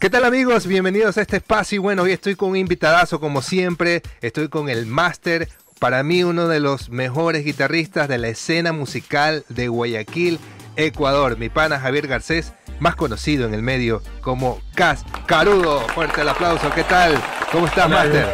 ¿Qué tal amigos? Bienvenidos a este espacio y bueno, hoy estoy con un invitadazo como siempre, estoy con el máster, para mí uno de los mejores guitarristas de la escena musical de Guayaquil, Ecuador, mi pana Javier Garcés, más conocido en el medio como Cas Carudo. Fuerte el aplauso, ¿qué tal? ¿Cómo estás, máster?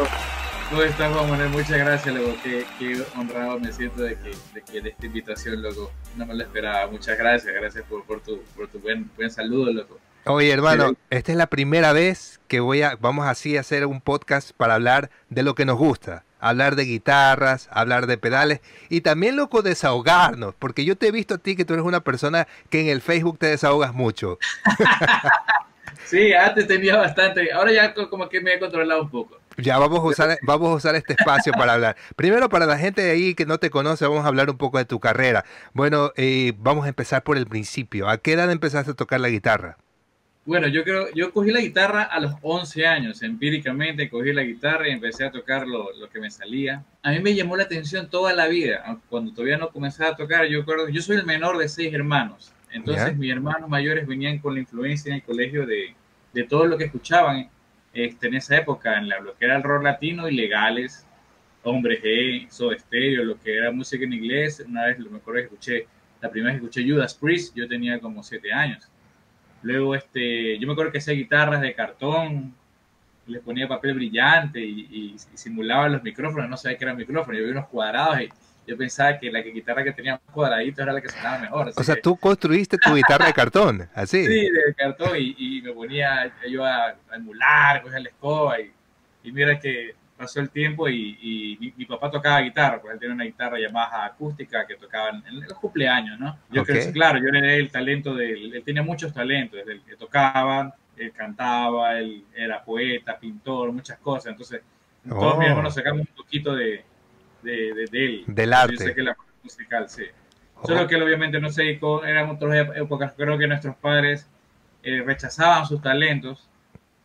¿Cómo estás, Juan Manuel? Muchas gracias, loco. Qué, qué, honrado me siento de que, de que de esta invitación, loco. No me lo esperaba. Muchas gracias. Gracias por, por tu, por tu buen, buen saludo, loco. Oye, hermano, esta es la primera vez que voy a, vamos así a hacer un podcast para hablar de lo que nos gusta. Hablar de guitarras, hablar de pedales y también, loco, desahogarnos. Porque yo te he visto a ti que tú eres una persona que en el Facebook te desahogas mucho. sí, antes tenía bastante. Ahora ya como que me he controlado un poco. Ya vamos a usar, vamos a usar este espacio para hablar. Primero, para la gente de ahí que no te conoce, vamos a hablar un poco de tu carrera. Bueno, eh, vamos a empezar por el principio. ¿A qué edad empezaste a tocar la guitarra? Bueno, yo creo, yo cogí la guitarra a los 11 años, empíricamente cogí la guitarra y empecé a tocar lo, lo, que me salía. A mí me llamó la atención toda la vida, cuando todavía no comenzaba a tocar, yo recuerdo, yo soy el menor de seis hermanos, entonces mis hermanos mayores venían con la influencia en el colegio de, de todo lo que escuchaban este, en esa época, en la, lo que era el rock latino, ilegales, Hombre G, Soda Stereo, lo que era música en inglés, una vez lo mejor que escuché, la primera vez que escuché Judas Priest, yo tenía como siete años Luego, este, yo me acuerdo que hacía guitarras de cartón, les ponía papel brillante y, y, y simulaba los micrófonos, no sabía que eran micrófonos, yo vi unos cuadrados y yo pensaba que la guitarra que tenía cuadraditos era la que sonaba mejor. O sea, que... tú construiste tu guitarra de cartón, así. Sí, de cartón y, y me ponía yo a, a emular, cogía la escoba y, y mira que pasó el tiempo y, y mi, mi, papá tocaba guitarra, porque él tenía una guitarra Yamaha acústica que tocaban en los cumpleaños, ¿no? Yo okay. creo que, claro, yo le el talento de él, él tenía muchos talentos, desde el que tocaba, él cantaba, él era poeta, pintor, muchas cosas, entonces oh. todos mis hermanos sacamos un poquito de, de, de, de él. Del arte. Yo sé que la musical, sí. Oh. Solo que él obviamente no dedicó, eran otras épocas, creo que nuestros padres eh, rechazaban sus talentos,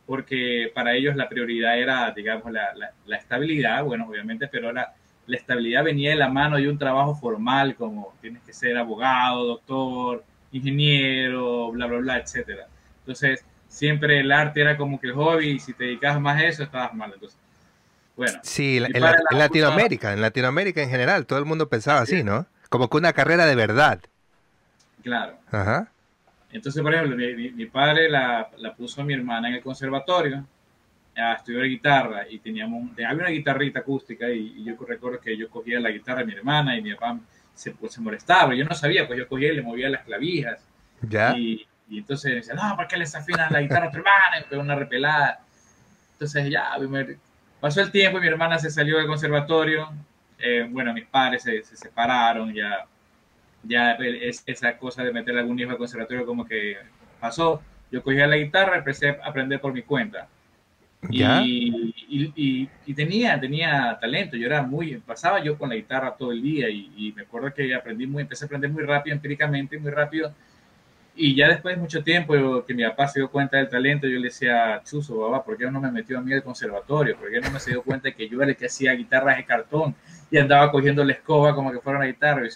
porque para ellos la prioridad era, digamos, la, la, la estabilidad, bueno, obviamente, pero la, la, estabilidad venía de la mano de un trabajo formal, como tienes que ser abogado, doctor, ingeniero, bla, bla, bla, etcétera. Entonces, siempre el arte era como que el hobby, y si te dedicabas más a eso, estabas mal. Entonces, bueno. Sí, en, la, en Latinoamérica, en Latinoamérica en general, todo el mundo pensaba sí. así, ¿no? Como que una carrera de verdad. Claro. Ajá. Entonces, por ejemplo, mi, mi padre la, la, puso a mi hermana en el conservatorio a estudiar guitarra y teníamos, había una guitarrita acústica y, y, yo recuerdo que yo cogía la guitarra de mi hermana y mi papá se, pues, se molestaba. Yo no sabía, pues yo cogía y le movía las clavijas. ¿Ya? Y, y entonces decía, no, ¿por qué le desafinas la guitarra a tu hermana? Y una repelada. Entonces ya, pasó el tiempo y mi hermana se salió del conservatorio. Eh, bueno, mis padres se, se separaron, ya ya es, esa cosa de meter algún hijo al conservatorio como que pasó. Yo cogía la guitarra, empecé a aprender por mi cuenta. Y, y, y, y, tenía, tenía talento, yo era muy, pasaba yo con la guitarra todo el día y, me acuerdo que aprendí muy, empecé a aprender muy rápido, empíricamente, muy rápido. Y ya después de mucho tiempo yo, que mi papá se dio cuenta del talento, yo le decía, Chuso, papá, ¿por qué no me metió a mí al conservatorio? ¿Por qué no me se dio cuenta que yo era el que hacía guitarras de cartón y andaba cogiendo la escoba como que fuera una guitarra? Y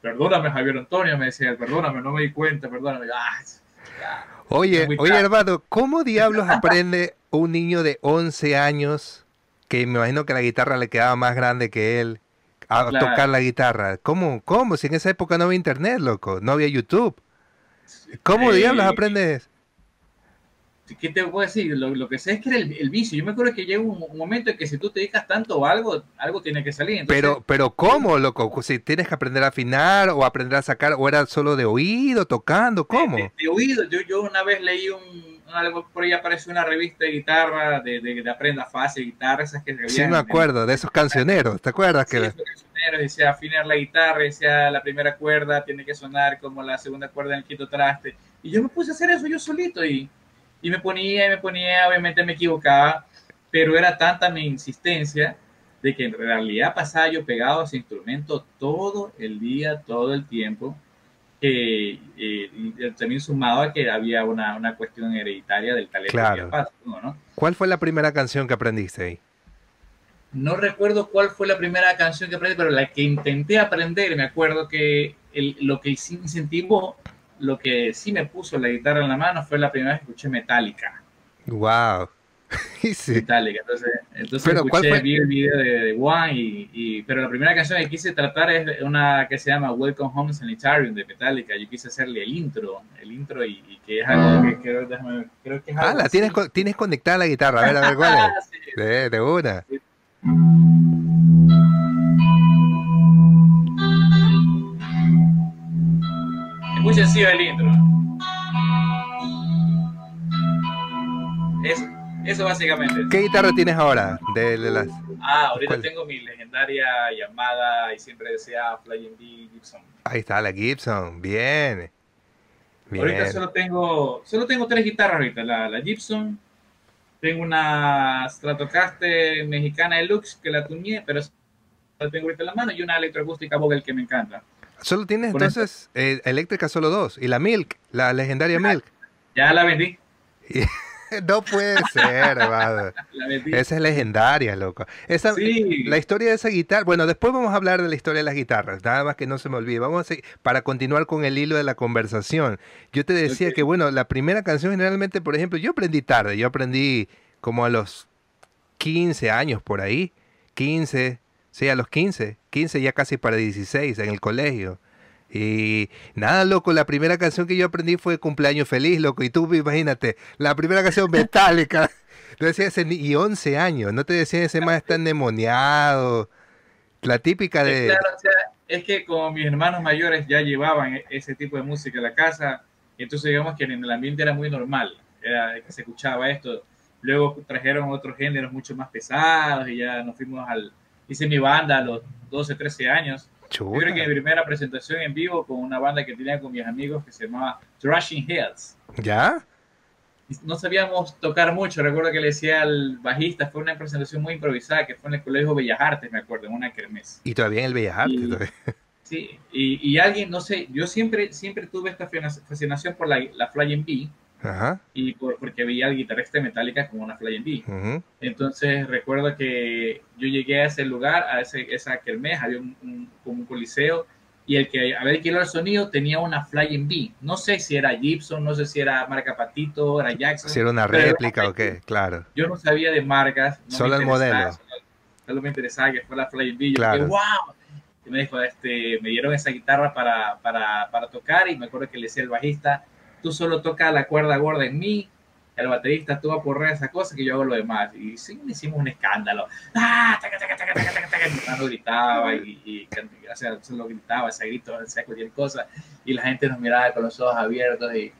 perdóname Javier Antonio, me decía, perdóname, no me di cuenta, perdóname. Ah, oye, oye hermano, ¿cómo diablos aprende un niño de 11 años, que me imagino que la guitarra le quedaba más grande que él, a claro. tocar la guitarra? ¿Cómo? ¿Cómo? Si en esa época no había internet, loco, no había YouTube. ¿Cómo eh, diablos aprendes? ¿Qué te puedo decir? Lo, lo, que sé es que era el, el, vicio. Yo me acuerdo que llega un, un, momento en que si tú te dedicas tanto a algo, algo tiene que salir. Entonces, pero, pero ¿cómo, loco? Si tienes que aprender a afinar o aprender a sacar, o era solo de oído, tocando, ¿cómo? De, de, de oído. Yo, yo una vez leí un, algo por ahí apareció una revista de guitarra, de, de, de aprenda fácil guitarra, esas que Sí, me acuerdo, de esos cancioneros, ¿te acuerdas? Sí, que... esos cancioneros, decía afinar la guitarra, decía la primera cuerda tiene que sonar como la segunda cuerda en el quinto traste. Y yo me puse a hacer eso yo solito y y me ponía y me ponía, obviamente me equivocaba, pero era tanta mi insistencia de que en realidad pasaba yo pegado a ese instrumento todo el día, todo el tiempo, que eh, también sumado a que había una, una cuestión hereditaria del talento claro. que ¿no? ¿Cuál fue la primera canción que aprendiste ahí? No recuerdo cuál fue la primera canción que aprendí, pero la que intenté aprender, me acuerdo que el, lo que incentivó lo que sí me puso la guitarra en la mano fue la primera vez que escuché Metallica. Wow. sí. Metallica. Entonces, entonces escuché, vi el video de, de One y, y, pero la primera canción que quise tratar es una que se llama Welcome Home Sanitarium de Metallica. Yo quise hacerle el intro, el intro y, y que es algo que creo, déjame, creo que es algo Ah, la tienes, tienes conectada la guitarra, a ver, a ver cuál es. sí. de, de, una. Sí. Es muy sencillo el intro. Eso. Eso básicamente. ¿Qué guitarra tienes ahora? De, las... Ah, ahorita tengo mi legendaria llamada y siempre decía Flying B Gibson. Ahí está la Gibson, bien. bien. Ahorita solo tengo, solo tengo tres guitarras ahorita, la, la Gibson, tengo una Stratocaster mexicana deluxe que la tuñé, pero la tengo ahorita en la mano y una electroacústica Vogel que me encanta. Solo tienes entonces eh, eléctrica solo dos y la Milk, la legendaria Milk. Ya la vendí. no puede ser, Esa es legendaria, loco. Esa, La historia de esa guitarra. Bueno, después vamos a hablar de la historia de las guitarras. Nada más que no se me olvide. Vamos a para continuar con el hilo de la conversación. Yo te decía que, bueno, la primera canción generalmente, por ejemplo, yo aprendí tarde. Yo aprendí como a los 15 años por ahí. 15, sí, a los 15. 15 ya casi para 16 en el colegio. Y nada, loco, la primera canción que yo aprendí fue Cumpleaños Feliz, loco. Y tú, imagínate, la primera canción metálica. decía y 11 años, no te decían ese más está endemoniado. La típica de. Claro, o sea, es que como mis hermanos mayores ya llevaban e-, ese tipo de música a la casa, entonces digamos que en el ambiente era muy normal, era que se escuchaba esto. Luego trajeron otros géneros mucho más pesados y ya nos fuimos al. Hice mi banda a los 12, 13 años yo creo que mi primera presentación en vivo con una banda que tenía con mis amigos que se llamaba Thrashing Heads. ¿Ya? No sabíamos tocar mucho, recuerdo que le decía al bajista, fue una presentación muy improvisada, que fue en el Colegio Bellas Artes, me acuerdo, en una kermés. Y todavía en el Bellas Artes. sí, y, y, alguien, no sé, yo siempre, siempre tuve esta fascinación por la, la Flying Bee, y porque veía al guitarrista de Metallica como una Flying B. Entonces recuerdo que yo llegué a ese lugar, a ese, esa kermés, había un, como un coliseo, y el que había alquilado el sonido tenía una Flying B. No sé si era Gibson, no sé si era marca Patito, era Jackson. Si era una réplica o qué, claro. Yo no sabía de marcas. solo el modelo. Solo, me interesaba que fue la Flying B. Yo claro. dije, wow. Me dijo, este, me dieron esa guitarra para, para, para tocar y me acuerdo que le decía el bajista, tú solo tocas la cuerda gorda en mí, el baterista tú vas a porrar esa cosa que yo hago lo demás. Y sí, hicimos un escándalo. ¡Ah! gritaba y, y, o sea, solo gritaba, ese grito, sea cualquier cosa. Y la gente nos miraba con los ojos abiertos y,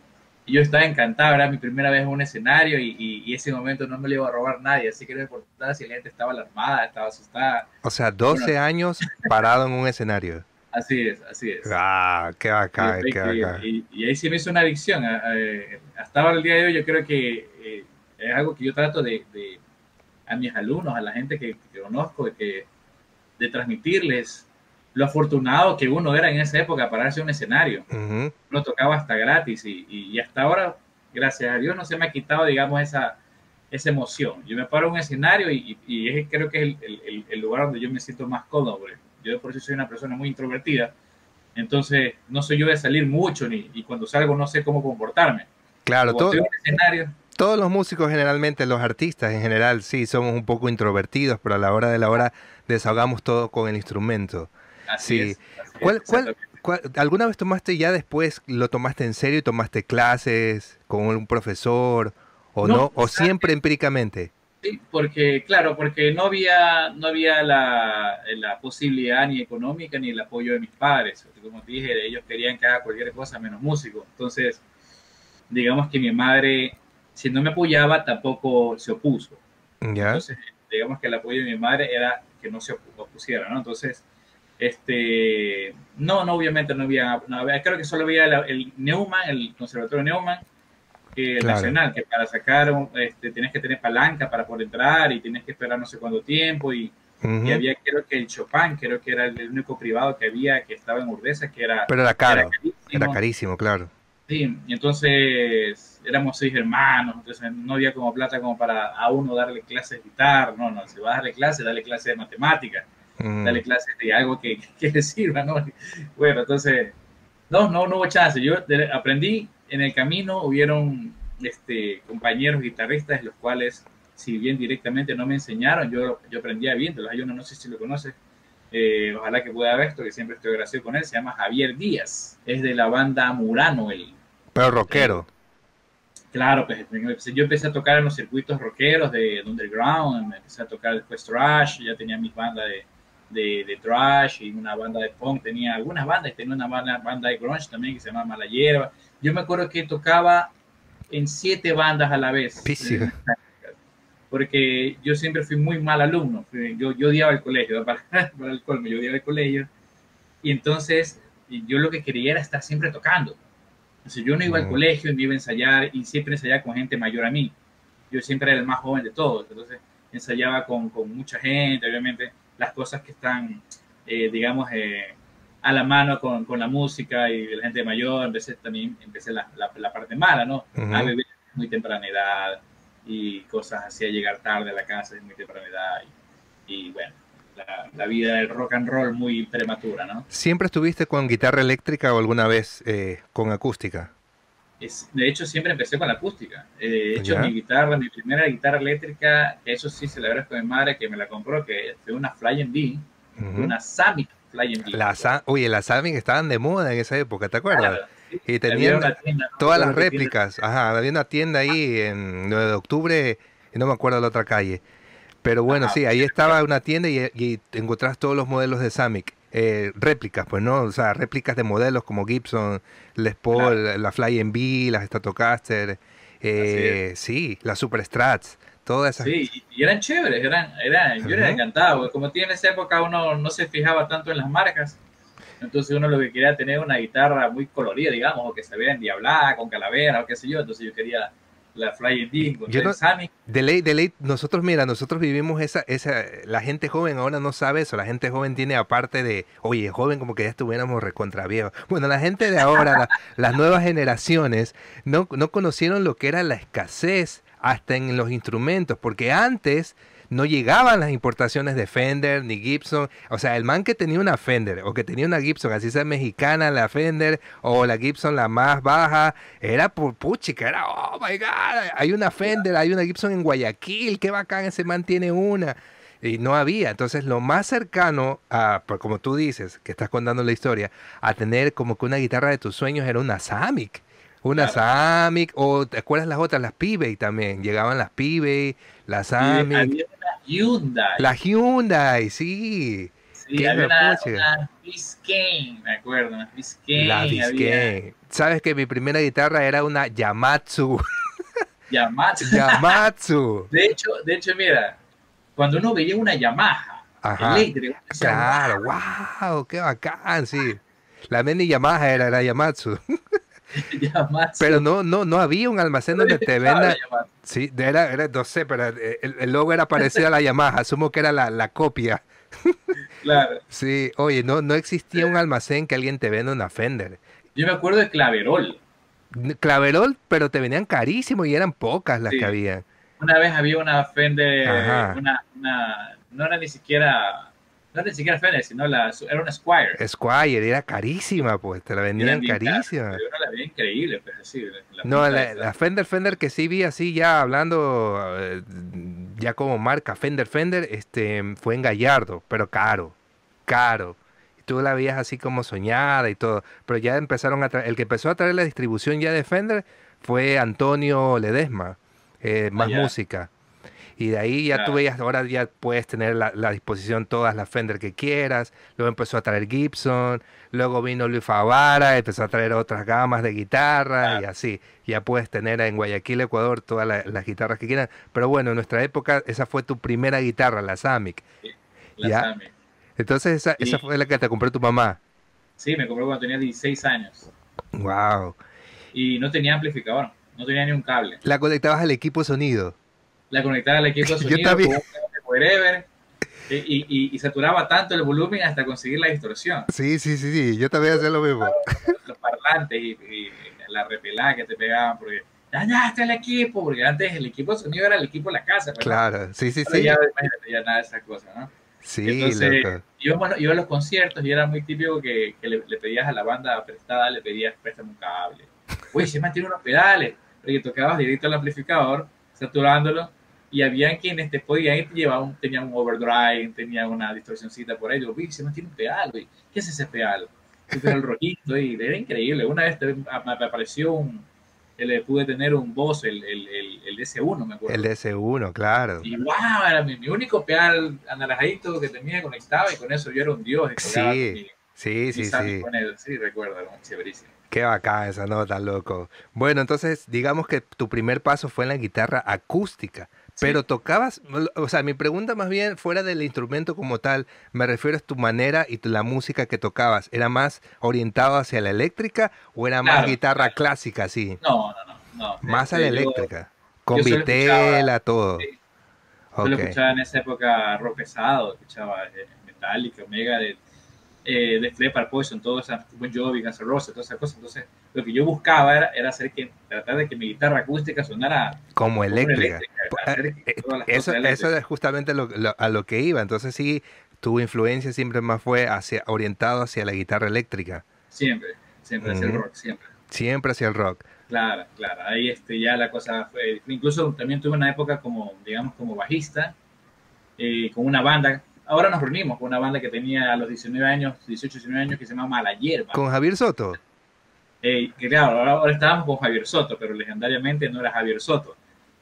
y yo estaba encantado, era mi primera vez en un escenario y, y, ese momento no me lo iba a robar nadie, así que no importaba si la gente estaba alarmada, estaba asustada. O sea, 12 años parado en un escenario. Así es, así es. Ah, qué bacán, qué bacán. Y, y, ahí sí me hizo una adicción. Hasta ahora el día de hoy yo creo que eh, es algo que yo trato de, de, a mis alumnos, a la gente que, que conozco, de, que, de transmitirles lo afortunado que uno era en esa época para darse un escenario. Uh Uno tocaba hasta gratis y, y, hasta ahora, gracias a Dios, no se me ha quitado, digamos, esa, esa emoción. Yo me paro en un escenario y, y es, creo que es el, el, el, lugar donde yo me siento más cómodo. Yo por eso soy una persona muy introvertida. Entonces, no soy yo de salir mucho ni, y cuando salgo no sé cómo comportarme. Claro, todo, todos los músicos generalmente, los artistas en general, sí, somos un poco introvertidos, pero a la hora de la hora desahogamos todo con el instrumento. Así sí. es. ¿Cuál, cuál, ¿Alguna vez tomaste ya después, lo tomaste en serio y tomaste clases con un profesor o no o siempre empíricamente? Sí, porque, claro, porque no había, no había la, la, posibilidad ni económica ni el apoyo de mis padres. Como te dije, ellos querían que haga cualquier cosa menos músico. Entonces, digamos que mi madre, si no me apoyaba, tampoco se opuso. Entonces, digamos que el apoyo de mi madre era que no se opusiera, ¿no? Entonces, este, no, no, obviamente no había, no creo que solo había el, el Neumann, el conservatorio Neumann, que nacional, que para sacar este, tienes que tener palanca para poder entrar y tienes que esperar no sé cuánto tiempo y, y, había creo que el Chopin, creo que era el único privado que había que estaba en Urdesa, que era... Pero era caro, era carísimo, claro. Sí, y entonces éramos seis hermanos, entonces no había como plata como para a uno darle clases de guitarra, no, no, si va a darle clases, dale clases de matemáticas, dale clases de algo que, que le sirva, ¿no? Bueno, entonces, no, no, no hubo chance, yo aprendí en el camino hubieron este, compañeros guitarristas, los cuales, si bien directamente no me enseñaron, yo, yo aprendía viéndolos. Hay uno, no sé si lo conoces, eh, ojalá que pueda ver esto, que siempre estoy agradecido con él, se llama Javier Díaz, es de la banda Murano. El, Pero rockero. claro, pues yo empecé a tocar en los circuitos rockeros de, Underground, empecé a tocar después Trash, ya tenía mi banda de, de, de, trash y una banda de punk, tenía algunas bandas, tenía una banda, banda de grunge también que se llama Mala Hierba. Yo me acuerdo que tocaba en siete bandas a la vez. Porque yo siempre fui muy mal alumno. Yo, yo odiaba el colegio, para, el colmo, yo odiaba el colegio. Y entonces yo lo que quería era estar siempre tocando. Entonces yo no iba al colegio, me iba a ensayar y siempre ensayaba con gente mayor a mí. Yo siempre era el más joven de todos. Entonces ensayaba con, con mucha gente, obviamente las cosas que están, eh, digamos, eh, a la mano con, con, la música y la gente mayor, empecé también empecé la, la, parte mala, ¿no? A beber muy temprana edad y cosas así, a llegar tarde a la casa de muy temprana edad y, y bueno, la, la, vida del rock and roll muy prematura, ¿no? ¿Siempre estuviste con guitarra eléctrica o alguna vez eh, con acústica? Es, de hecho, siempre empecé con la acústica. Eh, de hecho, mi guitarra, mi primera guitarra eléctrica, eso sí se la agradezco a mi madre que me la compró, que fue una Fly B, una Samick Fly B. La oye, las estaban de moda en esa época, ¿te acuerdas? Y tenían todas las réplicas. Ajá, había una tienda ahí en 9 de octubre, y no me acuerdo la otra calle. Pero bueno, sí, ahí estaba una tienda y, y encontrás todos los modelos de Samick. Eh, réplicas, pues no, o sea, réplicas de modelos como Gibson, Les Paul, la Fly B, las Stratocaster, eh, sí, las Super Strats, todas esas. Sí, y eran chéveres, eran, eran, yo era encantado, como tiene en esa época uno no se fijaba tanto en las marcas, entonces uno lo que quería tener una guitarra muy colorida, digamos, o que se vea endiablada, con calavera, o qué sé yo, entonces yo quería la Flying D con no, De ley, de ley, nosotros, mira, nosotros vivimos esa, esa, la gente joven ahora no sabe eso, la gente joven tiene aparte de, oye, joven como que ya estuviéramos recontra viejo. Bueno, la gente de ahora, las nuevas generaciones, no, no conocieron lo que era la escasez hasta en los instrumentos, porque antes no llegaban las importaciones de Fender ni Gibson. O sea, el man que tenía una Fender o que tenía una Gibson, así sea mexicana la Fender o la Gibson la más baja, era por puchica, era, oh my god, hay una Fender, hay una Gibson en Guayaquil, qué bacán, ese man tiene una. Y no había. Entonces, lo más cercano a, como tú dices, que estás contando la historia, a tener como que una guitarra de tus sueños era una Samick. Una Samick, o ¿te acuerdas las otras? Las Pibey también. Llegaban las Pibey, las Samick. Hyundai. La Hyundai, sí. Sí, había una, una, Biscayne, me acuerdo, una Biscayne. La Biscayne. Sabes que mi primera guitarra era una Yamatsu. Yamatsu. Yamatsu. de hecho, de hecho, mira, cuando uno veía una Yamaha eléctrica, claro, wow, qué bacán, sí. La Meni Yamaha era la Yamatsu. Pero no, no, no había un almacén donde te venda. Sí, era, era, no sé, pero el, logo era parecido a la Yamaha, asumo que era la, la copia. Claro. Sí, oye, no, no existía un almacén que alguien te venda una Fender. Yo me acuerdo de Claverol. Claverol, pero te venían carísimo y eran pocas las que había. Una vez había una Fender, una, una, no era ni siquiera no ni siquiera Fender, sino la, era una Squire. Squire, era carísima, pues, te la vendían carísima. Pero la veía increíble, pues, así. no, la, Fender, Fender que sí vi así ya hablando, eh, ya como marca Fender, Fender, este, fue en Gallardo, pero caro, caro. Tú la veías así como soñada y todo, pero ya empezaron a el que empezó a traer la distribución ya de Fender fue Antonio Ledesma, eh, más ah, música. Y de ahí ya tú veías, ahora ya puedes tener la, la, disposición todas las Fender que quieras. Luego empezó a traer Gibson. Luego vino Luis Favara, empezó a traer otras gamas de guitarra y así. Ya puedes tener en Guayaquil, Ecuador, todas las guitarras que quieras. Pero bueno, en nuestra época esa fue tu primera guitarra, la Samick. la ¿Ya? Samick. Entonces esa, esa fue la que te compró tu mamá. Sí, me compró cuando tenía 16 años. Wow. Y no tenía amplificador, no tenía ni un cable. ¿La conectabas al equipo sonido? La conectaba al equipo de sonido con un wherever, y, y, y, saturaba tanto el volumen hasta conseguir la distorsión. Sí, sí, sí, sí, yo también hacía lo mismo. Los, parlantes y, la repelada que te pegaban, porque dañaste el equipo, porque antes el equipo de sonido era el equipo de la casa. Claro, sí, sí, sí. Ya, imagínate, ya nada de esas cosas, ¿no? Sí, Entonces, Yo, bueno, iba a los conciertos y era muy típico que, que le, pedías a la banda prestada, le pedías préstame un cable. Uy, se mantiene unos pedales porque tocabas directo al amplificador, saturándolo, y había quienes te podían ir, llevaban, tenían un overdrive, tenían una distorsioncita por ahí, yo, vi, se no tiene un pedal, güey, ¿qué es ese pedal? Era el rojito, y era increíble, una vez me apareció un, le pude tener un voz, el, el, el, el DS1, me acuerdo. El DS1, claro. Y wow, era mi, mi único pedal anaranjadito que tenía conectado y con eso yo era un dios. Sí, sí, sí, sí. Con él. Sí, recuerdo, chéverísimo. Qué bacán esa nota, loco. Bueno, entonces digamos que tu primer paso fue en la guitarra acústica. Pero tocabas, o sea, mi pregunta más bien fuera del instrumento como tal, me refiero a tu manera y la música que tocabas. ¿Era más orientado hacia la eléctrica o era más guitarra clásica así? No, no, no. no. Más a la eléctrica. con vitela, todo. Sí. Yo lo escuchaba en esa época rock pesado, escuchaba eh, Metallica, Omega, de eh, de Flepper, Poison, todo eso, Bon Jovi, Guns N' Roses, todas esas cosas. Entonces, lo que yo buscaba era, era hacer que, tratar de que mi guitarra acústica sonara como eléctrica. Eh, eh, eso, eso es justamente lo, a lo que iba. Entonces, sí, tu influencia siempre más fue hacia, orientado hacia la guitarra eléctrica. Siempre, siempre hacia el rock, siempre. Siempre hacia el rock. Claro, claro. Ahí este, ya la cosa fue. Incluso también tuve una época como, digamos, como bajista, con una banda ahora nos reunimos con una banda que tenía a los 19 años, 18, 19 años, que se llama Mala Hierba. ¿Con Javier Soto? Eh, que claro, ahora, estábamos con Javier Soto, pero legendariamente no era Javier Soto.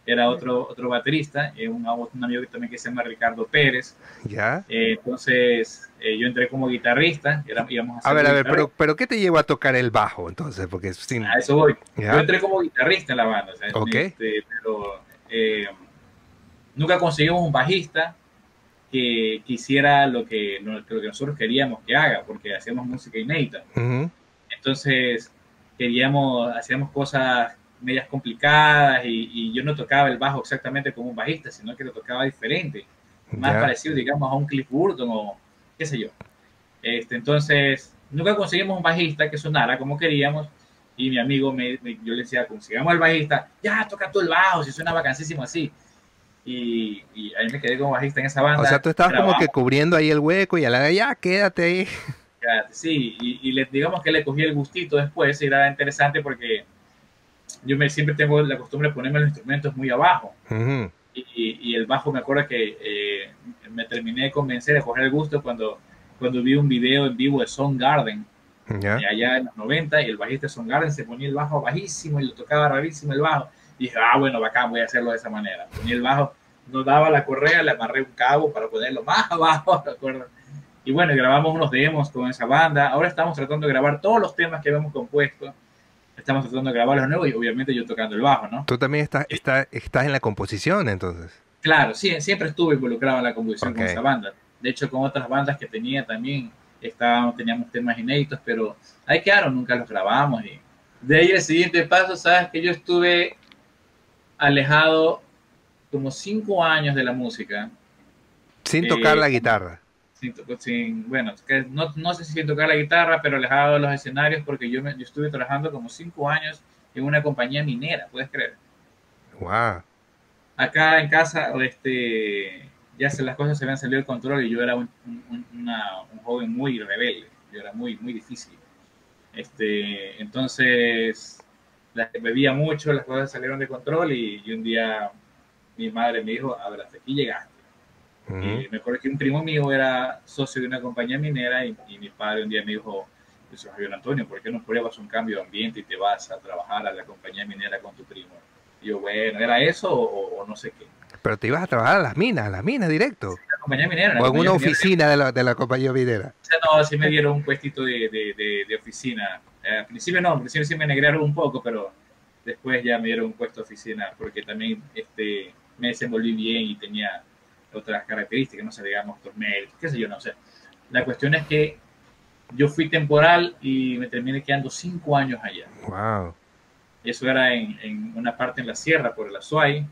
Era otro, otro baterista, eh, un, un, amigo también que se llama Ricardo Pérez. ¿Ya? Eh, entonces, eh, yo entré como guitarrista. Era, íbamos a, a ver, a ver, pero, pero ¿qué te llevó a tocar el bajo entonces? Porque sin... A eso voy. ¿Ya? Yo entré como guitarrista en la banda. O sea, ok. Este, pero nunca conseguimos un bajista que, quisiera lo que, lo que nosotros queríamos que haga, porque hacíamos música inédita. Entonces, queríamos, hacíamos cosas medias complicadas y, yo no tocaba el bajo exactamente como un bajista, sino que lo tocaba diferente, más parecido, digamos, a un Cliff Burton o qué sé yo. Este, entonces, nunca conseguimos un bajista que sonara como queríamos y mi amigo, me, yo le decía, consigamos al bajista, ya, toca todo el bajo, si suena vacancísimo así y, ahí me quedé como bajista en esa banda. O sea, tú estabas como que cubriendo ahí el hueco y a la ya, quédate ahí. Sí, y, le, digamos que le cogí el gustito después y era interesante porque yo me, siempre tengo la costumbre de ponerme los instrumentos muy abajo. y, el bajo me acuerdo que eh, me terminé de convencer de coger el gusto cuando, cuando vi un video en vivo de Song Garden. allá en los 90 y el bajista de Song Garden se ponía el bajo bajísimo y lo tocaba rarísimo el bajo dije, ah, bueno, bacán, voy a hacerlo de esa manera. Ponía el bajo, no daba la correa, le amarré un cabo para ponerlo más abajo, ¿de acuerdo? Y bueno, grabamos unos demos con esa banda. Ahora estamos tratando de grabar todos los temas que habíamos compuesto. Estamos tratando de grabar los nuevos y obviamente yo tocando el bajo, ¿no? Tú también estás, está, estás en la composición, entonces. Claro, sí, siempre estuve involucrado en la composición con esa banda. De hecho, con otras bandas que tenía también estábamos, teníamos temas inéditos, pero ahí quedaron, nunca los grabamos. Y de ahí el siguiente paso, sabes que yo estuve alejado como cinco años de la música. Sin tocar la guitarra. Sin, bueno, no, no, sé si sin tocar la guitarra, pero alejado de los escenarios porque yo, me, yo estuve trabajando como cinco años en una compañía minera, ¿puedes creer? Wow. Acá en casa, este, ya se, las cosas se habían salido de control y yo era un, un, una, un joven muy rebelde, yo era muy, muy difícil. Este, entonces, bebía mucho, las cosas salieron de control y, un día mi madre me dijo, a ver, hasta aquí llegaste. Y me acuerdo que un primo mío era socio de una compañía minera y, mi padre un día me dijo, eso Javier Antonio, ¿por qué no pruebas un cambio de ambiente y te vas a trabajar a la compañía minera con tu primo? Y yo, bueno, ¿era eso o, no sé qué? Pero te ibas a trabajar a las minas, a las minas directo. la compañía minera. o en una oficina de la, de la, compañía minera. O sea, no, sí me dieron un puestito de, de, de oficina eh, al principio no, al principio sí me negrearon un poco, pero después ya me dieron un puesto de oficina porque también este, me desenvolví bien y tenía otras características, no sé, digamos, méritos, qué sé yo, no sé. La cuestión es que yo fui temporal y me terminé quedando cinco años allá. Wow. Y eso era en, en, una parte en la sierra, por el Azuay,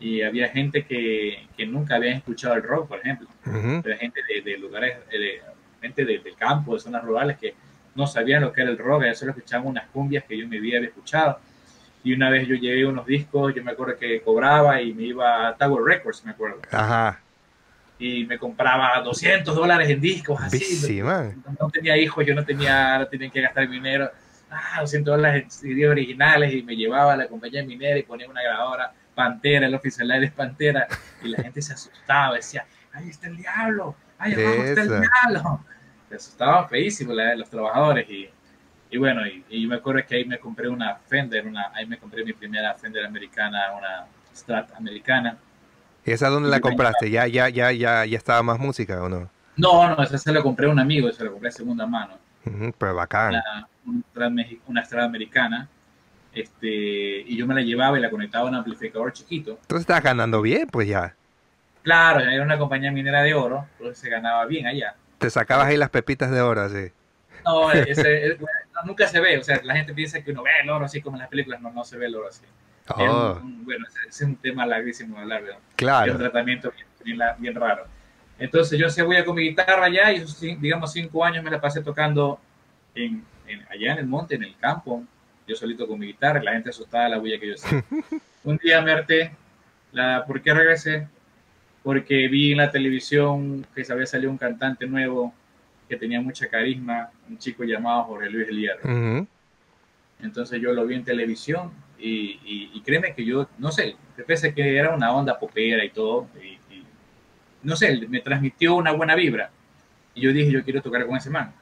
y había gente que, que nunca había escuchado el rock, por ejemplo. Había gente de, de lugares, de, gente del de campo, de zonas rurales que no sabían lo que era el rock, solo escuchaban unas cumbias que yo me había escuchado. Y una vez yo llevé unos discos, yo me acuerdo que cobraba y me iba a Tower Records, me acuerdo. Ajá. Y me compraba 200 dólares en discos, así. Sí, man. No, tenía hijos, yo no tenía, no tenía que gastar dinero. ah, 200 dólares CD originales y me llevaba a la compañía minera y ponía una grabadora Pantera, el oficial de Pantera, y la gente se asustaba, decía, ahí está el diablo, ahí abajo está el diablo. Se asustaban feísimo los trabajadores y, y bueno, y, me acuerdo que ahí me compré una Fender, una, ahí me compré mi primera Fender americana, una Strat americana. ¿Y esa dónde la compraste? ¿Ya, ya, ya, ya, ya estaba más música o no? No, no, esa se la compré a un amigo, se la compré a segunda mano. pero bacán. Una, una Strat americana este, y yo me la llevaba y la conectaba a un amplificador chiquito. Entonces estabas ganando bien, pues ya. Claro, era una compañía minera de oro, entonces se ganaba bien allá. Te sacabas ahí las pepitas de oro, así. No, ese, nunca se ve, o sea, la gente piensa que uno ve el oro así como en las películas, no, no se ve el oro así. Oh. bueno, ese es un tema larguísimo de hablar, ¿verdad? Claro. Es un tratamiento bien, bien, raro. Entonces yo se voy a con mi guitarra allá y digamos cinco años me la pasé tocando en, allá en el monte, en el campo, yo solito con mi guitarra, la gente asustada la bulla que yo hacía. Un día me harté, la, ¿por qué regresé? Porque vi en la televisión que se había salido un cantante nuevo que tenía mucha carisma, un chico llamado Jorge Luis Elierro. Entonces yo lo vi en televisión y, y, créeme que yo, no sé, pensé que era una onda popera y todo, y, no sé, me transmitió una buena vibra. Y yo dije, yo quiero tocar con ese man.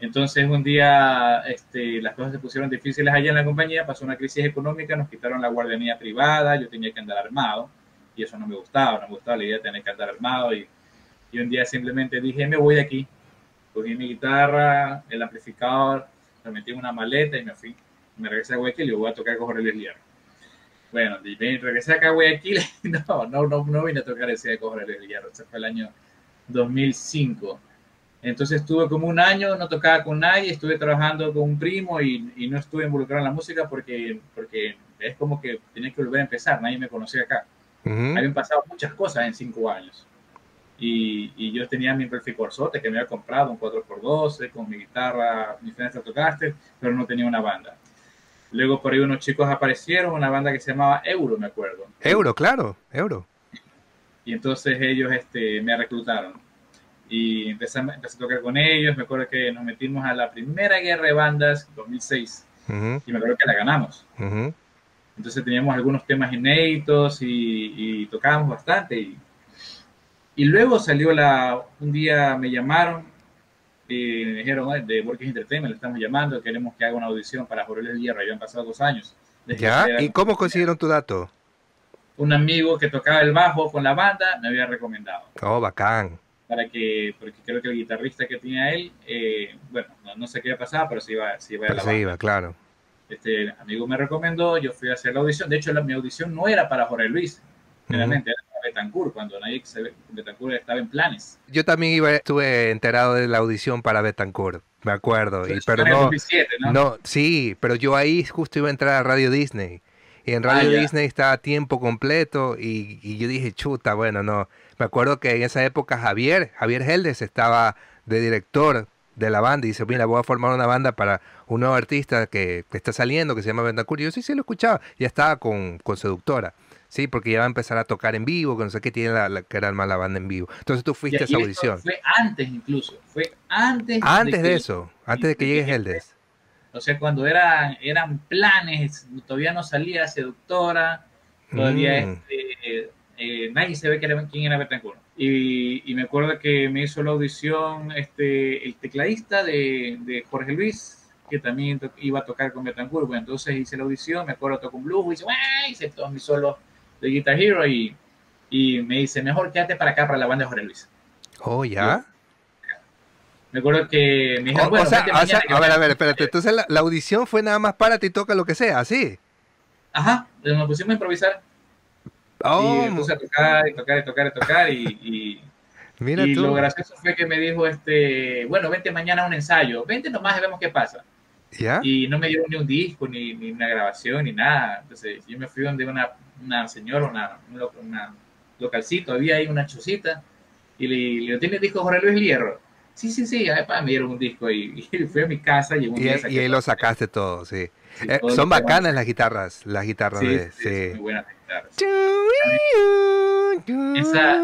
Entonces un día este, las cosas se pusieron difíciles allá en la compañía, pasó una crisis económica, nos quitaron la guardianía privada, yo tenía que andar armado y eso no me gustaba, no me gustaba la idea de tener que andar armado y, y un día simplemente dije, me voy de aquí, cogí mi guitarra, el amplificador, lo metí en una maleta y me fui, me regresé a Guayaquil y voy a tocar con Jorge Luis Hierro. Bueno, regresé acá a Guayaquil, no, no, no, no vine a tocar ese de Jorge Luis Hierro, ese fue el año 2005 entonces estuve como un año, no tocaba con nadie, estuve trabajando con un primo y, y no estuve involucrado en la música porque, porque es como que tenía que volver a empezar, nadie me conocía acá. Habían pasado muchas cosas en cinco años. Y, y yo tenía mi Corsote que me había comprado, un 4x12, con mi guitarra, mi Fender Stratocaster, pero no tenía una banda. Luego por ahí unos chicos aparecieron, una banda que se llamaba Euro, me acuerdo. Euro, claro, Euro. Y entonces ellos este, me reclutaron y empecé, empecé, a tocar con ellos. Me acuerdo que nos metimos a la primera guerra de bandas, 2006, y me acuerdo que la ganamos. Entonces teníamos algunos temas inéditos y, tocábamos bastante. Y, y, luego salió la, un día me llamaron y me dijeron, de Working Entertainment, le estamos llamando, queremos que haga una audición para Jorge el Hierro, habían pasado dos años. ¿Ya? ¿Y cómo consiguieron tu dato? Un amigo que tocaba el bajo con la banda me había recomendado. Oh, bacán para que, porque creo que el guitarrista que tenía él, eh, bueno, no, sé qué iba a pasar, pero se iba, se iba a la se iba, claro. Este amigo me recomendó, yo fui a hacer la audición. De hecho, la, mi audición no era para Jorge Luis, realmente era para Betancourt, cuando nadie Betancourt estaba en planes. Yo también iba, estuve enterado de la audición para Betancourt, me acuerdo. y, pero no, 2007, ¿no? no, sí, pero yo ahí justo iba a entrar a Radio Disney. Y en Radio ah, Disney estaba a tiempo completo y, y, yo dije, chuta, bueno, no, me acuerdo que en esa época Javier, Javier Heldes estaba de director de la banda y dice, mira, voy a formar una banda para un nuevo artista que, está saliendo, que se llama Bendacur. Y yo sí, sí lo escuchaba. Ya estaba con, con Seductora. Sí, porque ya va a empezar a tocar en vivo, que no sé qué tiene la, que era más la banda en vivo. Entonces tú fuiste a esa audición. Fue antes incluso, fue antes. Antes de, eso, antes de que llegue Heldes. O sea, cuando eran, eran planes, todavía no salía Seductora, todavía mm. este, eh, nadie se ve quién era Betancourt. Y, y, me acuerdo que me hizo la audición este, el tecladista de, de Jorge Luis, que también iba a tocar con Betancourt. Bueno, entonces hice la audición, me acuerdo, tocó un blues, hice, hice todos mis solos de Guitar Hero y, y me dice, mejor quédate para acá, para la banda de Jorge Luis. Oh, ya. me acuerdo que me dijeron, bueno, a ver, a ver, espérate, entonces la, la, audición fue nada más para ti, toca lo que sea, ¿así? Ajá, nos pusimos a improvisar. Oh. Y puse a tocar y tocar y tocar y tocar y, Mira y lo gracioso fue que me dijo, este, bueno, vente mañana a un ensayo, vente nomás y vemos qué pasa. ¿Ya? Y no me dieron ni un disco, ni, ni, una grabación, ni nada. Entonces yo me fui donde una, una señora, una, una, localcito, había ahí una chocita, y le, le ¿tiene disco Jorge Luis Hierro? Sí, sí, sí, me dieron un disco y, y fui a mi casa y, un y, y ahí lo sacaste todo, sí. Eh, son bacanas las guitarras, las guitarras de... Sí, muy buenas guitarras. Esa,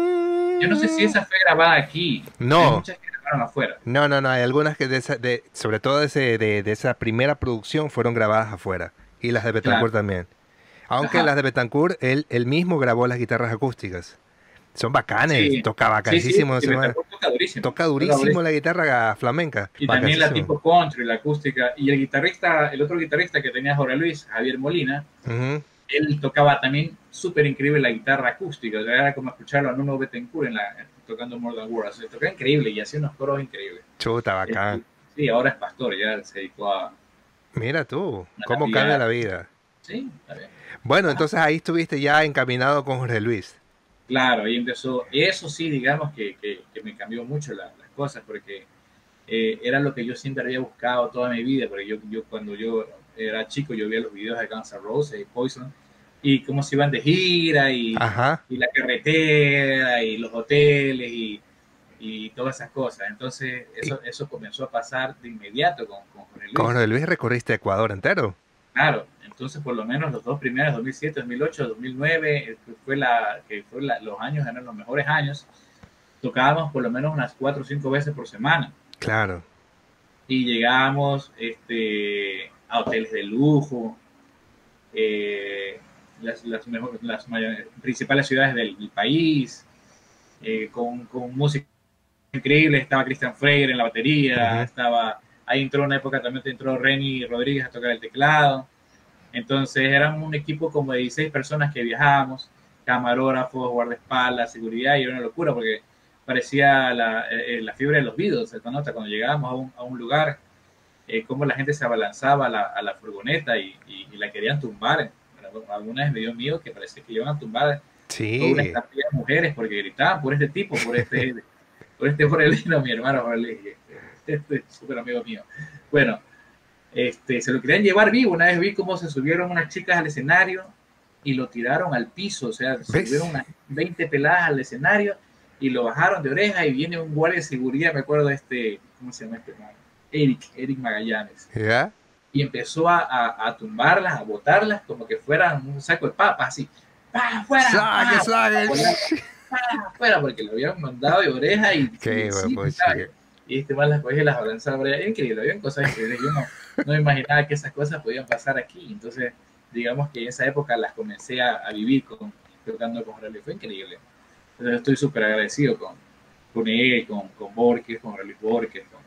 yo no sé si esa fue grabada aquí. No. Afuera. No, no, no, hay algunas que, de esa, de, sobre todo de, ese, de, de esa primera producción, fueron grabadas afuera. Y las de Betancourt también. Aunque Ajá. las de Betancourt, él, él mismo grabó las guitarras acústicas. Son bacanes, Sí. toca Sí, sí, bacanísimo. Betancourt toca durísimo. Toca durísimo la guitarra flamenca. Y también la tipo country, la acústica. Y el guitarrista, el otro guitarrista que tenía Jorge Luis, Javier Molina. Él tocaba también súper increíble la guitarra acústica. Era como escucharlo a Nuno Betancourt en la, tocando More Than Words. O sea, tocaba increíble y hacía unos coros increíbles. Chuta, bacán. Este, Sí, ahora es pastor, ya se dedicó a... Mira tú, cómo cambia la vida. Sí, está bien. Bueno, entonces ahí estuviste ya encaminado con Jorge Luis. Claro, ahí empezó. Eso sí, digamos que, que, que me cambió mucho la- las cosas, porque eh, era lo que yo siempre había buscado toda mi vida, porque yo, yo cuando yo era chico, yo veía los videos de Guns N' Roses y Poison, y cómo se iban de gira, y, y la carretera, y los hoteles, y, y todas esas cosas. Entonces, eso, eso comenzó a pasar de inmediato con, con Jorge Luis. Con Jorge Luis recorriste Ecuador entero. Claro, entonces por lo menos los dos primeros, 2007, 2008, 2009, eh, que fue la, que fue la- los años, eran los mejores años, tocábamos por lo menos unas cuatro o cinco veces por semana Claro. y llegábamos este, a hoteles de lujo, eh, las, las, mejor- las mayor- principales ciudades del, del país, eh, con, con música increíble, estaba Christian Freire en la batería, estaba, ahí entró una época también entró Renny Rodríguez a tocar el teclado, entonces éramos un equipo como de 16 personas que viajábamos, camarógrafos, guardaespaldas, seguridad, y era una locura porque parecía la, eh, la fiebre de los Beatles, ¿se nota? Cuando llegábamos a un, a un lugar, eh, cómo la gente se abalanzaba a la, a la furgoneta y, y- y la querían tumbar. Bueno, Alguna vez me dio miedo que parecía que iban a tumbar toda Sí. una de mujeres porque gritaban por este tipo, por este, por este Jorgelino, mi hermano Jorge, este, este es súper amigo mío. Bueno, este, se lo querían llevar vivo. Una vez vi cómo se subieron unas chicas al escenario y lo tiraron al piso, o sea, se ¿Ves? subieron unas 20 peladas al escenario y lo bajaron de oreja y viene un guardia de seguridad, me acuerdo de este, ¿cómo se llama este hermano? Eric, Eric Magallanes ¿Ya? y empezó a, a, a tumbarlas, a botarlas como que fueran un saco de papas, así, ¡pa, fuera! ¡Saque, saque! fuera! Porque lo habían mandado de oreja y, Qué sí, chique. y este mal las cogía y las avanzaba por allá. Increíble, habían cosas increíbles. Yo no, no imaginaba que esas cosas podían pasar aquí. Entonces, digamos que en esa época las comencé a, a vivir con, tocando con Rally. Fue increíble. Entonces, estoy súper agradecido con, con él, con, con Borges, con Rally Borges, con,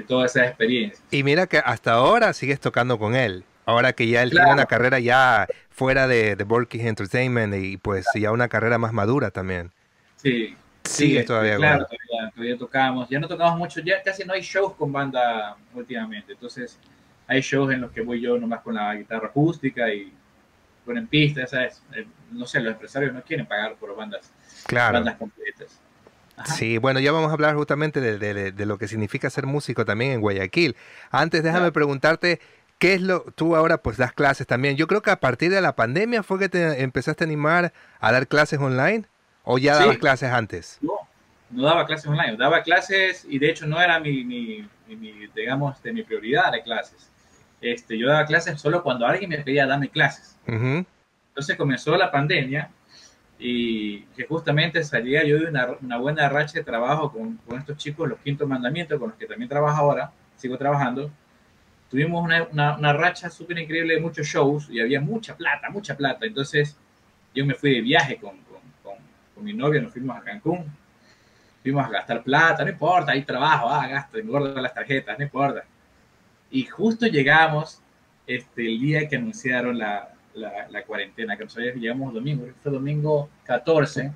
de todas esas experiencias. Y mira que hasta ahora sigues tocando con él. Ahora que ya él tiene Claro. una carrera ya fuera de, de Borky Entertainment y pues ya una carrera más madura también. Sí, Sigues este, todavía con claro, él. todavía, todavía tocamos. Ya no tocamos mucho, ya casi no hay shows con banda últimamente. Entonces, hay shows en los que voy yo nomás con la guitarra acústica y ponen pistas, ¿sabes? Eh, No sé, los empresarios no quieren pagar por bandas, Claro. bandas completas. Ajá. Sí, bueno, ya vamos a hablar justamente de, de- de lo que significa ser músico también en Guayaquil. Antes, déjame Claro. preguntarte, ¿qué es lo, tú ahora pues das clases también? Yo creo que a partir de la pandemia fue que te empezaste a animar a dar clases online o ya Sí. dabas clases antes. No, no daba clases online, daba clases y de hecho no era mi, mi, mi- mi, digamos, de mi prioridad de clases. Este, yo daba clases solo cuando alguien me pedía darme clases. Entonces comenzó la pandemia y que justamente salía yo de una, una buena racha de trabajo con, con estos chicos, los quinto mandamientos, con los que también trabajo ahora, sigo trabajando. Tuvimos una, una, una racha súper increíble de muchos shows y había mucha plata, mucha plata. Entonces yo me fui de viaje con, con, con mi novia, nos fuimos a Cancún, fuimos a gastar plata, no importa, hay trabajo, ah, gasto, engordo las tarjetas, no importa. Y justo llegamos este, el día que anunciaron la, la, la cuarentena, que nosotros llegamos domingo, creo que fue domingo 14, O sea,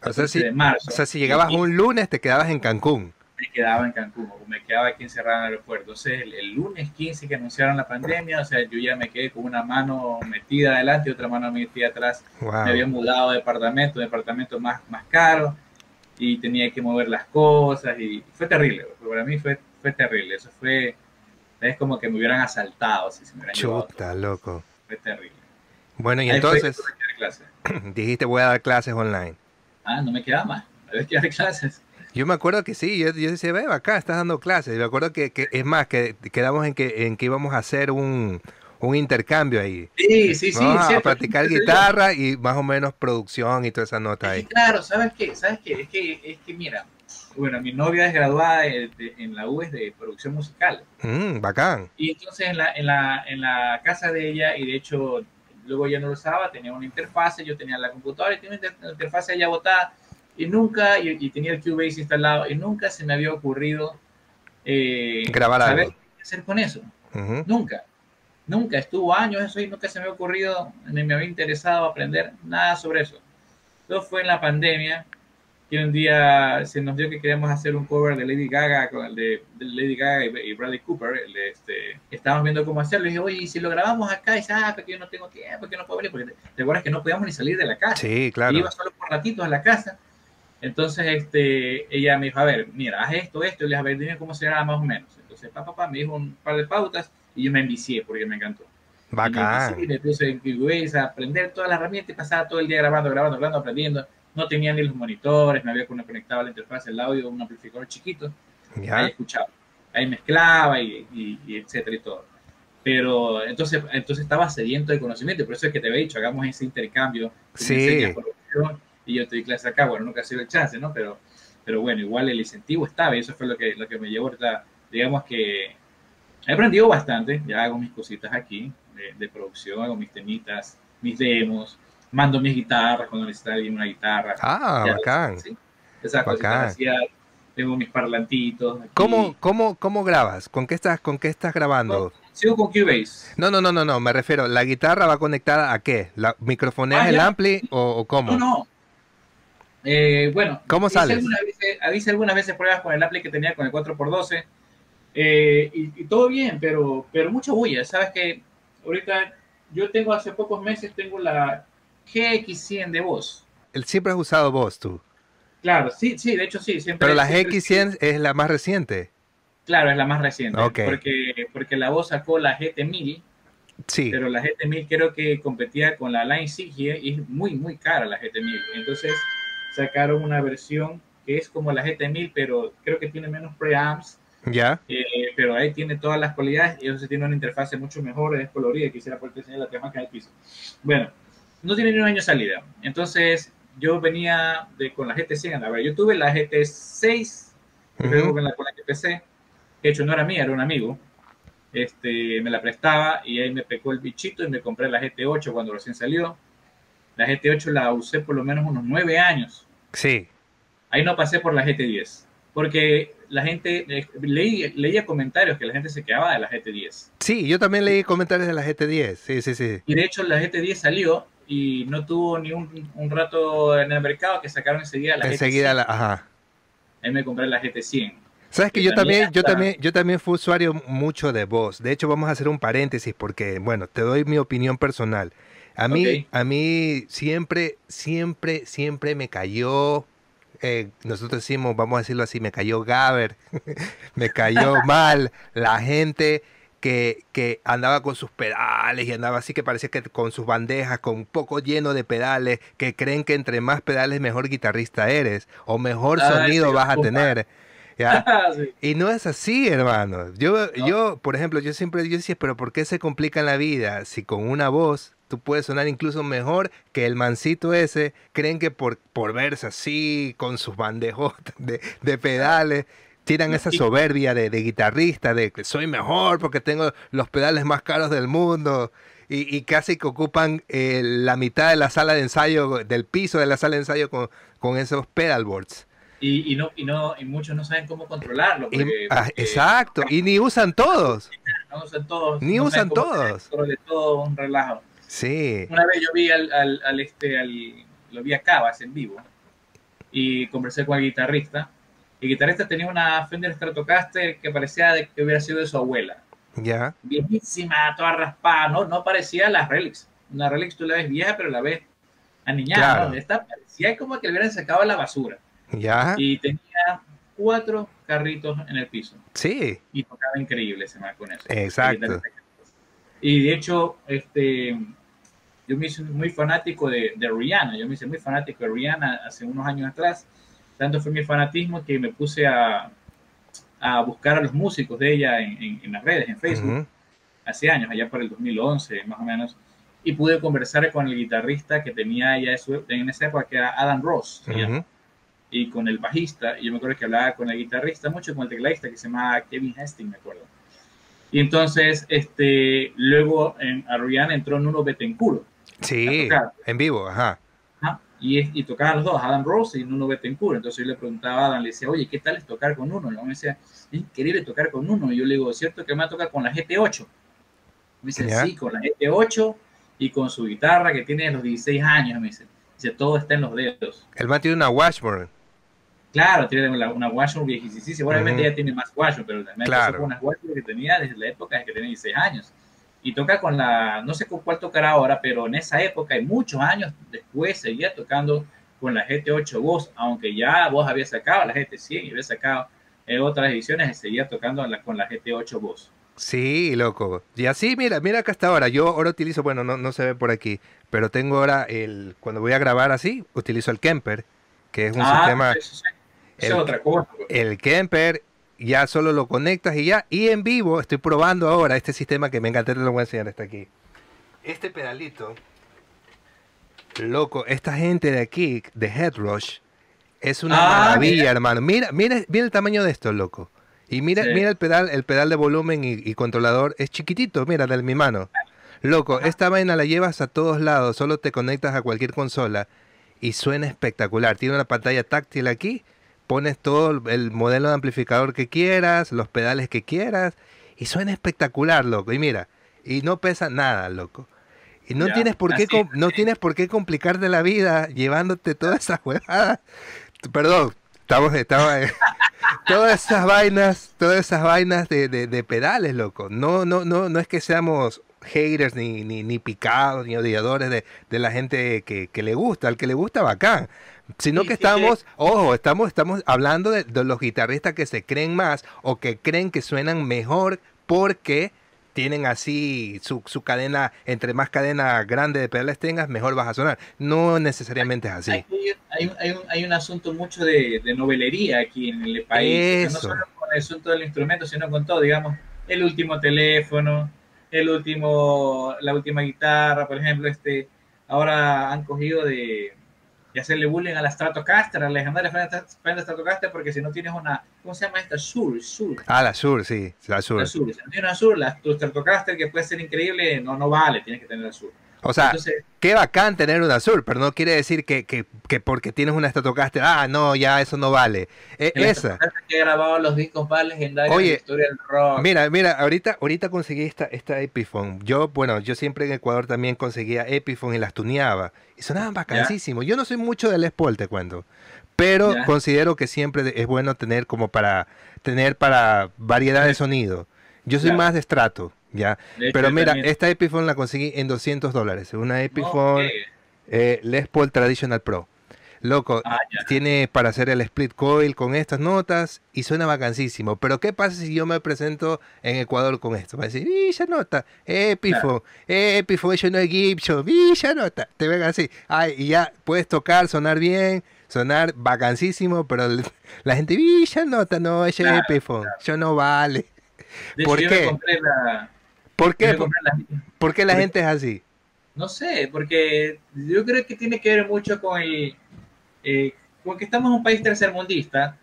14 si, de marzo. o sea, si llegabas y un lunes, te quedabas en Cancún. me quedaba en Cancún, o me quedaba aquí encerrado en el aeropuerto. Entonces, el, el lunes 15 que anunciaron la pandemia, o sea, yo ya me quedé con una mano metida adelante y otra mano metida atrás. Wow. Me había mudado de departamento, departamento más, más caro, y tenía que mover las cosas, y fue terrible. Para mí fue, fue terrible. Eso fue, es como que me hubieran asaltado si se me hubieran. Chuta, loco. Fue terrible. Bueno, y Ahí entonces dijiste voy a dar clases online. Ah, no me quedaba más. Había que dar clases. Yo me acuerdo que sí, yo, yo decía, ve acá, estás dando clases. Y me acuerdo que, que- es más, que quedamos en que, en que íbamos a hacer un, un intercambio ahí. Sí, sí, sí. Vamos a cierto. practicar guitarra y más o menos producción y toda esa nota ahí. claro, ¿sabes qué? ¿Sabes qué? Es que, es que mira, bueno, mi novia es graduada de- de- en la UES de producción musical. Mm, bacán. Y entonces en la, en, la, en la casa de ella, y de hecho luego ella no lo usaba, tenía una interfase, yo tenía la computadora y tenía una inter- una interfase ella botada, y nunca, y, y tenía el Cubase instalado, y nunca se me había ocurrido eh, Grabar saber algo. qué hacer con eso. Ujú. Nunca. Nunca. Estuvo años eso y nunca se me ha ocurrido, ni me había interesado aprender nada sobre eso. Todo fue en la pandemia, que un día se nos dio que queríamos hacer un cover de Lady Gaga, con el de, de Lady Gaga y, y Bradley Cooper. el de este, estábamos viendo cómo hacerlo. Y dije, oye, ¿y si lo grabamos acá? Y dice, ah, porque yo no tengo tiempo, que no puedo venir. Porque te, acuerdas que no podíamos ni salir de la casa. Sí, claro. Y iba solo por ratitos a la casa. Entonces, este, ella me dijo, a ver, mira, haz esto, esto, y le dije, a ver, dime cómo se graba más o menos. Entonces, papá, papá, me dijo un par de pautas y yo me envicié porque me encantó. Y me Bacán. envicié, me puse en Cubase a aprender todas las herramientas y pasaba todo el día grabando, grabando, grabando, aprendiendo. No tenía ni los monitores, me había conectado a la interfaz, el audio, un amplificador chiquito. Ahí Ya. escuchaba, ahí mezclaba y, y, y etcétera y todo. Pero entonces, entonces estaba sediento de conocimiento, por eso es que te había dicho, hagamos ese intercambio. Sí. y yo te doy clase acá. Bueno, nunca ha sido el chance, ¿no? Pero, pero bueno, igual el incentivo estaba y eso fue lo que, lo que me llevó ahorita. Digamos que he aprendido bastante, ya hago mis cositas aquí de, de producción, hago mis temitas, mis demos, mando mis guitarras cuando necesita alguien una guitarra. Ah, Ya, bacán. sí. Esas Bacán. hacía, tengo mis parlantitos. aquí. ¿Cómo, cómo, ¿Cómo grabas? ¿Con qué estás, con qué estás grabando? Sigo con Cubase. No, no, no, no, no, me refiero, ¿la guitarra va conectada a qué? ¿La microfoneas Ah, el ya. ampli o, o cómo? No, no. Eh, bueno, ¿Cómo hice sales? Algunas veces, hice algunas veces pruebas con el ampli que tenía con el 4x12 eh, y, y todo bien, pero, pero mucha bulla. Sabes que ahorita yo tengo hace pocos meses, tengo la GX100 de voz. El- Siempre has usado voz tú, Claro, sí, sí, de hecho sí. Siempre, pero la siempre- GX100 es la más reciente. Claro, es la más reciente. Ok. Porque, porque la voz sacó la GT1000 Sí, pero la GT1000 creo que competía con la Line Sigie y es muy, muy cara la GT1000. Entonces sacaron una versión que es como la GT1000, pero creo que tiene menos preamps, ya. eh, pero ahí tiene todas las cualidades y entonces tiene una interfaz mucho mejor, es colorida, quisiera poder enseñar la temática del piso. Bueno, no tiene ni un año de salida. Entonces yo venía de, con la GT100, a ver, yo tuve la GT6, luego Ujú. con la, con la que empecé, de hecho no era mía, era un amigo, este, me la prestaba y ahí me pecó el bichito y me compré la GT8 cuando recién salió. La GT8 la usé por lo menos unos nueve años. Sí, Ahí no pasé por la GT10, porque la gente, eh, leí, leía comentarios que la gente se quedaba de la GT10. sí, yo también leí comentarios de la GT10, sí, sí, sí. Y de hecho la GT10 salió y no tuvo ni un, un rato en el mercado que sacaron enseguida la Enseguida GT100. la, ajá. Ahí me compré la GT100. Sabes que Que yo también, yo también, yo también fui usuario mucho de voz. De hecho, vamos a hacer un paréntesis porque, bueno, te doy mi opinión personal. A mí, a mí siempre, siempre, siempre me cayó, eh, nosotros decimos, vamos a decirlo así, me cayó Gaber, me cayó mal la gente que, que andaba con sus pedales y andaba así que parecía que con sus bandejas, con un poco lleno de pedales, que creen que entre más pedales mejor guitarrista eres o mejor Ah, sonido vas a tener. ¿ya? Sí. Y no es así, hermano. Yo, No. yo, por ejemplo, yo siempre yo decía, pero ¿por qué se complica la vida si con una voz tú puedes sonar incluso mejor que el mancito ese? Creen que por, por verse así, con sus bandejotas de, de pedales, tiran esa soberbia de, de guitarrista, de que soy mejor porque tengo los pedales más caros del mundo. Y, y casi que ocupan eh, la mitad de la sala de ensayo, del piso de la sala de ensayo con, con esos pedalboards. Y, y no, y, no, y muchos no saben cómo controlarlo. Porque, ah, porque exacto, y ni usan todos. no usan todos. Ni no usan todos. hacer control De todo un relajo. Sí. Una vez yo vi al, al, al este, al, lo vi a Cabas en vivo y conversé con el guitarrista. El guitarrista tenía una Fender Stratocaster que parecía de que hubiera sido de su abuela. Ya. Viejísima, toda raspada, no, no parecía la Relix. Una Relix tú la ves vieja, pero la ves aniñada. Claro. ¿no? Esta parecía como que le hubieran sacado a la basura. Ya. Y tenía cuatro carritos en el piso. Sí. y tocaba increíble ese man con eso. Exacto. Y de hecho, este, yo me hice muy fanático de, de Rihanna, yo me hice muy fanático de Rihanna hace unos años atrás, tanto fue mi fanatismo que me puse a, a buscar a los músicos de ella en, en- en las redes, en Facebook, Ujú. hace años, allá por el 2011 más o menos, y pude conversar con el guitarrista que tenía ella en esa época, que era Adam Ross. llama. Ujú. y con el bajista. Y yo me acuerdo que hablaba con el guitarrista, mucho con el tecladista que se llama Kevin Hastings, me acuerdo. Y entonces, este, luego en Arroyan entró Nuno Betancourt. Sí, en vivo, ajá. Y, y tocaban los dos, Adam Rose y Nuno Betancourt. Entonces yo le preguntaba a Adam, le decía, oye, ¿qué tal es tocar con uno? Y me decía, es increíble tocar con uno. Y yo le digo, ¿cierto que me va a tocar con la GT8? Me dice, sí, con la GT8 y con su guitarra que tiene los 16 años, me dice. Dice, todo está en los dedos. El man tiene una Washburn. Claro, tiene una, una Washburn viejísima. Seguramente ya tiene más Washburn, pero también claro. unas Washburn que tenía desde la época de que tenía 16 años. Y toca con la, no sé con cuál tocará ahora, pero en esa época y muchos años después seguía tocando con la GT8 Voz, aunque ya vos había sacado la GT100 y había sacado en otras ediciones seguía tocando con la GT8 Voz. Sí, loco. Y así, mira, mira acá hasta ahora. Yo ahora utilizo, bueno, no, no se ve por aquí, pero tengo ahora el, cuando voy a grabar así, utilizo el Kemper, que es un ah, sistema... es otra cosa. Pues. El Kemper ya solo lo conectas y ya. Y en vivo estoy probando ahora este sistema que me encanta, te lo voy a enseñar hasta aquí. Este pedalito, loco, esta gente de aquí, de Headrush, es una ah, maravilla, hermano. Mira, mira, mira el tamaño de esto, loco. Y mira, mira el pedal, el pedal de volumen y, controlador es chiquitito, mira, de mi mano. Loco, esta vaina la llevas a todos lados, solo te conectas a cualquier consola y suena espectacular. Tiene una pantalla táctil aquí, pones todo el modelo de amplificador que quieras, los pedales que quieras y suena espectacular, loco. Y mira, y no pesa nada, loco. Y no tienes por qué no tienes por qué complicarte la vida llevándote todas esas huevadas. Perdón, estamos, estamos todas esas vainas, todas esas vainas de, de, pedales, loco. No, no, no, no es que seamos haters ni, ni, ni picados ni odiadores de, de la gente que, que, le gusta. Al que le gusta, bacán sino que estamos, ojo, estamos, estamos hablando de, los guitarristas que se creen más o que creen que suenan mejor porque tienen así su, su cadena, entre más cadena grande de pedales tengas, mejor vas a sonar. No necesariamente es así. Hay, hay, un, hay un, asunto mucho de, novelería aquí en el país. No solo con el asunto del instrumento, sino con todo, digamos, el último teléfono, el último, la última guitarra, por ejemplo, este, ahora han cogido de y hacerle bullying a la Stratocaster, a la legendaria Fender Stratocaster, porque si no tienes una, ¿cómo se llama esta? Sur, Sur. Ah, la Sur, sí, la Sur. La Sur, si no tienes una Sur, la, tu Stratocaster que puede ser increíble, no, no vale, tienes que tener la Sur. O sea, qué bacán tener una Sur, pero no quiere decir que, que, que porque tienes una Stratocaster, ah, no, ya eso no vale. E, esa. Que he grabado los discos más legendarios de la historia del rock. Mira, mira, ahorita, ahorita conseguí esta, esta Epiphone. Yo, bueno, yo siempre en Ecuador también conseguía Epiphone y las tuneaba. Y sonaban vacancísimos. Yo no soy mucho del Les Paul, te cuento. Pero considero que siempre es bueno tener como para tener para variedad de sonido. Yo soy más de estrato. ¿Ya? Pero mira, esta Epiphone la conseguí en 200 dólares. Una Epiphone eh, Les Paul Traditional Pro. Loco, ah, tiene para hacer el split coil con estas notas y suena vacancísimo. Pero ¿qué pasa si yo me presento en Ecuador con esto? Va a decir, Villa Nota, Epiphone, Epiphone, yo no es Gibson, Villa Nota. Te ven así. Ay, y ya puedes tocar, sonar bien, sonar vacancísimo, pero la gente, Villa Nota, no, es Epiphone, yo no vale. ¿Por qué? ¿Por qué? ¿Por, qué la gente es así? No sé, porque yo creo que tiene que ver mucho con el... Eh, porque estamos en un país tercermundista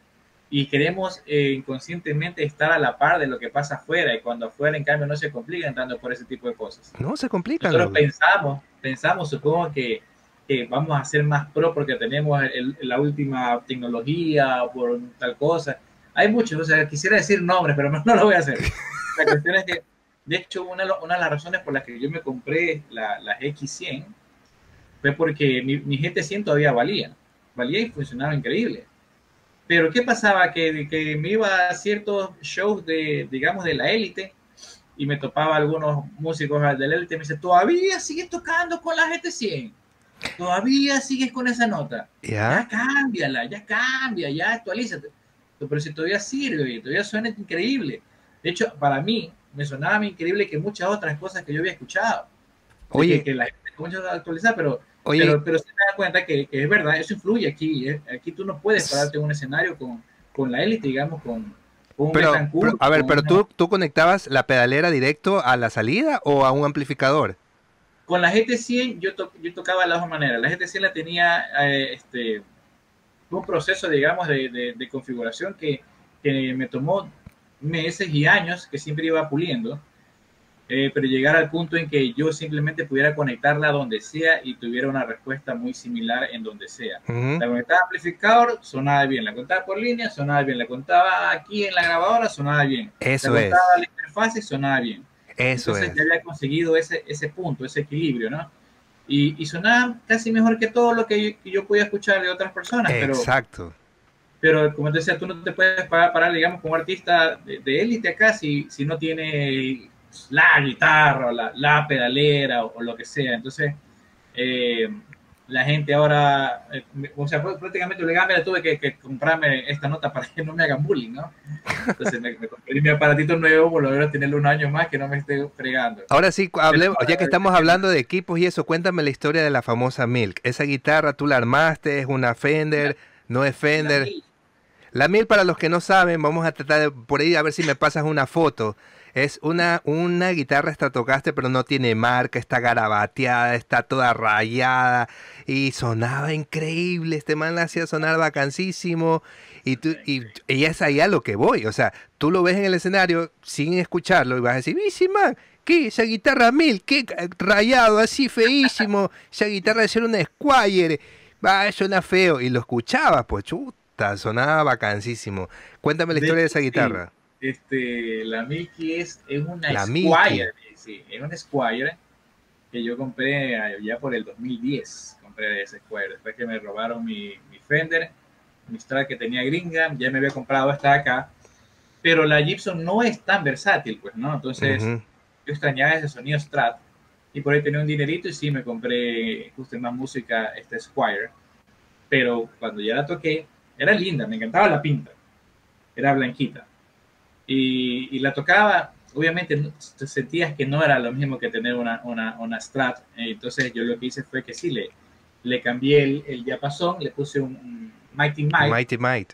y queremos eh, inconscientemente estar a la par de lo que pasa afuera y cuando afuera en cambio no se complican tanto por ese tipo de cosas. No se complican. Nosotros pensamos, pensamos, supongo que, vamos a ser más pro porque tenemos la última tecnología o por tal cosa. Hay muchos, o sea, quisiera decir nombres, pero no lo voy a hacer. La cuestión es que de hecho, una, una, de las razones por las que yo me compré la, la X100 fue porque mi, mi GT100 todavía valía. Valía y funcionaba increíble. Pero ¿qué pasaba? Que, que me iba a ciertos shows de, digamos, de la élite y me topaba algunos músicos de la élite y me dice, todavía sigues tocando con la GT100. Todavía sigues con esa nota. Ya cámbiala, ya cambia, ya actualízate. Pero si todavía sirve, todavía suena increíble. De hecho, para mí, me sonaba increíble que muchas otras cosas que yo había escuchado. Oye. Que, la gente mucho actualizar, pero, pero, pero se da cuenta que, que, es verdad, eso influye aquí. ¿eh? Aquí tú no puedes pararte en un escenario con, con la élite, digamos, con, un pero, A ver, pero tú, tú conectabas la pedalera directo a la salida o a un amplificador? Con la GT100 yo, yo tocaba de las dos maneras. La GT100 la tenía, eh, este, un proceso, digamos, de, de, configuración que, que, me tomó meses y años, que siempre iba puliendo, eh, pero llegar al punto en que yo simplemente pudiera conectarla donde sea y tuviera una respuesta muy similar en donde sea. La conectaba amplificador, sonaba bien. La contaba por línea, sonaba bien. La contaba aquí en la grabadora, sonaba bien. Eso la contaba es. la interfaz, sonaba bien. Eso Entonces ya había conseguido ese, ese punto, ese equilibrio, ¿no? Y, y, sonaba casi mejor que todo lo que yo, podía escuchar de otras personas. Exacto. Pero, como te decía, tú no te puedes parar, digamos, como artista de élite acá si, si no tiene la guitarra o la, la pedalera o, lo que sea. Entonces, eh, la gente ahora, eh, o sea, prácticamente obligada, tuve que, comprarme esta nota para que no me hagan bullying, ¿no? Entonces me, compré mi aparatito nuevo, por lo menos tenerlo un año más que no me esté fregando. Ahora sí, hablemos, ya que estamos hablando de equipos y eso, cuéntame la historia de la famosa Milk. Esa guitarra tú la armaste, es una Fender, no es Fender. La Milk, para los que no saben, vamos a tratar de, por ahí a ver si me pasas una foto. Es una, una guitarra Stratocaster, pero no tiene marca, está garabateada, está toda rayada y sonaba increíble. Este man la hacía sonar vacancísimo y, tú, y, es ahí a lo que voy. O sea, tú lo ves en el escenario sin escucharlo y vas a decir, sí, man! ¿Qué? Esa guitarra mil, qué rayado, así feísimo. Esa guitarra de ser una Squire. Va, suena feo. Y lo escuchabas, pues chuta, sonaba vacancísimo. Cuéntame la historia de esa guitarra. este, la Milky es, es una Squire, sí, es una Squire que yo compré ya por el 2010, compré ese Squire, después que me robaron mi, mi Fender, mi Strat que tenía gringa, ya me había comprado esta acá, pero la Gibson no es tan versátil, pues, ¿no? Entonces, yo extrañaba ese sonido Strat, y por ahí tenía un dinerito y sí, me compré justo en más música esta Squire, pero cuando ya la toqué, era linda, me encantaba la pinta, era blanquita. Y, la tocaba, obviamente sentías que no era lo mismo que tener una, una, una Strat, entonces yo lo que hice fue que sí, le, le cambié el, el diapasón, le puse un, Mighty Might. Mighty Might.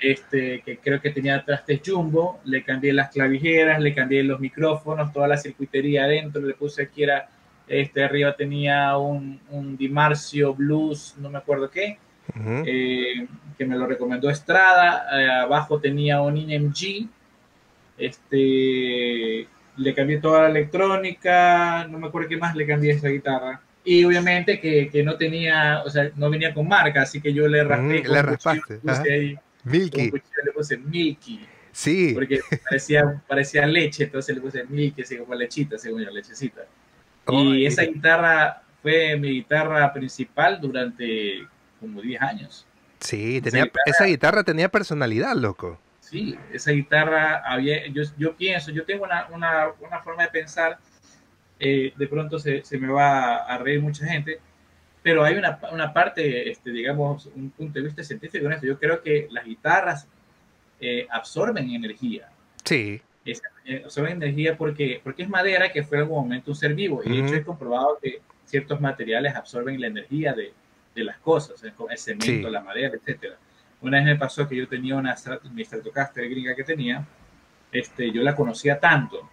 Este, que creo que tenía trastes jumbo, le cambié las clavijeras, le cambié los micrófonos, toda la circuitería adentro, le puse aquí era, este, arriba tenía un, un Dimarcio Blues, no me acuerdo qué, eh, que me lo recomendó Estrada. Eh, abajo tenía un IMG. Este, le cambié toda la electrónica, no me acuerdo qué más le cambié a esa guitarra. Y obviamente que, que, no tenía, o sea, no venía con marca, así que yo le raspé. le raspaste. Milky. le puse Milky. Sí. Porque parecía, parecía leche, entonces le puse Milky, así como lechita, según yo, lechecita. y esa guitarra fue mi guitarra principal durante como 10 años. Sí, tenía, esa, guitarra, tenía personalidad, loco. Sí, esa guitarra había, yo, yo pienso, yo tengo una, una, una forma de pensar, eh, de pronto se, se, me va a reír mucha gente, pero hay una, una, parte, este, digamos, un punto de vista científico en esto. Yo creo que las guitarras eh, absorben energía. Sí. Eh, absorben energía porque, porque es madera que fue en algún momento un ser vivo. Y de hecho he comprobado que ciertos materiales absorben la energía de, de las cosas, el cemento, la madera, etcétera. Una vez me pasó que yo tenía una mi Stratocaster gringa que tenía, este, yo la conocía tanto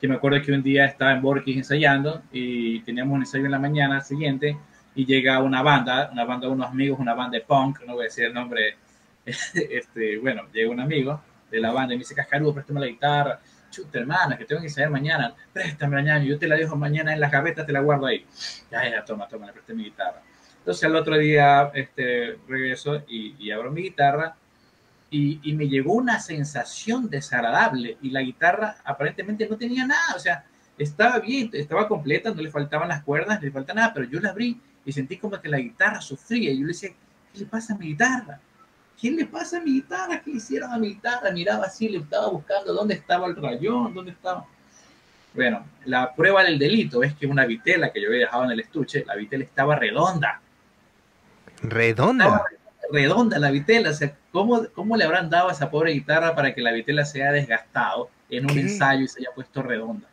que me acuerdo que un día estaba en Borkis ensayando y teníamos un ensayo en la mañana siguiente y llega una banda, una banda de unos amigos, una banda de punk, no voy a decir el nombre, este, bueno, llega un amigo de la banda y me dice, Cascarudo, préstame la guitarra, chuta hermana, que tengo que ensayar mañana, préstame mañana, yo te la dejo mañana en la gaveta, te la guardo ahí. Ya, ya, toma, toma, le presté mi guitarra. Entonces al otro día este, regreso y abro mi guitarra y, y, me llegó una sensación desagradable y la guitarra aparentemente no tenía nada, o sea, estaba bien, estaba completa, no le faltaban las cuerdas, no le falta nada, pero yo la abrí y sentí como que la guitarra sufría y yo le decía, ¿qué le pasa a mi guitarra? ¿qué le pasa a mi guitarra? ¿Qué le hicieron a mi guitarra? Miraba así, le estaba buscando dónde estaba el rayón, dónde estaba. Bueno, la prueba del delito es que una vitela que yo había dejado en el estuche, la vitela estaba redonda. ¿Redonda? Redonda la vitela. O sea, ¿cómo, ¿cómo, le habrán dado a esa pobre guitarra para que la vitela se haya desgastado en un ensayo y se haya puesto redonda?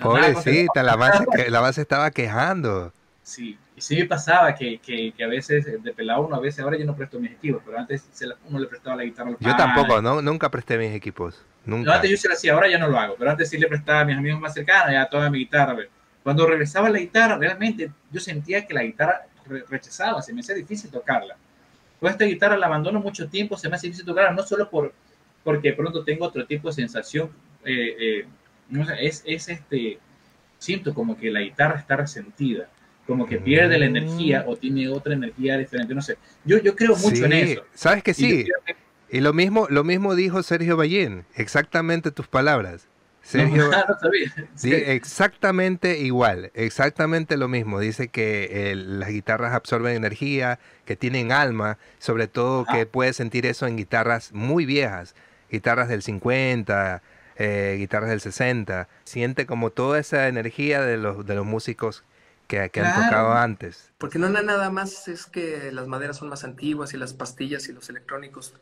Pobrecita, la base, la base estaba quejando. Sí, y sí me pasaba que, que, que, a veces de pelado uno, a veces ahora yo no presto mis equipos, pero antes uno le prestaba la guitarra. Yo tampoco, no, nunca presté mis equipos. Nunca. antes yo se lo hacía, ahora ya no lo hago, pero antes sí le prestaba a mis amigos más cercanos, ya toda mi guitarra. Cuando regresaba la guitarra, realmente yo sentía que la guitarra rechazaba, se me hacía difícil tocarla. Pues esta guitarra la abandono mucho tiempo, se me hace difícil tocarla, no solo por, porque pronto tengo otro tipo de sensación, eh, eh, no sé, es, es este, siento como que la guitarra está resentida, como que pierde la energía o tiene otra energía diferente, no sé. Yo, yo creo mucho en eso. Sabes que sí. Y, lo mismo, lo mismo dijo Sergio Ballén, exactamente tus palabras. Sergio, Sí, exactamente igual, exactamente lo mismo. Dice que las guitarras absorben energía, que tienen alma, sobre todo que puedes sentir eso en guitarras muy viejas, guitarras del 50, eh, guitarras del 60. Siente como toda esa energía de los, de los músicos que, han tocado antes. Porque no nada más es que las maderas son más antiguas y las pastillas y los electrónicos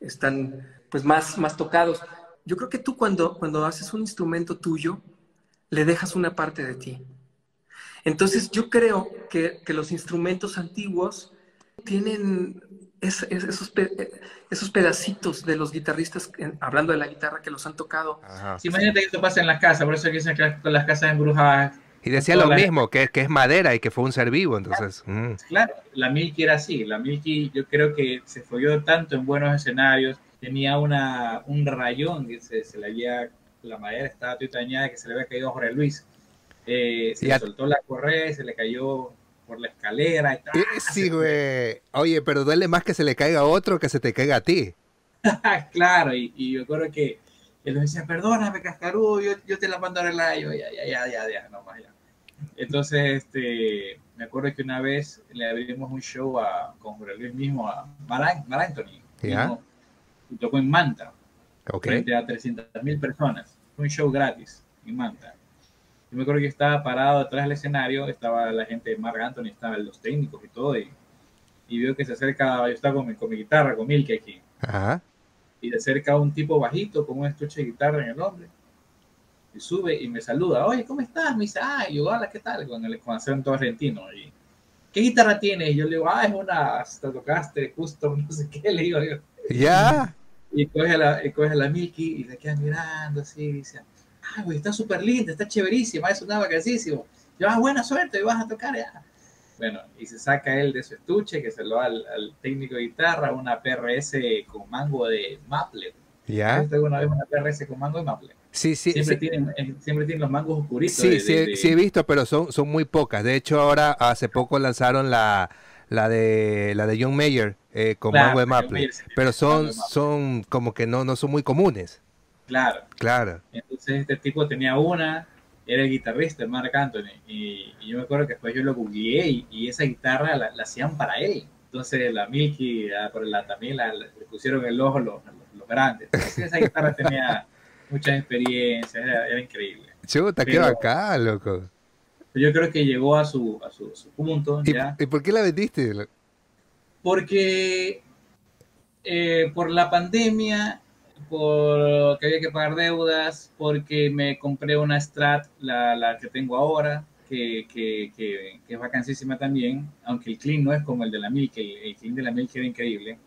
están pues más, más tocados yo creo que tú cuando, cuando haces un instrumento tuyo, le dejas una parte de ti. Entonces yo creo que, los instrumentos antiguos tienen esos, esos, pedacitos de los guitarristas, hablando de la guitarra, que los han tocado. imagínate que esto pasa en la casa, por eso dicen que con las casas embrujadas. Y decía lo mismo, que, que, es madera y que fue un ser vivo, entonces. Claro, mm. la Milky era así. La Milky yo creo que se folló tanto en buenos escenarios, tenía una, un rayón que se, se, le había, la madera estaba dañada que se le había caído a Jorge Luis. Eh, se le soltó la correa y se le cayó por la escalera y tal. Sí, güey. Oye, pero duele más que se le caiga a otro que se te caiga a ti. claro, y, y yo creo que él nos decía, perdóname, cascarudo, yo, yo te la mando a arreglar. Yo, ya, ya, ya, ya, ya, no más, ya. Entonces, este, me acuerdo que una vez le abrimos un show a, con Jorge Luis mismo a Mar, Mar Anthony. ¿Ya? Y tocó en Manta, frente a 300 mil personas. Fue un show gratis en Manta. Yo me acuerdo que estaba parado atrás del escenario, estaba la gente de Mark Anthony, estaban los técnicos y todo, y, y veo que se acerca, yo estaba con mi, con mi guitarra, con Milky aquí, y se acerca un tipo bajito con un estuche de guitarra en el hombre, y sube y me saluda, oye, ¿cómo estás? Me dice, ay, hola, ¿qué tal? Con el con acento argentino, y ¿qué guitarra tienes? Y yo le digo, ah, es una tocaste justo, no sé qué, le digo, ya. Y coge la, y coge la Milky y se queda mirando así y dice, ah, güey, está súper linda, está chéverísima, es una vacancísimo. Yo, ah, buena suerte, vas a tocar ya. Bueno, y se saca él de su estuche, que se lo da al, técnico de guitarra, una PRS con mango de maple. ¿Ya? ¿Viste alguna vez una PRS con mango de maple? Sí, sí. Siempre, Tienen, eh, siempre tienen los mangos oscuritos. Sí, sí, sí he visto, pero son, son muy pocas. De hecho, ahora hace poco lanzaron la, la de la de John Mayer eh, con mango de maple, pero son son como que no no son muy comunes. Claro. Claro. Entonces este tipo tenía una, era el guitarrista, el Mark Anthony, y, yo me acuerdo que después yo lo googleé y, esa guitarra la, hacían para él. Entonces la Milky, por la, también la, le pusieron el ojo los, los, grandes. Entonces esa guitarra tenía mucha experiencia, era, increíble. Chuta, qué bacán, loco yo creo que llegó a su, a su, punto. ¿Y, ¿Y, por qué la vendiste? Porque eh, por la pandemia, porque había que pagar deudas, porque me compré una Strat, la, la que tengo ahora, que, que, que, es vacancísima también, aunque el clean no es como el de la Milky, el, clean de la Milky era increíble.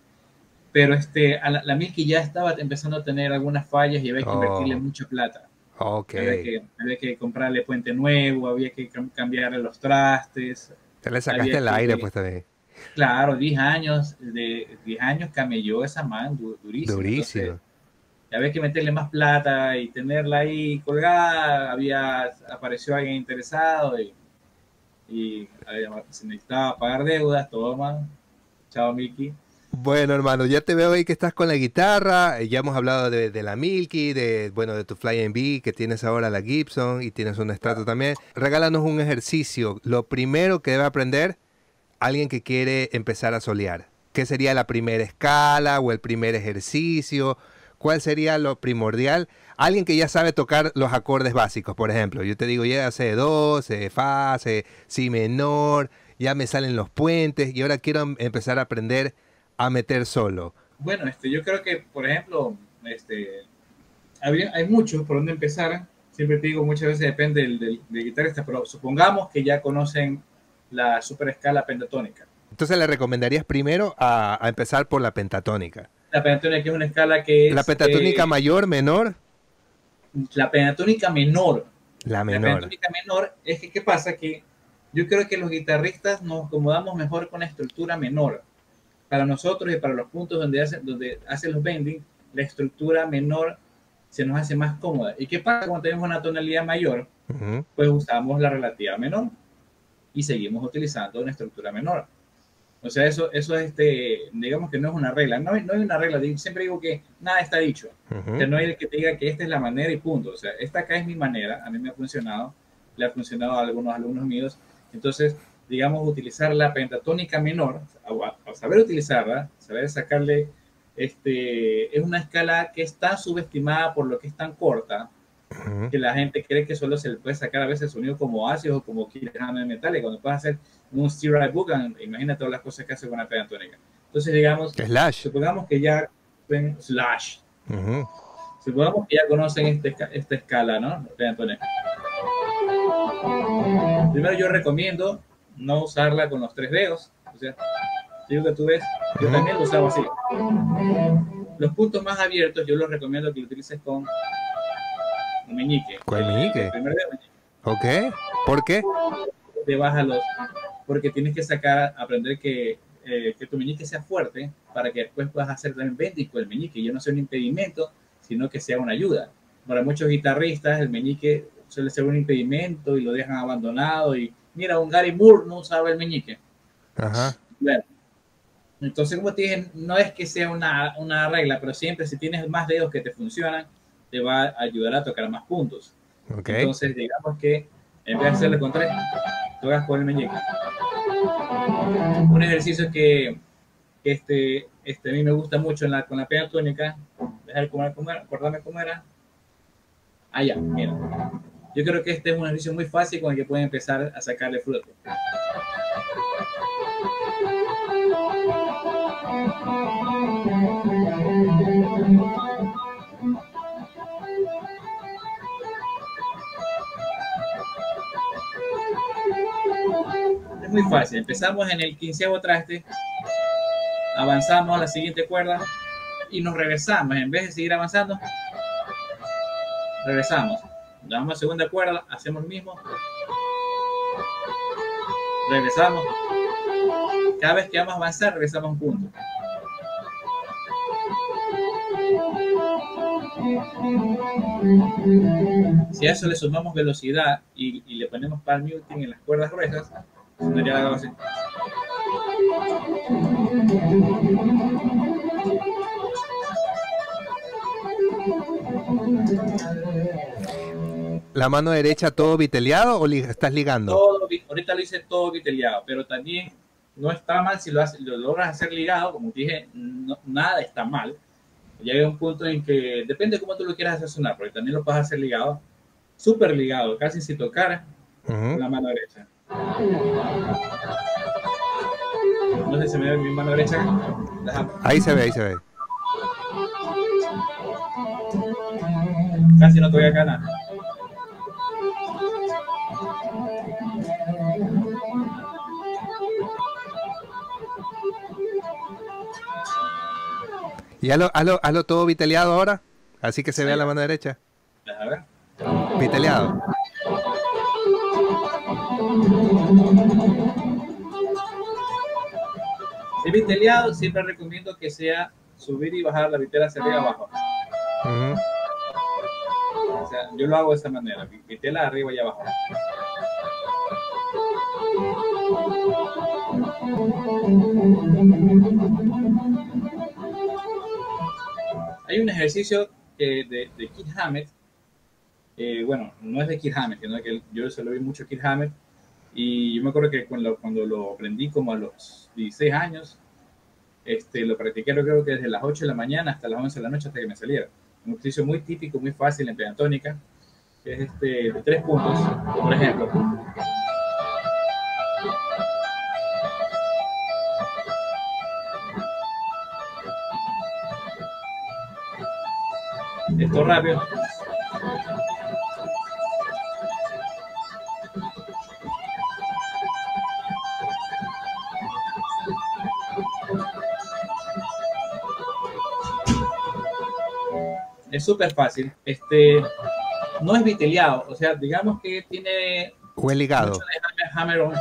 Pero este, la, la Milky ya estaba empezando a tener algunas fallas y había que invertirle oh. mucha plata. Okay. Había, que, comprarle puente nuevo, había que cambiarle los trastes. Te le sacaste el aire, pues también. Claro, 10 años, de 10 años camelló esa man durísimo. Durísimo. había que meterle más plata y tenerla ahí colgada. Había, apareció alguien interesado y, y se necesitaba pagar deudas, todo más. Chao, Miki. Bueno, hermano, ya te veo ahí que estás con la guitarra. Ya hemos hablado de, la Milky, de bueno, de tu Fly B, que tienes ahora la Gibson y tienes un estrato también. Regálanos un ejercicio. Lo primero que debe aprender alguien que quiere empezar a solear. ¿Qué sería la primera escala o el primer ejercicio? ¿Cuál sería lo primordial? Alguien que ya sabe tocar los acordes básicos, por ejemplo. Yo te digo, ya C2, C, Fa, C, Si menor, ya me salen los puentes y ahora quiero em, empezar a aprender a meter solo? Bueno, este, yo creo que, por ejemplo, este, hay muchos por donde empezar. Siempre te digo, muchas veces depende del, del, guitarrista, pero supongamos que ya conocen la super escala pentatónica. Entonces le recomendarías primero a, empezar por la pentatónica. La pentatónica es una escala que es... ¿La pentatónica eh, mayor, menor? La pentatónica menor. La menor. La pentatónica menor es que, ¿qué pasa? Que yo creo que los guitarristas nos acomodamos mejor con la estructura menor. Para nosotros y para los puntos donde hacen, donde hacen los bending, la estructura menor se nos hace más cómoda. ¿Y qué pasa cuando tenemos una tonalidad mayor? Ujú. Pues usamos la relativa menor y seguimos utilizando una estructura menor. O sea, eso, eso es, este, digamos que no es una regla. No, hay- no hay una regla. Siempre digo que nada está dicho. Ujú. Que no hay el que te diga que esta es la manera y punto. O sea, esta acá es mi manera, a mí me ha funcionado, le ha funcionado a algunos alumnos míos. Entonces, digamos, utilizar la pentatónica menor, a, a saber utilizarla, saber sacarle, este, es una escala que está subestimada por lo que es tan corta, Ujú. que la gente cree que solo se le puede sacar a veces sonido como ácido o como kilogramos de metal, y cuando puedes hacer un steer book, imagina todas las cosas que hace con la pentatónica. Entonces, digamos, Slash. supongamos que ya ven slash, Ujú. Supongamos que ya conocen este, esta escala, ¿no? Pentatónica. Primero yo recomiendo no usarla con los tres dedos. O sea, digo que tú ves, yo también lo usaba así. Los puntos más abiertos yo los recomiendo que lo utilices con un meñique. ¿Con el meñique? El primer dedo meñique. Ok. ¿Por qué? Te baja los... Porque tienes que sacar, aprender que, eh, que tu meñique sea fuerte para que después puedas hacer también bending con el meñique. Y no sea un impedimento, sino que sea una ayuda. Para muchos guitarristas el meñique suele ser un impedimento y lo dejan abandonado. Y mira, un Gary Moore no usaba el meñique. Ajá. Bueno, entonces, como te dije, no es que sea una, una regla, pero siempre si tienes más dedos que te funcionan, te va a ayudar a tocar más puntos. Ok. Entonces, digamos que en vez de hacerlo con tres, tocas con el meñique. Un ejercicio que, que este, este, a mí me gusta mucho en la, con la pentatónica, dejar cómo era, acordarme cómo era. Ah, ya, mira. Yo creo que este es un ejercicio muy fácil con el que pueden empezar a sacarle fruto. Es muy fácil. Empezamos en el quinceavo traste, avanzamos a la siguiente cuerda y nos regresamos. En vez de seguir avanzando, regresamos. Damos a segunda cuerda, hacemos lo mismo. Regresamos. Cada vez que vamos a avanzar, regresamos un punto. Si a eso le sumamos velocidad y, y le ponemos palm muting en las cuerdas gruesas, sonaría algo así. ¿La mano derecha todo viteleado o li- estás ligando? Todo, ahorita lo hice todo viteleado, pero también no está mal si lo, hace- lo logras hacer ligado, como dije, no- nada está mal. Llega un punto en que depende de cómo tú lo quieras hacer sonar, porque también lo puedes hacer ligado, súper ligado, casi sin tocar con la mano derecha. No sé si se me ve mi mano derecha. Ahí se ve, ahí se ve. Casi no toqué acá nada. Y hazlo, hazlo- hazlo todo viteleado ahora. Así que se vea la mano derecha. Ver. Viteleado. Si viteleado, siempre recomiendo que sea subir y bajar la vitela hacia arriba abajo. O sea, yo lo hago de esta manera, vi- vitela arriba y abajo. Hay un ejercicio de, de Kid Hammett, eh, bueno, no es de Kid Hammett, sino que yo se lo vi mucho a Kid Hammett, y yo me acuerdo que cuando, cuando lo aprendí como a los 16 años, este, lo practiqué creo que desde las 8 de la mañana hasta las 11 de la noche hasta que me saliera. Un ejercicio muy típico, muy fácil en pentatónica, que es este, de tres puntos, por ejemplo. Esto rápido. Es súper fácil. Este, no es viteliado, o sea, digamos que tiene... O ligado. Mucho de hammer on,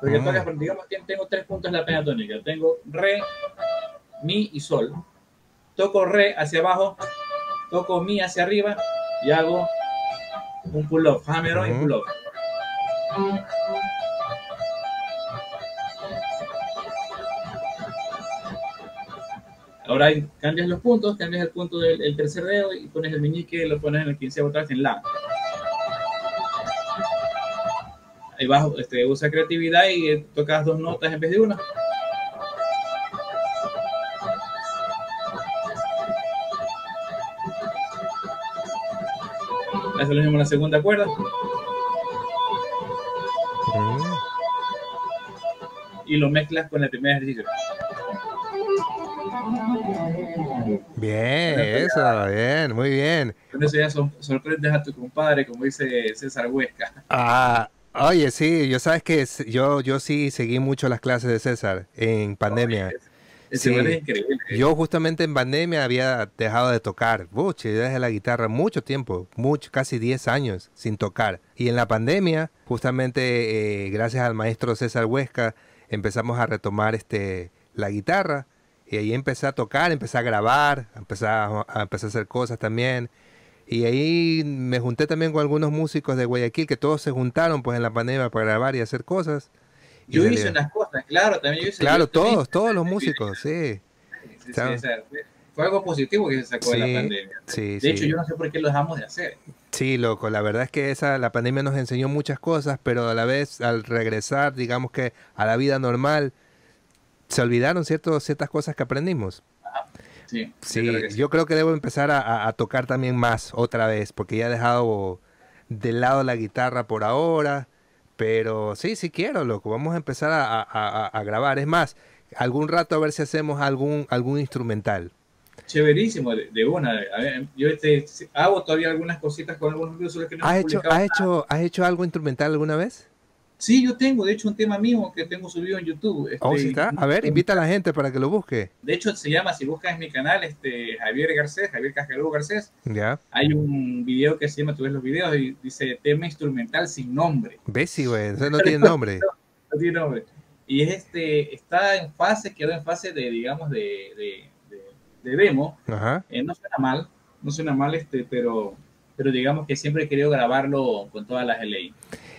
porque Mm. tocas, digamos que tengo tres puntos en la pentatónica. Tengo re, mi y sol. Toco re hacia abajo, toco mi hacia arriba y hago un pull-off, hammer on y Ujú. pull-off. Ahora cambias los puntos, cambias el punto del el tercer dedo y pones el meñique, lo pones en el quinceavo otra vez en la. Ahí vas, este, usa creatividad y tocas dos notas en vez de una. Haces lo mismo en la segunda cuerda y lo mezclas con el primer ejercicio. Bien, eso, bien, muy bien. Con eso ya sor- sorprendes a tu compadre, como dice César Huesca. Ah, oye, sí, yo sabes que yo, yo sí seguí mucho las clases de César en pandemia. Sí. increíble. Yo justamente en pandemia había dejado de tocar, buche, yo dejé la guitarra mucho tiempo, mucho, casi 10 años sin tocar. Y en la pandemia, justamente eh, gracias al maestro César Huesca, empezamos a retomar este, la guitarra y ahí empecé a tocar, empecé a grabar, empecé a, a- empecé a hacer cosas también. Y ahí me junté también con algunos músicos de Guayaquil que todos se juntaron pues en la pandemia para grabar y hacer cosas. Yo hice unas cosas, claro, también yo hice. Claro, yo todos, todos los músicos, sí. Sí, sí, o sea, fue- algo positivo que se sacó de la pandemia. sí, de hecho, yo no sé por qué lo dejamos de hacer. Sí, loco, la verdad es que esa, la pandemia nos enseñó muchas cosas, pero a la vez al regresar, digamos que a la vida normal, se olvidaron ciertos, ciertas cosas que aprendimos. Sí, Sí, yo creo que sí. yo creo que debo empezar a, a- a tocar también más otra vez, porque ya he dejado de lado la guitarra por ahora, pero sí, sí quiero, loco, vamos a empezar a, a- grabar. Es más, algún rato a ver si hacemos algún, algún instrumental. Chéverísimo, de, una. A ver, yo este, hago todavía algunas cositas con algunos videos que no ¿Has he hecho, has hecho, has hecho algo instrumental alguna vez? Sí, yo tengo, de hecho, un tema mío que tengo subido en YouTube. Oh, este, sí está. A ver, invita a la gente para que lo busque. De hecho, se llama, si buscas en mi canal, este, Javier Garcés, Javier Cascarudo Garcés, Ya. hay un video que se llama, tú ves los videos y dice tema instrumental sin nombre. ¿Ves? Sí, güey. Eso no tiene nombre. No tiene nombre. Y es este, está en fase, quedó en fase de, digamos, de, de, de- de demo. Ajá. Eh, no suena mal, no suena mal, este, pero, pero digamos que siempre he querido grabarlo con todas las LA.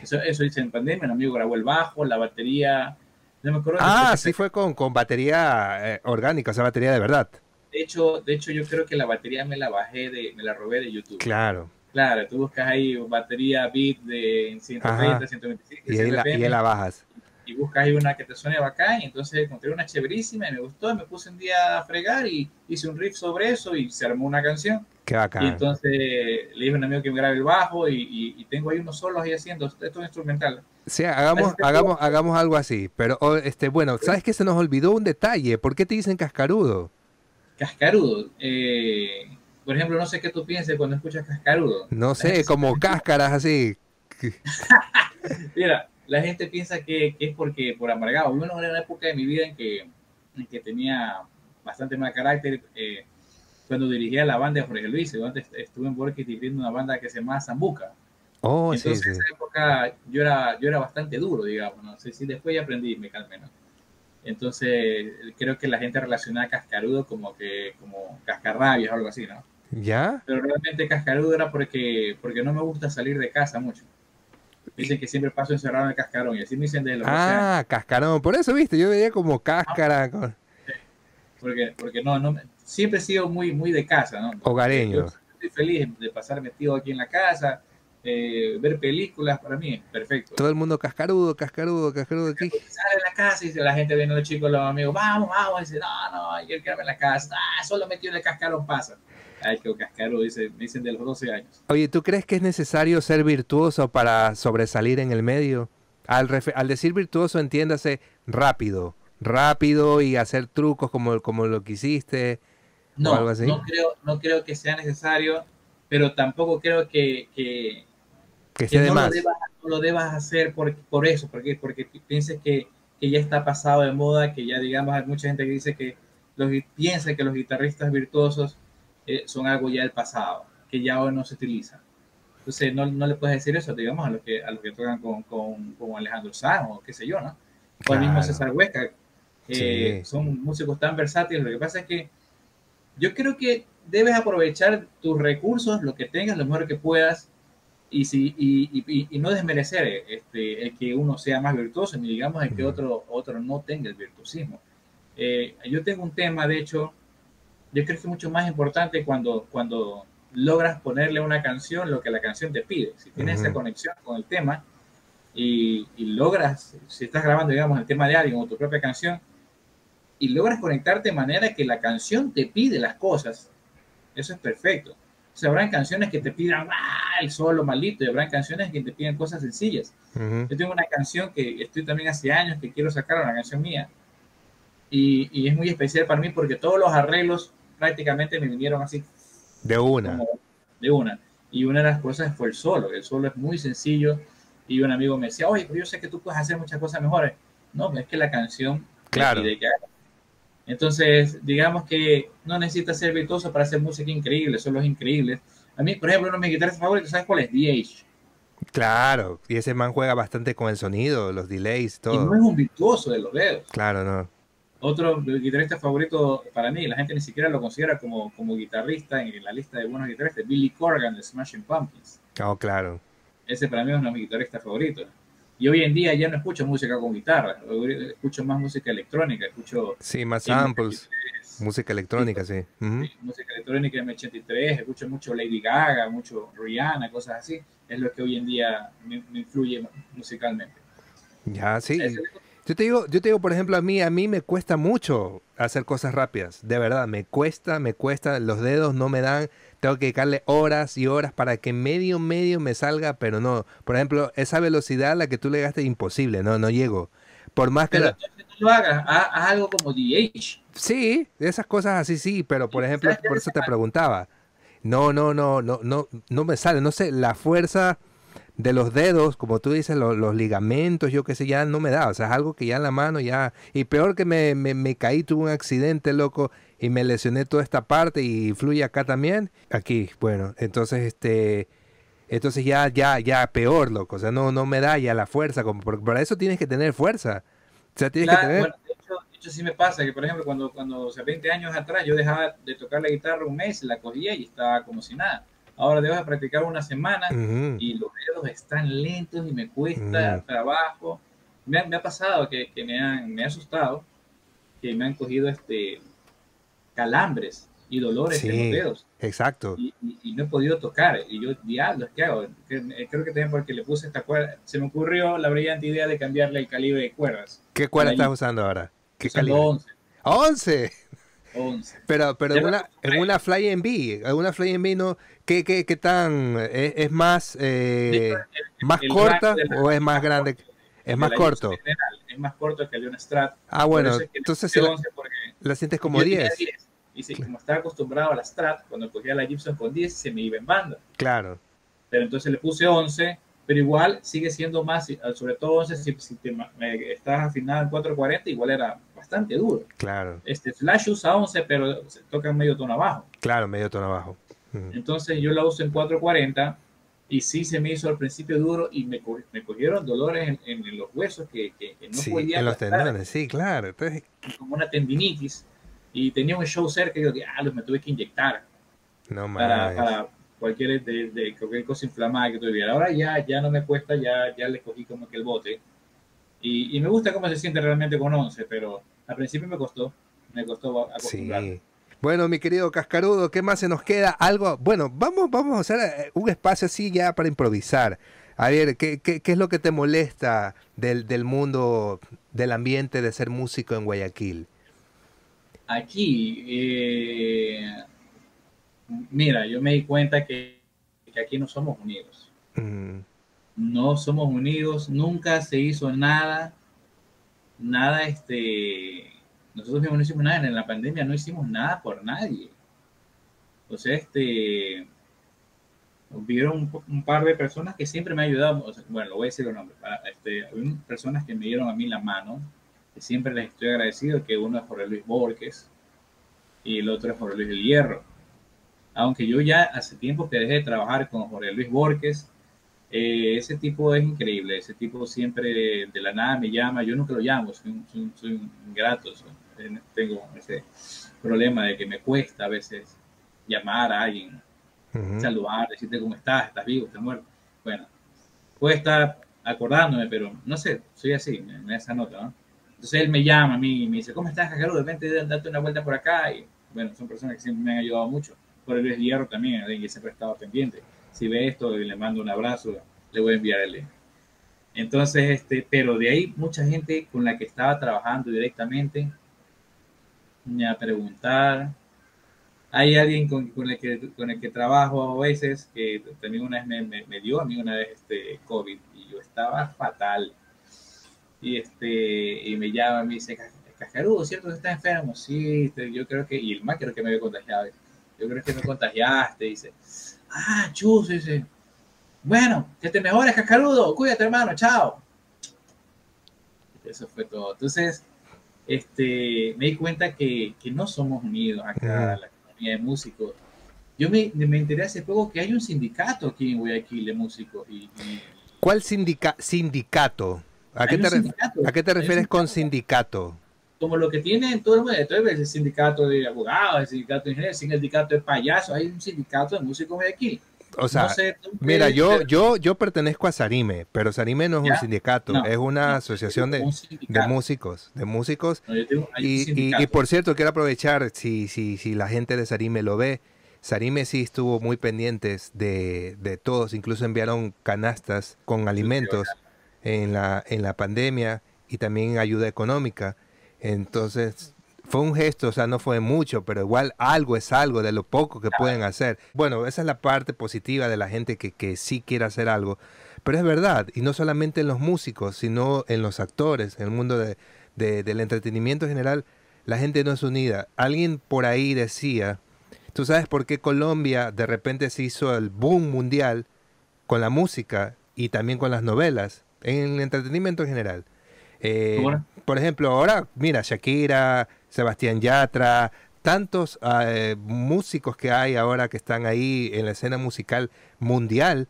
Eso, eso hice en pandemia, un amigo grabó el bajo, la batería. No me acuerdo. Ah, sí fue con, con batería eh, orgánica, o sea, batería de verdad. De hecho, de hecho, yo creo que la batería me la bajé de, me la robé de YouTube. Claro. Claro, tú buscas ahí batería beat de 130, Ajá. 125, Y ahí, la, y ahí 100 la bajas. y buscas ahí una que te suene bacán, y entonces encontré una chéverísima y me gustó, y me puse un día a fregar y hice un riff sobre eso y se armó una canción. Qué Y bacán. entonces le dije a un amigo que me grabe el bajo y, y- y tengo ahí unos solos ahí haciendo, esto es instrumental. Sí, hagamos, hagamos, hagamos algo así. Pero, oh, este, bueno, ¿sabes que se nos olvidó un detalle? ¿Por qué te dicen cascarudo? Cascarudo. eh, por ejemplo, no sé qué tú pienses cuando escuchas cascarudo. No La sé, como cáscaras así. Mira, la gente piensa que, que es porque por amargado. Yo en una época de mi vida en que, en que tenía bastante mal carácter, eh, cuando dirigía la banda de Jorge Luis, antes estuve en Borges dirigiendo una banda que se llama Zambuca. Oh, sí, Entonces, sí. en esa época yo era, yo era bastante duro, digamos, no sé si después ya aprendí me calmé, ¿no? Entonces, creo que la gente relaciona a cascarudo como que, como cascarrabias o algo así, ¿no? ¿Ya? Pero realmente cascarudo era porque, porque no me gusta salir de casa mucho. Dicen que siempre paso encerrado en el cascarón y así me dicen de los 12 años. Ah, cascarón. Por eso, viste, yo veía como cáscara con- Porque, porque no, no, me- siempre he sido muy, muy de casa, ¿no? hogareño. Estoy feliz de pasar metido aquí en la casa, eh, ver películas, para mí es perfecto. Todo el mundo cascarudo, cascarudo, cascarudo aquí. Sale de la casa y la gente viene, los chicos, los amigos, vamos, vamos, y dice, no, no, yo quiero quedarme en la casa, ah, solo metido en el cascarón pasa. Ay, que cascaro, dice, me dicen de los 12 años. Oye, ¿tú crees que es necesario ser virtuoso para sobresalir en el medio? Al, al decir virtuoso, entiéndase rápido. Rápido y hacer trucos como, como lo que hiciste. No, algo así. no creo, no creo que sea necesario, pero tampoco creo que, que, Que que no, lo debas, no lo debas hacer por, por eso, porque, porque pienses que, que ya está pasado de moda, que ya digamos hay mucha gente que dice que los, piensa que los guitarristas virtuosos eh, son algo ya del pasado, que ya hoy no se utiliza. Entonces no, no le puedes decir eso, digamos, a los que, a los que tocan con, con, con Alejandro Sanz o qué sé yo, ¿no? O al mismo César Huesca. Eh, Son músicos tan versátiles. Lo que pasa es que yo creo que debes aprovechar tus recursos, lo que tengas, lo mejor que puedas, y, si, y, y, y no desmerecer este, el que uno sea más virtuoso, ni digamos el que otro, otro no tenga el virtuosismo. Eh, yo tengo un tema, de hecho, yo creo que es mucho más importante cuando, cuando logras ponerle a una canción lo que la canción te pide. Si tienes esa conexión con el tema y, y, logras, si estás grabando, digamos, el tema de alguien o tu propia canción, y logras conectarte de manera que la canción te pide las cosas, eso es perfecto. O sea, habrán canciones que te pidan ah, el solo malito y habrán canciones que te piden cosas sencillas. Yo tengo una canción que estoy también hace años que quiero sacar, una canción mía, y, y, es muy especial para mí porque todos los arreglos prácticamente me vinieron así. De una. de una. Y una de las cosas fue el solo. El solo es muy sencillo. Y un amigo me decía, oye, pero yo sé que tú puedes hacer muchas cosas mejores. No, es que la canción claro. que entonces, digamos que no necesitas ser virtuoso para hacer música increíble, solo es increíble. A mí, por ejemplo, uno de mis guitarras favoritos, ¿sabes cuál es? DH. Claro, y ese man juega bastante con el sonido, los delays, todo. Y no es un virtuoso de los dedos. Claro, no. Otro guitarrista favorito para mí, la gente ni siquiera lo considera como, como guitarrista en la lista de buenos guitarristas, Billy Corgan de Smashing Pumpkins. Oh, claro. Ese para mí es uno de mis guitarristas favoritos. Y hoy en día ya no escucho música con guitarra, escucho más música electrónica, escucho... Sí, más samples, música electrónica, sí. Uh -huh. sí. Música electrónica M83, escucho mucho Lady Gaga, mucho Rihanna, cosas así. Es lo que hoy en día me, me influye musicalmente. Ya, sí. Yo te digo, yo te digo, por ejemplo, a mí, a mí me cuesta mucho hacer cosas rápidas, de verdad, me cuesta, me cuesta, los dedos no me dan, tengo que dedicarle horas y horas para que medio, medio me salga, pero no. Por ejemplo, esa velocidad a la que tú le gastes imposible, no, no llego. Por más que... Pero la... no lo hagas, haz, haz, algo como DH. Sí, esas cosas así sí, pero por ejemplo, por eso te preguntaba. No, no, no, no, no, no me sale, no sé, la fuerza de los dedos, como tú dices, los, los, ligamentos, yo qué sé, ya no me da. O sea, es algo que ya en la mano ya... Y peor que me, me, me, caí, tuve un accidente, loco, y me lesioné toda esta parte y fluye acá también. Aquí, bueno, entonces este... Entonces ya, ya, ya peor, loco. O sea, no, no me da ya la fuerza. Como para eso tienes que tener fuerza. O sea, tienes claro, que tener... Bueno, de, hecho, de hecho, sí me pasa que, por ejemplo, cuando, cuando o sea, 20 años atrás yo dejaba de tocar la guitarra un mes, la cogía y estaba como si nada ahora debo de practicar una semana uh -huh. y los dedos están lentos y me cuesta uh -huh. trabajo. Me ha, me ha pasado que, que, me, han, me ha asustado que me han cogido este calambres y dolores sí, en los dedos. Exacto. Y, y, y, no he podido tocar. Y yo, diablos, ¿qué hago? Creo que también porque le puse esta cuerda, se me ocurrió la brillante idea de cambiarle el calibre de cuerdas. ¿Qué cuerda estás usando ahora? ¿Qué calibre? 11. ¡11! 11. Pero, pero en una, en una Fly en B, en una Fly en B no, ¿qué, qué, qué tan, es, es más, eh, el, más el corta o es más grande? Es más corto. General, es más corto que el de un Strat. Ah, bueno, entonces si la, la, sientes como 10. 10. Y si, como estaba acostumbrado a la Strat, cuando cogía la Gibson con 10, se me iba en banda. Claro. Pero entonces le puse 11, pero igual sigue siendo más, sobre todo 11, si, si te, me, estás afinado en 440, igual era bastante duro. Claro. Este Flash usa 11, pero se toca medio tono abajo. Claro, medio tono abajo. Uh-huh. Entonces yo la uso en 440 y sí se me hizo al principio duro y me, me cogieron dolores en, en, los huesos que, que, que no sí, podía. En los tendones, sí, claro. Entonces... Como una tendinitis. Y tenía un show cerca y yo, diablos, me tuve que inyectar. No para, para cualquier, de, de, cualquier cosa inflamada que tuviera. Ahora ya, ya no me cuesta, ya, ya le cogí como que el bote. Y, y me gusta cómo se siente realmente con 11, pero al principio me costó, me costó acostumbrar. Sí. Bueno, mi querido Cascarudo, ¿qué más se nos queda? Algo, bueno, vamos, vamos a hacer eh, un espacio así ya para improvisar. A ver, ¿qué, qué, qué es lo que te molesta del, del, mundo, del ambiente de ser músico en Guayaquil? Aquí, eh, mira, yo me di cuenta que, que aquí no somos unidos. Mm. No somos unidos, nunca se hizo nada nada, este, nosotros mismos no hicimos nada, en la pandemia no hicimos nada por nadie. O sea, este, vieron un, un, par de personas que siempre me han ayudado, o bueno, lo voy a decir los nombres, este, personas que me dieron a mí la mano, que siempre les estoy agradecido, que uno es Jorge Luis Borges y el otro es Jorge Luis del Hierro. aunque yo ya hace tiempo que dejé de trabajar con Jorge Luis Borges, eh, ese tipo es increíble, ese tipo siempre de la nada me llama, yo nunca lo llamo, soy un, soy, ingrato, tengo ese problema de que me cuesta a veces llamar a alguien, saludar, decirte cómo estás, estás vivo, estás muerto. Bueno, puede estar acordándome, pero no sé, soy así, en esa nota, ¿no? Entonces él me llama a mí y me dice, ¿cómo estás, Jacaru? De repente date una vuelta por acá. Y bueno, son personas que siempre me han ayudado mucho. Por el Hierro también, alguien que siempre ha estado pendiente. Si ve esto le mando un abrazo, le voy a enviar el link. Entonces, este, pero de ahí mucha gente con la que estaba trabajando directamente me a preguntar. Hay alguien con, el que, con el que trabajo a veces que también una vez me, me, dio a mí una vez este COVID y yo estaba fatal. Y, este, y me llama, me dice, Cascarudo, ¿cierto estás enfermo? Sí, este, yo creo que, y el más creo que me había contagiado. Yo creo que me contagiaste, dice. Ah, chus, dice. Bueno, que te mejores, Cascarudo. Cuídate, hermano. Chao. Eso fue todo. Entonces, este, me di cuenta que, que no somos unidos acá, la comunidad de músicos. Yo me, me, enteré hace poco que hay un sindicato aquí en Guayaquil de músicos. Y, ¿Cuál sindicato? ¿A qué, te ¿A qué te refieres con sindicato? Como lo que tiene todo el mundo, entonces el sindicato de abogados, el sindicato de ingenieros, el sindicato de payasos, hay un sindicato de músicos de aquí. O sea, mira, yo, yo, yo pertenezco a Sarime, pero Sarime no es un sindicato, es una asociación de, de, músicos, de músicos. y, y, por cierto, quiero aprovechar, si, si, si la gente de Sarime lo ve, Sarime sí estuvo muy pendientes de, de todos, incluso enviaron canastas con alimentos en la, en la pandemia y también ayuda económica. Entonces, fue un gesto, o sea, no fue mucho, pero igual algo es algo de lo poco que pueden hacer. Bueno, esa es la parte positiva de la gente que, que sí quiere hacer algo. Pero es verdad, y no solamente en los músicos, sino en los actores, en el mundo de, del entretenimiento en general, la gente no es unida. Alguien por ahí decía, ¿tú sabes por qué Colombia de repente se hizo el boom mundial con la música y también con las novelas? en el entretenimiento en general. Eh, por ejemplo, ahora, mira, Shakira, Sebastián Yatra, tantos eh, músicos que hay ahora que están ahí en la escena musical mundial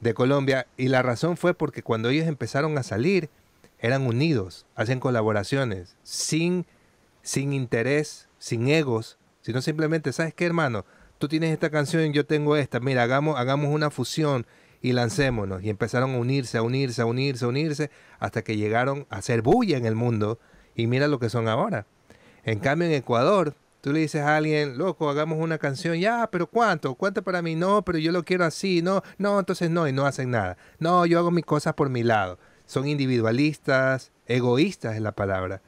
de Colombia, y la razón fue porque cuando ellos empezaron a salir, eran unidos, hacen colaboraciones, sin, sin interés, sin egos, sino simplemente, ¿sabes qué, hermano? Tú tienes esta canción, yo tengo esta, mira, hagamos, hagamos una fusión y lancémonos. Y empezaron a unirse, a unirse, a unirse, a unirse, hasta que llegaron a ser bulla en el mundo. Y mira lo que son ahora. En cambio, en Ecuador, tú le dices a alguien, loco, hagamos una canción, ya, pero ¿cuánto? ¿Cuánto para mí? No, pero yo lo quiero así, no, no, entonces no, y no hacen nada. No, yo hago mis cosas por mi lado. Son individualistas, egoístas es la palabra.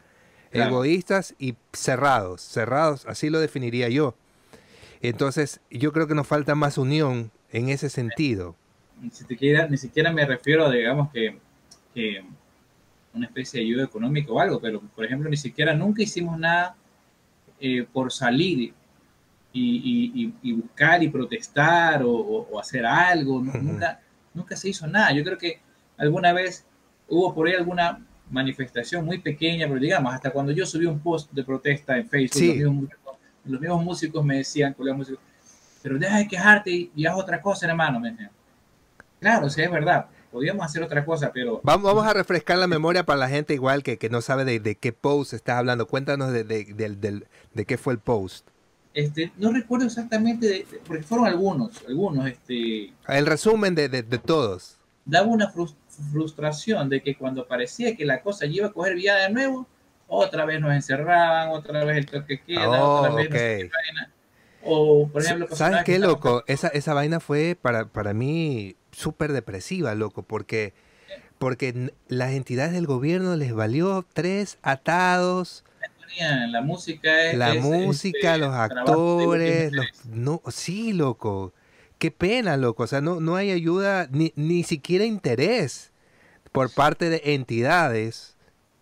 Egoístas y cerrados, cerrados, así lo definiría yo. Entonces, yo creo que nos falta más unión en ese sentido ni siquiera, ni siquiera me refiero a, digamos, que, una especie de ayuda económica o algo, pero, por ejemplo, ni siquiera nunca hicimos nada eh, por salir y, buscar y protestar o, hacer algo, nunca, nunca se hizo nada. Yo creo que alguna vez hubo por ahí alguna manifestación muy pequeña, pero digamos, hasta cuando yo subí un post de protesta en Facebook, los, mismos, músicos me decían, músicos, pero deja de quejarte y, haz otra cosa, hermano, me decían. Claro, sí, es verdad. Podríamos hacer otra cosa, pero... Vamos, vamos a refrescar la memoria para la gente igual que, que no sabe de, qué post estás hablando. Cuéntanos de, de, qué fue el post. Este, no recuerdo exactamente, porque fueron algunos, algunos. Este, el resumen de, todos. Daba una frustración de que cuando parecía que la cosa iba a coger vía de nuevo, otra vez nos encerraban, otra vez el toque queda, otra oh, vez O, por ejemplo, ¿sabes qué, loco? Esa, esa vaina fue para, para mí súper depresiva, loco, porque, porque las entidades del gobierno les valió tres atados. La música es, La música, este, los actores, los, no, sí, loco. Qué pena, loco. O sea, no, no hay ayuda, ni, ni siquiera interés por parte de entidades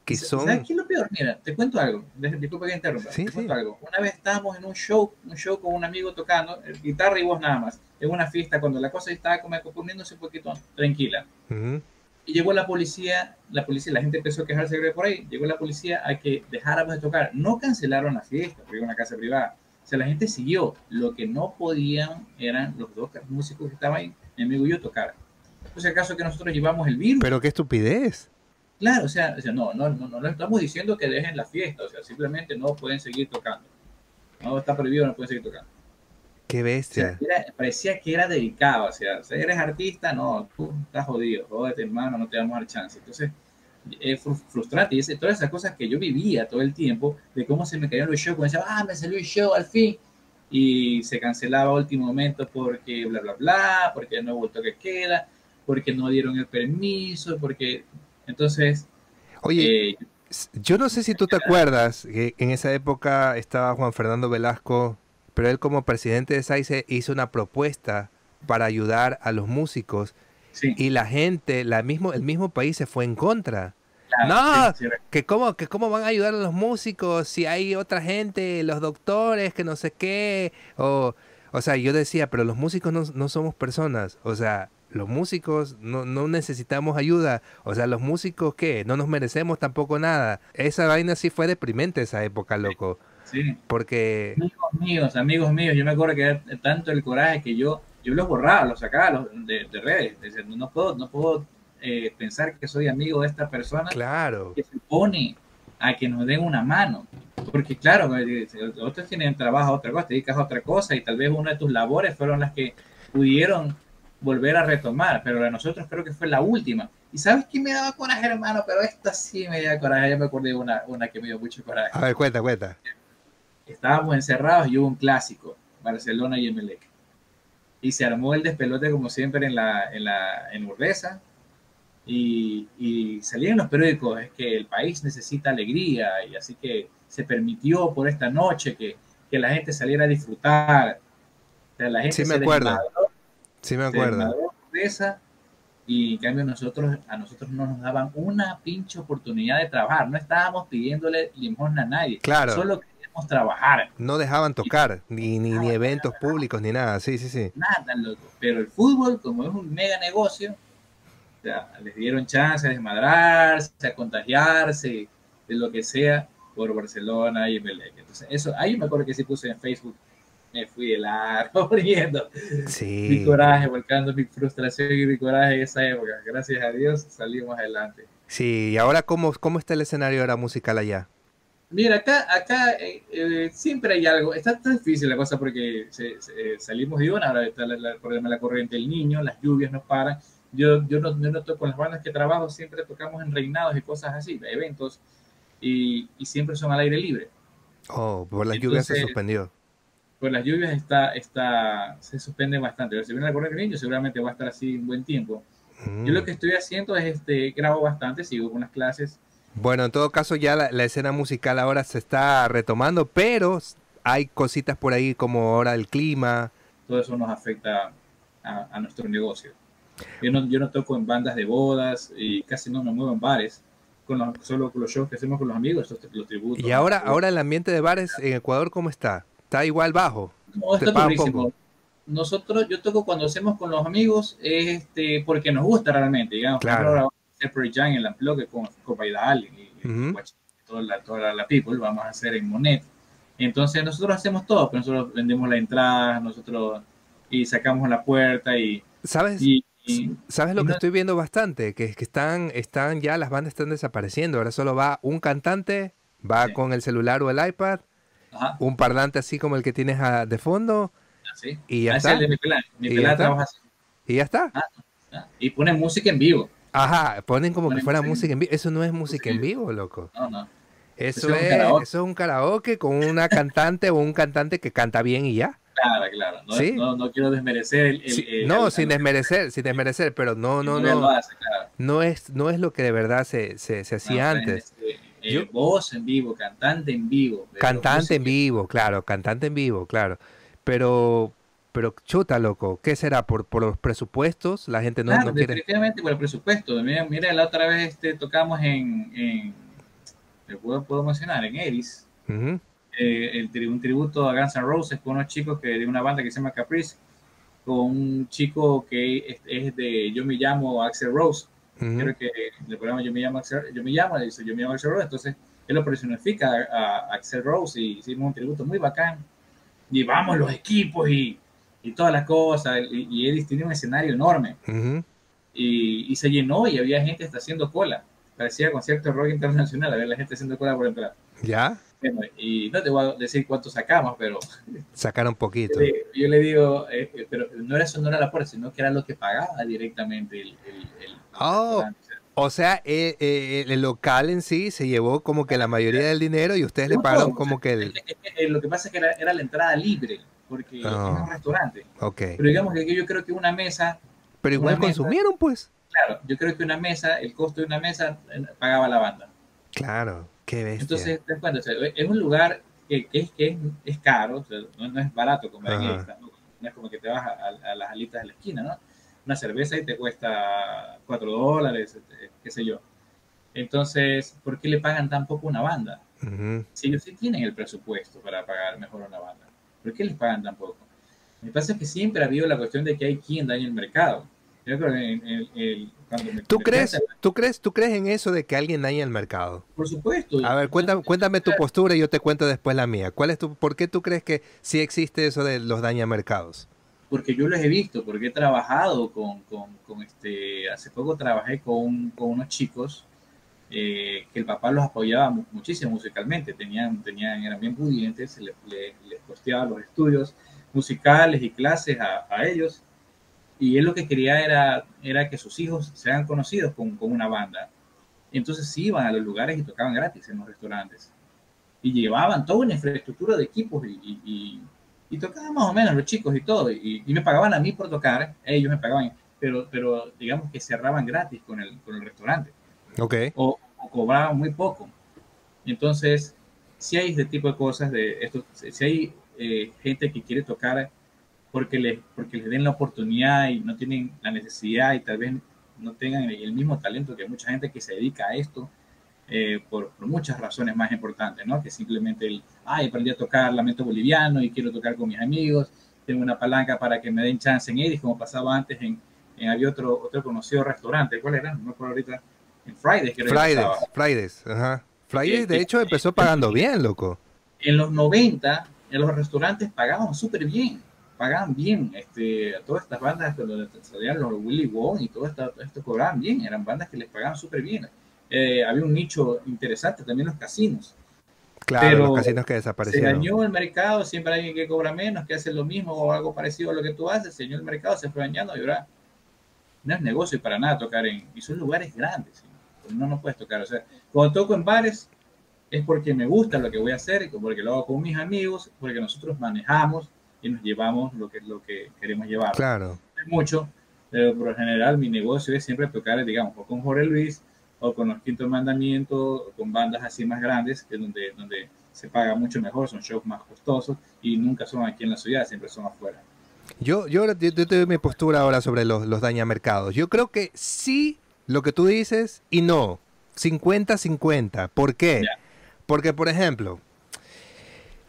que son... ¿Sabes qué es lo peor? Mira, te cuento algo. Disculpa que interrumpa. te cuento algo. Una vez estábamos en un show, un show con un amigo tocando, eh, guitarra y voz nada más, en una fiesta, cuando la cosa estaba como poniéndose un poquito tranquila. Y llegó la policía, la policía, la gente empezó a quejarse por ahí, llegó la policía a que dejáramos de tocar. No cancelaron la fiesta, porque era una casa privada. O sea, la gente siguió. Lo que no podían eran los dos músicos que estaban ahí, mi amigo y yo, tocar. Entonces, acaso que nosotros llevamos el virus. Pero qué estupidez. Claro, o sea, o sea no, no, no, no, estamos diciendo que dejen la fiesta, o sea, simplemente no pueden seguir tocando. No está prohibido, no pueden seguir tocando. Qué bestia. parecía que era dedicado, o sea, si eres artista, no, tú estás jodido, jódete hermano, no te damos a dar chance. Entonces, es frustrante y es, todas esas cosas que yo vivía todo el tiempo, de cómo se me caían los shows, cuando decía, ah, me salió el show al fin, y se cancelaba a último momento porque bla, bla, bla, porque no vuelto que queda, porque no dieron el permiso, porque entonces... Oye, eh, yo no sé si tú te acuerdas que en esa época estaba Juan Fernando Velasco, pero él como presidente de SAICE hizo una propuesta para ayudar a los músicos y la gente, la mismo, el mismo país se fue en contra. no, que cómo, que cómo van a ayudar a los músicos si hay otra gente, los doctores, que no sé qué. O, o sea, yo decía, pero los músicos no, no somos personas. O sea, los músicos no, no, necesitamos ayuda. O sea, los músicos, ¿qué? No nos merecemos tampoco nada. Esa vaina sí fue deprimente esa época, loco. Sí. Porque... Amigos míos, amigos míos, yo me acuerdo que era tanto el coraje que yo, yo los borraba, los sacaba de, de redes. no puedo, no puedo eh, pensar que soy amigo de esta persona claro. que se pone a que nos den una mano. Porque claro, eh, otros tienen trabajo a otra cosa, te dedicas a otra cosa y tal vez una de tus labores fueron las que pudieron volver a retomar, pero de nosotros creo que fue la última. ¿Y sabes qué me daba coraje, hermano? Pero esta sí me daba coraje. Ya me acordé de una, una que me dio mucho coraje. A ver, cuenta, cuenta. Estábamos encerrados y hubo un clásico, Barcelona y Emelec. Y se armó el despelote como siempre en la, en la en Urdesa. Y, y salían los periódicos, es que el país necesita alegría y así que se permitió por esta noche que, que la gente saliera a disfrutar. O sea, la gente sí, me acuerdo. Sí, me acuerdo. y en cambio nosotros, a nosotros no nos daban una pinche oportunidad de trabajar. No estábamos pidiéndole limosna a nadie. Claro. Solo queríamos trabajar. No dejaban tocar, ni, ni, ni eventos públicos, ni nada. Sí, sí, sí. Nada, loco. Pero el fútbol, como es un mega negocio, o sea, les dieron chance de desmadrarse, a contagiarse, de lo que sea, por Barcelona y Belén. Entonces, eso, ahí me acuerdo que sí puse en Facebook me fui de largo riendo. Sí. Mi coraje, volcando mi frustración y mi coraje en esa época. Gracias a Dios salimos adelante. Sí, y ahora, ¿cómo, cómo está el escenario ahora musical allá? Mira, acá, acá eh, eh, siempre hay algo. Está tan difícil la cosa porque salimos de una, ahora está el problema de la corriente del niño, las lluvias nos paran. Yo, yo, no, yo noto con las bandas que trabajo, siempre tocamos en reinados y cosas así, eventos, y, y siempre son al aire libre. Oh, por las lluvias se suspendió pues las lluvias está, está, se suspende bastante. Pero si viene a correr el niño, seguramente va a estar así un buen tiempo. Yo lo mm. que estoy haciendo es, este, grabo bastante, sigo con las clases. Bueno, en todo caso ya la, escena musical ahora se está retomando, pero hay cositas por ahí como ahora el clima. Todo eso nos afecta a, nuestro negocio. Yo no, yo no toco en bandas de bodas y casi no me muevo en bares. Con los, solo con los shows que hacemos con los amigos, los, tributos. Y ahora, ahora el ambiente de bares en Ecuador, ¿cómo está? Está igual bajo. No, está Nosotros, yo toco cuando hacemos con los amigos, este, porque nos gusta realmente, digamos. Claro. Ahora vamos a hacer Jam en la Unplugged con Copa Idal y, toda, la, toda la people, vamos a hacer en Monet. Entonces nosotros hacemos todo, pero nosotros vendemos la entrada, nosotros y sacamos la puerta y... ¿Sabes? ¿Sabes lo que estoy viendo bastante? Que, que están, están ya, las bandas están desapareciendo. Ahora solo va un cantante, va con el celular o el iPad un parlante así como el que tienes de fondo. Y ya está. mi trabaja así. Y ya está. Ah, ah. Y ponen música en vivo. Ajá, ponen como que fuera música en vivo. Eso no es música en vivo, loco. No, no. Eso, es, eso es un karaoke con una cantante o un cantante que canta bien y ya. Claro, claro. No, no, quiero desmerecer el, No, sin desmerecer, sin desmerecer, pero no, no, no. No es, no es lo que de verdad se, se, hacía antes. Este, eh, voz en vivo, cantante en vivo. Cantante en vivo, claro, cantante en vivo, claro. Pero, pero chuta, loco, ¿qué será? ¿Por, por los presupuestos? La gente no, claro, quiere... definitivamente por el presupuesto. Mira, mira, la otra vez este, tocamos en, en puedo, puedo, mencionar, en Eris, eh, el, un tributo a Guns N' Roses con unos chicos que de una banda que se llama Caprice, con un chico que es de, yo me llamo Axel Rose, Creo que el programa Yo me llamo Axel, yo me llamo, yo me llamo Axel Rose, entonces él lo personifica a, Axel Rose y hicimos un tributo muy bacán. llevamos los equipos y, y todas las cosas. Y, y Edis tiene un escenario enorme. Ujú. Y, y se llenó y había gente hasta haciendo cola. Parecía concierto de rock internacional, había la gente haciendo cola por entrar. ¿Ya? Bueno, y no te voy a decir cuánto sacamos, pero Sacaron poquito. yo le- digo, eh, eh, pero no era eso, no era la puerta, sino que era lo que pagaba directamente el, el, el- Oh. O sea, eh, eh, el local en sí se llevó como que la mayoría del dinero y ustedes le pagaron o como sea, que el... lo que pasa es que era, era la entrada libre, porque Oh. era un restaurante. Ok. Pero digamos que yo creo que una mesa, Pero igual mesa- consumieron, pues. claro, yo creo que una mesa, el costo de una mesa pagaba la banda. Claro, qué bestia. Entonces, te das cuenta, o sea, es un lugar que, que es, que es, es caro, o sea, no, no es barato comer en esta, ¿no? No es como que te vas a, a- a las alitas de la esquina, ¿no? Una cerveza y te cuesta 4 dólares, este, qué sé yo. Entonces, ¿por qué le pagan tan poco una banda? Ujú. Si ellos sí tienen el presupuesto para pagar mejor a una banda, ¿por qué les pagan tan poco? Me pasa que siempre ha habido la cuestión de que hay quien daña el mercado. En- en- el- me- ¿Tú me crees, tú crees, tú crees en eso de que alguien daña el mercado? Por supuesto. A ver, cuéntame, cuéntame tu postura y yo te cuento después la mía. ¿Cuál es tu, ¿Por qué tú crees que sí existe eso de los dañamercados? porque yo los he visto, porque he trabajado con, con, con este, hace poco trabajé con, con unos chicos eh, que el papá los apoyaba mu- muchísimo musicalmente, tenían, tenían, eran bien pudientes, se les, les, les costeaba los estudios musicales y clases a, a ellos, y él lo que quería era, era que sus hijos se hagan conocidos con, con una banda. Entonces sí iban a los lugares y tocaban gratis en los restaurantes. Y llevaban toda una infraestructura de equipos y, y, y- y tocaban más o menos los chicos y todo. Y, me pagaban a mí por tocar, ellos me pagaban, pero, pero digamos que cerraban gratis con el, con el restaurante o, o cobraban muy poco. Entonces, si hay este tipo de cosas, de esto, si hay eh, gente que quiere tocar porque les, porque les den la oportunidad y no tienen la necesidad y tal vez no tengan el, mismo talento que mucha gente que se dedica a esto, eh, por, por muchas razones más importantes, ¿no? Que simplemente el, ay, aprendí a tocar lamento boliviano y quiero tocar con mis amigos, tengo una palanca para que me den chance en Edis, como pasaba antes en, en había otro, otro conocido restaurante, ¿cuál era? No me acuerdo ahorita, en Fridays, creo que Fridays, pasaba. Fridays, ajá. Fridays, de Eh, hecho, empezó pagando bien, loco. En los 90, en los restaurantes pagaban súper bien, pagaban bien, este, a todas estas bandas, salían los Willy Wong y todo esto, todo esto cobraban bien, eran bandas que les pagaban súper bien. Eh, había un nicho interesante, también los casinos. Claro, pero los casinos que Se desaparecieron. dañó el mercado, siempre hay alguien que cobra menos, que hace lo mismo o algo parecido a lo que tú haces, se dañó el mercado, se fue dañando y ahora no es negocio para nada tocar en, y son lugares grandes, ¿sí? No, no puedes tocar, o sea, cuando toco en bares es porque me gusta lo que voy a hacer, porque lo hago con mis amigos, porque nosotros manejamos y nos llevamos lo que, lo que queremos llevar. Claro. Es mucho, pero por lo general mi negocio es siempre tocar, digamos, o con Jorge Luis, o con los Quinto Mandamiento, o con bandas así más grandes, que es donde, donde se paga mucho mejor, son shows más costosos y nunca son aquí en la ciudad, siempre son afuera. Yo, yo, yo te doy mi postura ahora sobre los, los dañamercados. Yo creo que sí, lo que tú dices, y no. 50-50. ¿Por qué? Ya. Porque, por ejemplo,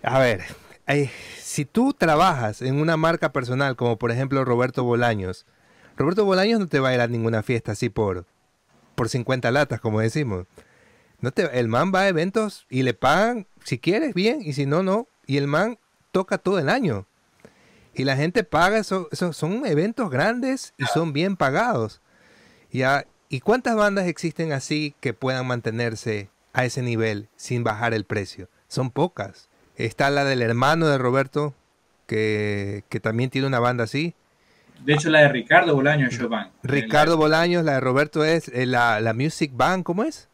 a ver, eh, si tú trabajas en una marca personal, como por ejemplo Roberto Bolaños, Roberto Bolaños no te va a ir a ninguna fiesta así por, por 50 latas, como decimos. No te, el man va a eventos y le pagan, si quieres, bien, y si no, no. Y el man toca todo el año. Y la gente paga, eso, eso- son eventos grandes y son bien pagados. Ya, ¿Y cuántas bandas existen así que puedan mantenerse a ese nivel sin bajar el precio? Son pocas. Está la del hermano de Roberto, que, que también tiene una banda así. De hecho, la de Ricardo Bolaño es. Ricardo Bolaños, la de Roberto es eh, la, la Music Band, ¿cómo es?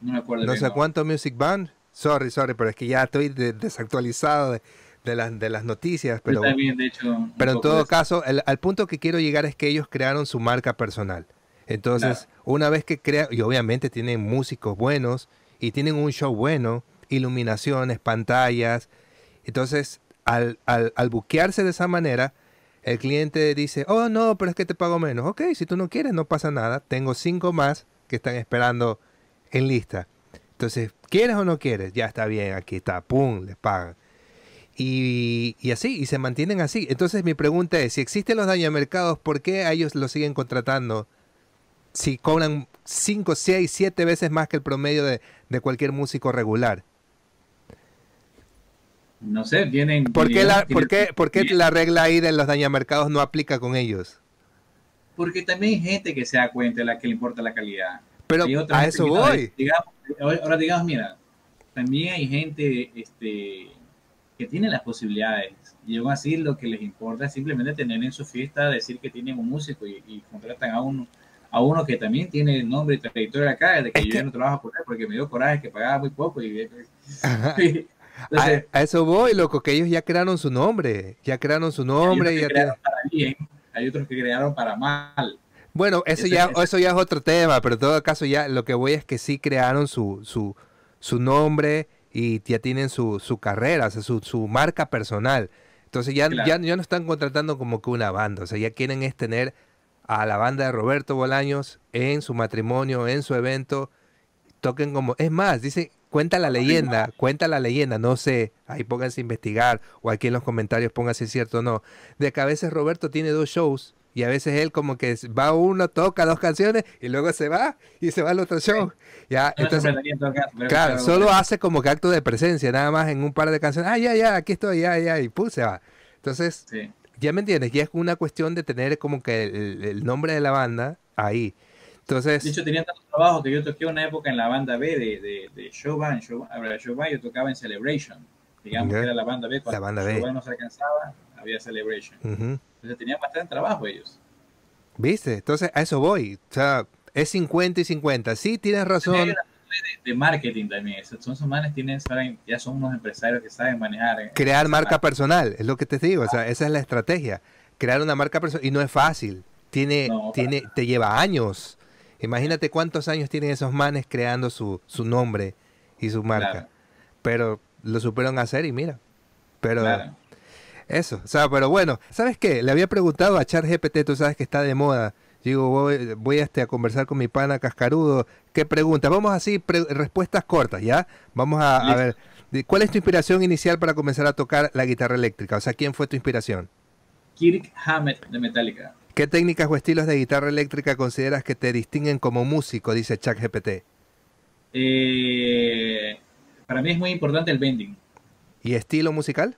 No me acuerdo No bien, sé cuánto Music Band. Sorry, sorry, pero es que ya estoy de- desactualizado de, de las, de las noticias. Yo Pero, también, de hecho, pero en todo caso, el- al punto que quiero llegar es que ellos crearon su marca personal. Entonces, una vez que crean, y obviamente tienen músicos buenos y tienen un show bueno, iluminaciones, pantallas. Entonces, al, al, al buquearse de esa manera, el cliente dice, oh no, pero es que te pago menos. Ok, si tú no quieres, no pasa nada. Tengo cinco más que están esperando en lista. Entonces, ¿quieres o no quieres? Ya está bien, aquí está, pum, les pagan. Y, y así, y se mantienen así. Entonces mi pregunta es, si existen los dañamercados, ¿por qué ellos lo siguen contratando si cobran 5, 6, 7 veces más que el promedio de, de cualquier músico regular? No sé, tienen... ¿Por qué, la, por qué, por qué la regla ahí de los dañamercados no aplica con ellos? Porque también hay gente que se da cuenta de la que le importa la calidad. Pero a eso voy. digamos, ahora digamos, mira, también hay gente este, que tiene las posibilidades y aún así lo que les importa es simplemente tener en su fiesta, decir que tienen un músico y, y contratan a uno a uno que también tiene nombre y trayectoria acá, de que Es yo que- ya no trabajo por él porque me dio coraje que pagaba muy poco y. entonces, A, a eso voy, loco, que ellos ya crearon su nombre. Ya crearon su nombre. hay Ya otros que tienen- crearon para bien, hay otros que crearon para mal. Bueno, eso ya, ese- eso ya es otro tema, pero en todo caso ya lo que voy es que sí crearon su, su, su nombre y ya tienen su, su carrera, o sea, su, su marca personal. Entonces ya, Claro. ya, ya no están contratando como que una banda, o sea, ya quieren es tener a la banda de Roberto Bolaños en su matrimonio, en su evento, toquen como, es más, dice, cuenta la leyenda, cuenta la leyenda, no sé, ahí pónganse a investigar o aquí en los comentarios pónganse si es cierto o no, de que a veces Roberto tiene dos shows y a veces él como que va uno, toca dos canciones y luego se va y se va al otro show. Ya, No entonces, claro, solo hace como que acto de presencia, nada más en un par de canciones, ah, ya, ya, aquí estoy, ya, ya, y pum, se va. Entonces, Sí. ya me entiendes, ya es una cuestión de tener como que el, el nombre de la banda ahí. Entonces, De hecho, tenía tanto trabajo que yo toqué una época en la banda B de, de, de yo tocaba en Celebration. Digamos que era la banda B. Cuando La banda B. Showband no se alcanzaba, había Celebration. Entonces tenían bastante trabajo ellos. ¿viste? Entonces, a eso voy. O sea, es 50 y 50. Sí, tienes Hay razón. una de, de marketing también. Son esos manes tienen, saben, ya son unos empresarios que saben manejar. eh, Crear marca personal, es lo que te digo. O sea, esa es la estrategia. Crear una marca personal. Y no es fácil. Tiene, No, tiene, te lleva años. Imagínate cuántos años tienen esos manes creando su, su nombre y su marca. Claro, Pero lo supieron hacer y mira. Pero claro. eso, o sea, pero bueno, ¿sabes qué? Le había preguntado a ChatGPT, tú sabes que está de moda. Digo, voy, voy este, a conversar con mi pana cascarudo. ¿Qué preguntas? Vamos así, pre- respuestas cortas, ¿ya? Vamos a, a ver, ¿cuál es tu inspiración inicial para comenzar a tocar la guitarra eléctrica? O sea, ¿quién fue tu inspiración? Kirk Hammett de Metallica. ¿Qué técnicas o estilos de guitarra eléctrica consideras que te distinguen como músico? Dice ChatGPT. Eh, para mí es muy importante el bending. ¿Y estilo musical?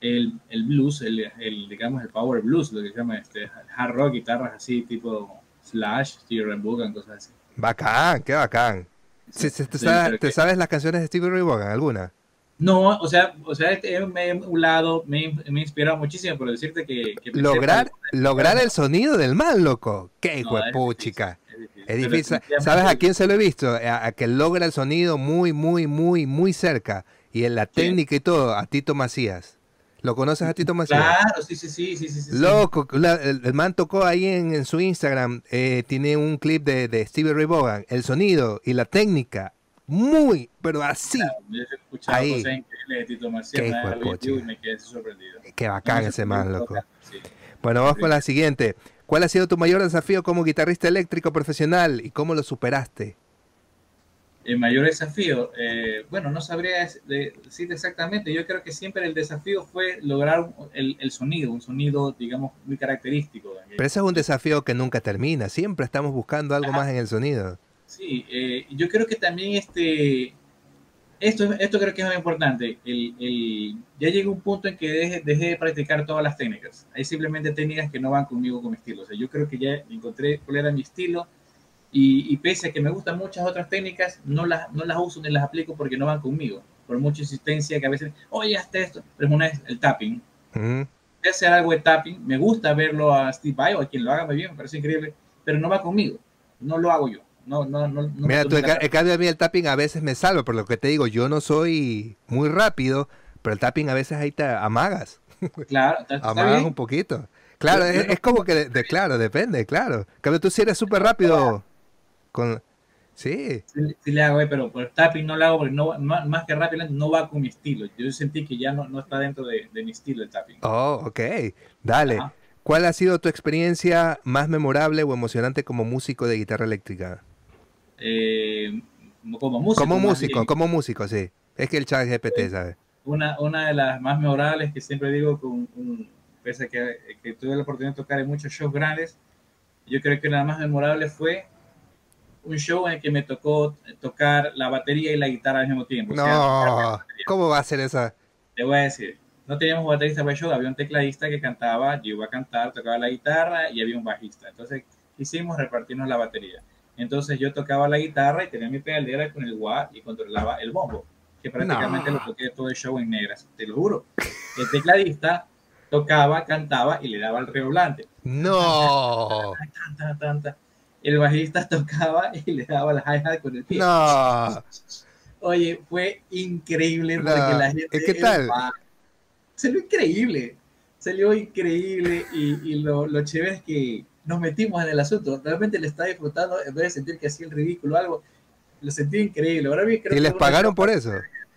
El, el blues, el, el, digamos, el power blues, lo que se llama este, hard rock, guitarras así, tipo Slash, Steve Ray Vaughan, cosas así. Bacán, qué bacán. Sí, sí, ¿te, sabes, te las canciones de Stevie Ray Vaughan, alguna? No, o sea, o sea, me, un lado me, me inspirado muchísimo, pero decirte que, que Lograr, lograr el sonido del man, loco. Qué No, de es difícil, es difícil. Es difícil. ¿Sabes a quién se lo he visto? A, a que logra el sonido muy, muy, muy, muy cerca. Y en la técnica y todo, a Tito Macías. ¿Lo conoces a Tito Macías? Claro, sí, sí, sí, sí, sí, sí. Loco, la- el, el man tocó ahí en, en su Instagram, eh, tiene un clip de, de Stevie Ray Vaughan, el sonido y la técnica, muy, pero así, Claro, yo he escuchado Ahí. cosas increíbles de Tito pucha. y me quedé sorprendido. qué bacán No, ese man, loco. sí. Bueno, vamos con la siguiente. ¿Cuál ha sido tu mayor desafío como guitarrista eléctrico profesional y cómo lo superaste? El mayor desafío, eh, bueno, no sabría decirte exactamente. Yo creo que siempre el desafío fue lograr el sonido, un sonido, digamos, muy característico. Pero ese es un desafío que nunca termina. Siempre estamos buscando algo más en el sonido. Sí, eh, yo creo que también este, esto, esto creo que es muy importante. El, el- ya llega un punto en que deje, dejé de practicar todas las técnicas. Hay simplemente técnicas que no van conmigo con mi estilo. O sea, yo creo que ya encontré cuál era mi estilo y, y pese a que me gustan muchas otras técnicas, no las, no las uso ni las aplico porque no van conmigo. Por mucha insistencia que a veces, oye, hazte esto. Pero una es el tapping. De hacer algo de tapping, me gusta verlo a Steve Vai o a quien lo haga muy bien, me parece increíble, pero no va conmigo. No lo hago yo. No, no, no, no Mira, tú, tomé en, la ca- en cambio a mí el tapping a veces me salva, por lo que te digo, yo no soy muy rápido, pero el tapping a veces ahí te amagas, Claro, está, está amagas bien. un poquito. Claro, es, como que, de, de- claro, depende, claro. Cambio tú sí eres súper rápido con... Sí, Sí, sí le hago, eh, pero por tapping no lo hago porque no, no- más que rápido no va con mi estilo. Yo sentí que ya no, no está dentro de, de mi estilo el tapping. oh, ok, dale. Ajá. ¿Cuál ha sido tu experiencia más memorable o emocionante como músico de guitarra eléctrica? Eh, como músico. como músico, como músico, sí. Es que el chat GPT, ¿sabes? Una, una de las más memorables que siempre digo, con, con- pese a que, que tuve la oportunidad de tocar en muchos shows grandes, yo creo que la más memorable fue un show en el que me tocó tocar la batería y la guitarra al mismo tiempo. O sea, No, ¿cómo va a ser esa? te voy a decir, no teníamos baterista para el show, había un tecladista que cantaba, yo iba a cantar, tocaba la guitarra y había un bajista. Entonces hicimos repartirnos la batería. Entonces yo tocaba la guitarra y tenía mi pedalera con el wah y controlaba el bombo, que prácticamente lo toqué todo el show en negras, te lo juro. El tecladista tocaba, cantaba y le daba el redoblante. No. El bajista tocaba y le daba la hi-hat con el pie. No. Oye, fue increíble porque la gente... ¿Qué tal? Salió increíble, salió increíble y, y lo, lo chévere es que nos metimos en el asunto. Realmente le estaba disfrutando en vez de sentir que hacía el ridículo o algo. Lo sentí increíble. Ahora bien, creo ¿Y les pagaron por eso?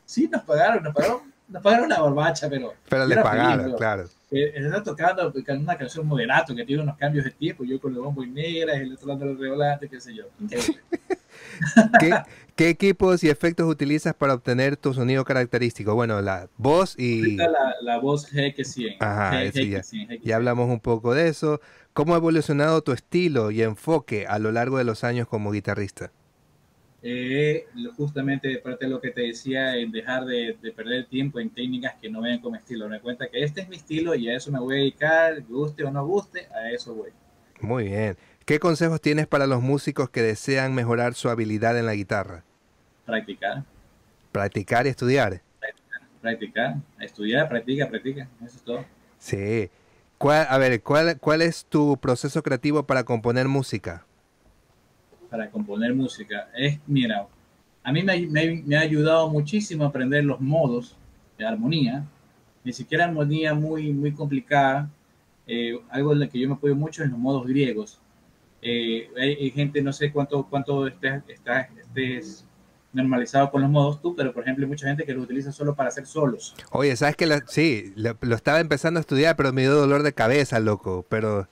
Sí, nos pagaron, nos pagaron, nos pagaron una barbacha, pero... Pero les pagaron, claro. Eh, está tocando una canción moderato que tiene unos cambios de tiempo, yo con el bombo y negra, el otro lado del revolante, qué sé yo. Increíble. ¿Qué, ¿Qué, equipos y efectos utilizas para obtener tu sonido característico? Bueno, la voz y... La, la voz GX100. Ajá, ya, ya hablamos un poco de eso. ¿Cómo ha evolucionado tu estilo y enfoque a lo largo de los años como guitarrista? Eh, justamente parte de lo que te decía, en dejar de, perder tiempo en técnicas que no vean como estilo. Me cuenta que este es mi estilo y a eso me voy a dedicar, guste o no guste, a eso voy. Muy bien. ¿Qué consejos tienes para los músicos que desean mejorar su habilidad en la guitarra? Practicar. Practicar y estudiar. Practicar, practicar estudiar, practica, practica. Eso es todo. Sí. A ver, ¿cuál, ¿cuál es tu proceso creativo para componer música? para componer música es, mira, a mí me, ha ayudado muchísimo a aprender los modos de armonía, ni siquiera armonía muy, muy complicada, eh, algo en lo que yo me apoyo mucho en los modos griegos. Eh, hay, gente, no sé cuánto, cuánto estés, estés, normalizado con los modos tú, pero por ejemplo hay mucha gente que lo utiliza solo para hacer solos. Oye, ¿sabes que Sí, lo, estaba empezando a estudiar, pero me dio dolor de cabeza, loco, pero,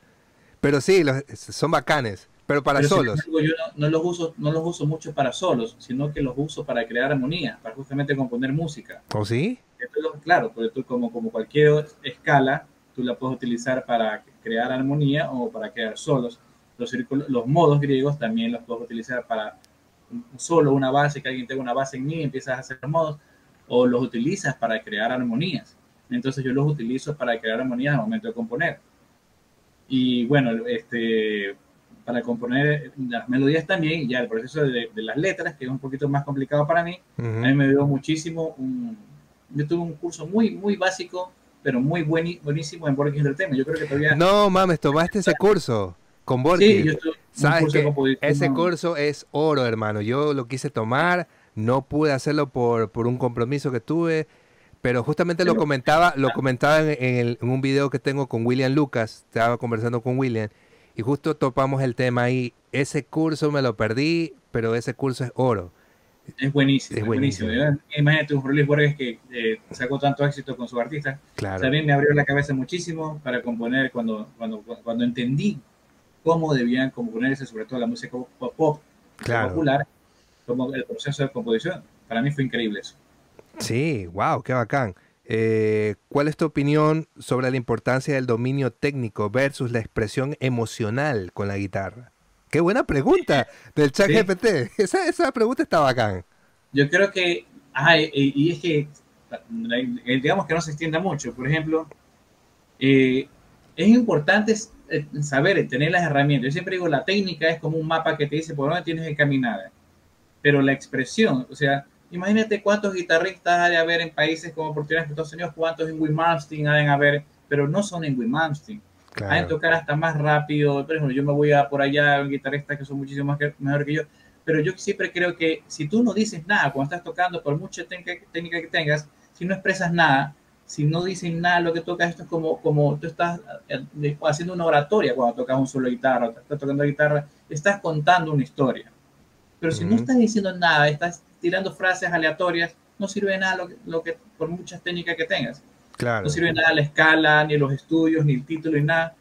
pero sí, son bacanes. Pero para solos. yo no, los uso, no los uso mucho para solos, sino que los uso para crear armonía, para justamente componer música. ¿O sí? claro, porque tú como, como cualquier escala, tú la puedes utilizar para crear armonía o para crear solos. Los, círculos, los modos griegos también los puedes utilizar para solo una base, que alguien tenga una base en mí empiezas a hacer modos, o los utilizas para crear armonías. Entonces yo los utilizo para crear armonías al momento de componer. Y bueno, este, para componer las melodías también, ya el proceso de, las letras, que es un poquito más complicado para mí, a mí me dio muchísimo, yo tuve un curso muy, muy básico, pero muy buenísimo en Borges Entertainment. Yo creo que todavía... No, mames, tomaste ese curso con Borges. Sí, yo ¿Sabes que ese curso es oro, hermano. Yo lo quise tomar, no pude hacerlo por, por un compromiso que tuve, pero justamente lo comentaba, lo comentaba en, en, un video que tengo con William Lucas, estaba conversando con William, y justo topamos el tema ahí. Ese curso me lo perdí, pero ese curso es oro. Es buenísimo, es buenísimo. Imagínate un Luis Borges que eh, sacó tanto éxito con su artista. Claro. También me abrió la cabeza muchísimo para componer cuando, cuando, cuando entendí cómo debían componerse, sobre todo la música pop, pop popular, como el proceso de composición. Para mí fue increíble eso. Sí, wow, qué bacán. Eh, ¿Cuál es tu opinión sobre la importancia del dominio técnico versus la expresión emocional con la guitarra? Qué buena pregunta del chat GPT. Esa, esa, pregunta está bacán. Yo creo que, y, es que, digamos que no se extienda mucho. Por ejemplo, eh, es importante eh, saber, tener las herramientas. Yo siempre digo, la técnica es como un mapa que te dice por dónde tienes que caminar. Pero la expresión, o sea, Imagínate cuántos guitarristas hay de haber en países como por Estados Unidos, cuántos en Wim Malmsteen hay de haber, pero no son en Wim Malmsteen. Hay que tocar hasta más rápido. Por ejemplo, yo me voy a por allá, un guitarrista que son muchísimo más mejor que yo, pero yo siempre creo que si tú no dices nada cuando estás tocando, por mucha técnica que tengas, si no expresas nada, si no dices nada lo que tocas, esto es como, como tú estás eh, haciendo una oratoria cuando tocas un solo guitarra, estás tocando guitarra, estás contando una historia. Pero si no estás diciendo nada, estás tirando frases aleatorias, no sirve de nada lo que, lo que, por muchas técnicas que tengas. Claro. No sirve de nada la escala, ni los estudios, ni el título, ni nada,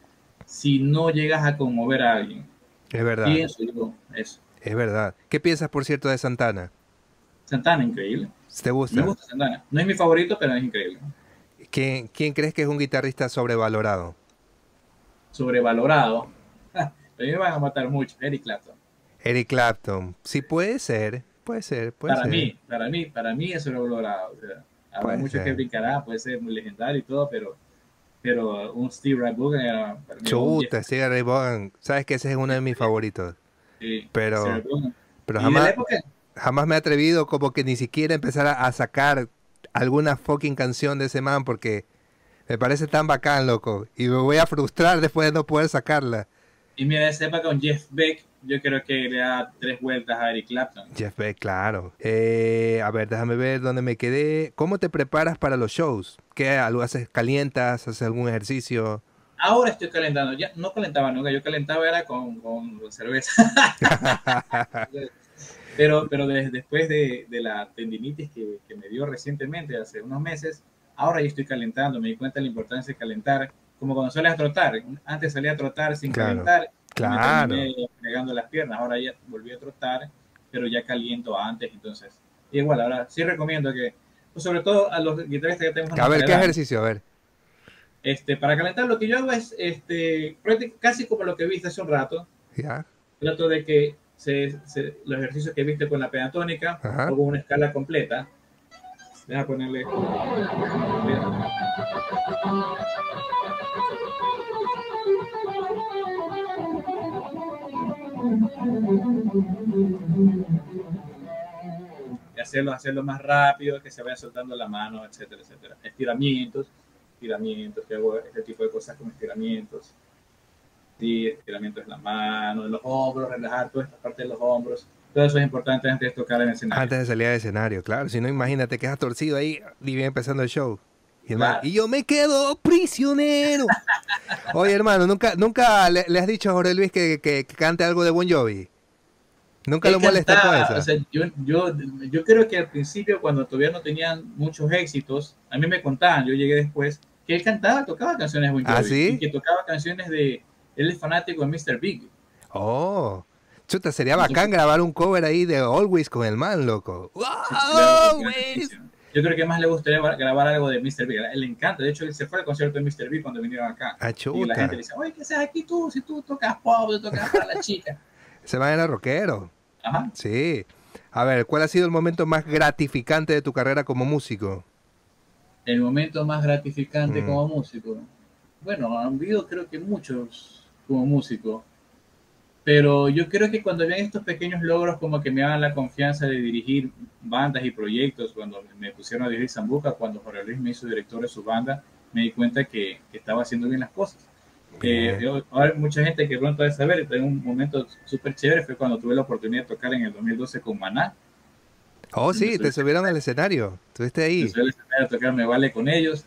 si no llegas a conmover a alguien. Es verdad. Pienso yo eso. Es verdad. ¿Qué piensas, por cierto, de Santana? Santana, increíble. ¿Te gusta? Me gusta Santana. No es mi favorito, pero es increíble. ¿Quién, quién crees que es un guitarrista sobrevalorado? Sobrevalorado. a mí me van a matar mucho. Eric Clapton. Eric Clapton. Sí puede ser. Puede ser, puede para ser. mí, para mí, para mí es sobrevalorado. Habrá Puede muchos que brincarán, puede ser muy legendario y todo, pero, pero un Steve Ray Vaughan era para mí un Chuta, sí, Ray Vaughan. Sabes que ese es uno de mis favoritos. Sí, Pero- Steve. Pero jamás, jamás me he atrevido como que ni siquiera empezar a, a sacar alguna fucking canción de ese man porque me parece tan bacán, loco. Y me voy a frustrar después de no poder sacarla. y mira, esa época con Jeff Beck, yo creo que le da tres vueltas a Eric Clapton. Jeff Beck, claro. Eh, a ver, déjame ver dónde me quedé. ¿Cómo te preparas para los shows? ¿Qué algo haces? ¿Calientas? ¿Haces algún ejercicio? Ahora estoy calentando, ya no calentaba nunca, yo calentaba era con, con cerveza. pero pero de- después de, de la tendinitis que, que me dio recientemente, hace unos meses, ahora ya estoy calentando, me di cuenta de la importancia de calentar, como cuando sales a trotar. Antes salía a trotar sin Claro, calentar, claro. me pegando las piernas, ahora ya volví a trotar, pero ya caliento antes, entonces. Igual, ahora sí recomiendo que, pues sobre todo a los guitarristas que tenemos A ver, ¿qué edad, ejercicio? A ver. este, para calentar lo que yo hago es este, casi como lo que viste hace un rato. ¿Ya? Trato de que se, se- los ejercicios que viste con la penatónica Ajá. o con una escala completa. Deja ponerle. Y hacerlo, hacerlo más rápido, que se vaya soltando la mano, etcétera, etcétera. Estiramientos, estiramientos, que hago este tipo de cosas como estiramientos. Sí, estiramientos de la mano, de los hombros, relajar toda esta parte de los hombros. Todo eso es importante antes de tocar en el escenario. Antes de salir al escenario, claro. Si no, imagínate que has torcido ahí y viene empezando el show. Y, el man, Claro. y yo me quedo prisionero. Oye, hermano, ¿nunca, nunca le, le has dicho a Jorge Luis que, que- que cante algo de Bon Jovi? ¿Nunca lo molesta con eso? o sea, yo, yo, yo creo que al principio, cuando todavía no tenían muchos éxitos, a mí me contaban, yo llegué después, que él cantaba, tocaba canciones de Bon ¿Ah, Jovi, sí? y que tocaba canciones de... Él es fanático de Mr. Big. Oh, chuta, sería bacán grabar un cover ahí de Always con el man, loco. ¡Wow! Always! Yo creo que más le gustaría grabar algo de Mr. Big. A él le encanta. De hecho, él se fue al concierto de Mr. Big cuando vinieron acá. Ah, Y la gente le dice, oye, ¿qué haces aquí tú? Si tú tocas pop, tú tocas para la chica. Ese man era rockero. Ajá. Sí. A ver, ¿cuál ha sido el momento más gratificante de tu carrera como músico? El momento más gratificante Mm. como músico. Bueno, han habido creo que muchos como músico. Pero yo creo que cuando vean estos pequeños logros como que me daban la confianza de dirigir bandas y proyectos, cuando me pusieron a dirigir Zambuca, cuando Jorge Luis me hizo director de su banda, me di cuenta que, que estaba haciendo bien las cosas. Eh, yo- ahora mucha gente que pronto debe saber, en un momento súper chévere fue cuando tuve la oportunidad de tocar en el 2012 con Maná. Oh, sí, te subieron al escenario. Estuviste ahí. Entonces, el escenario a tocar Me Vale con ellos.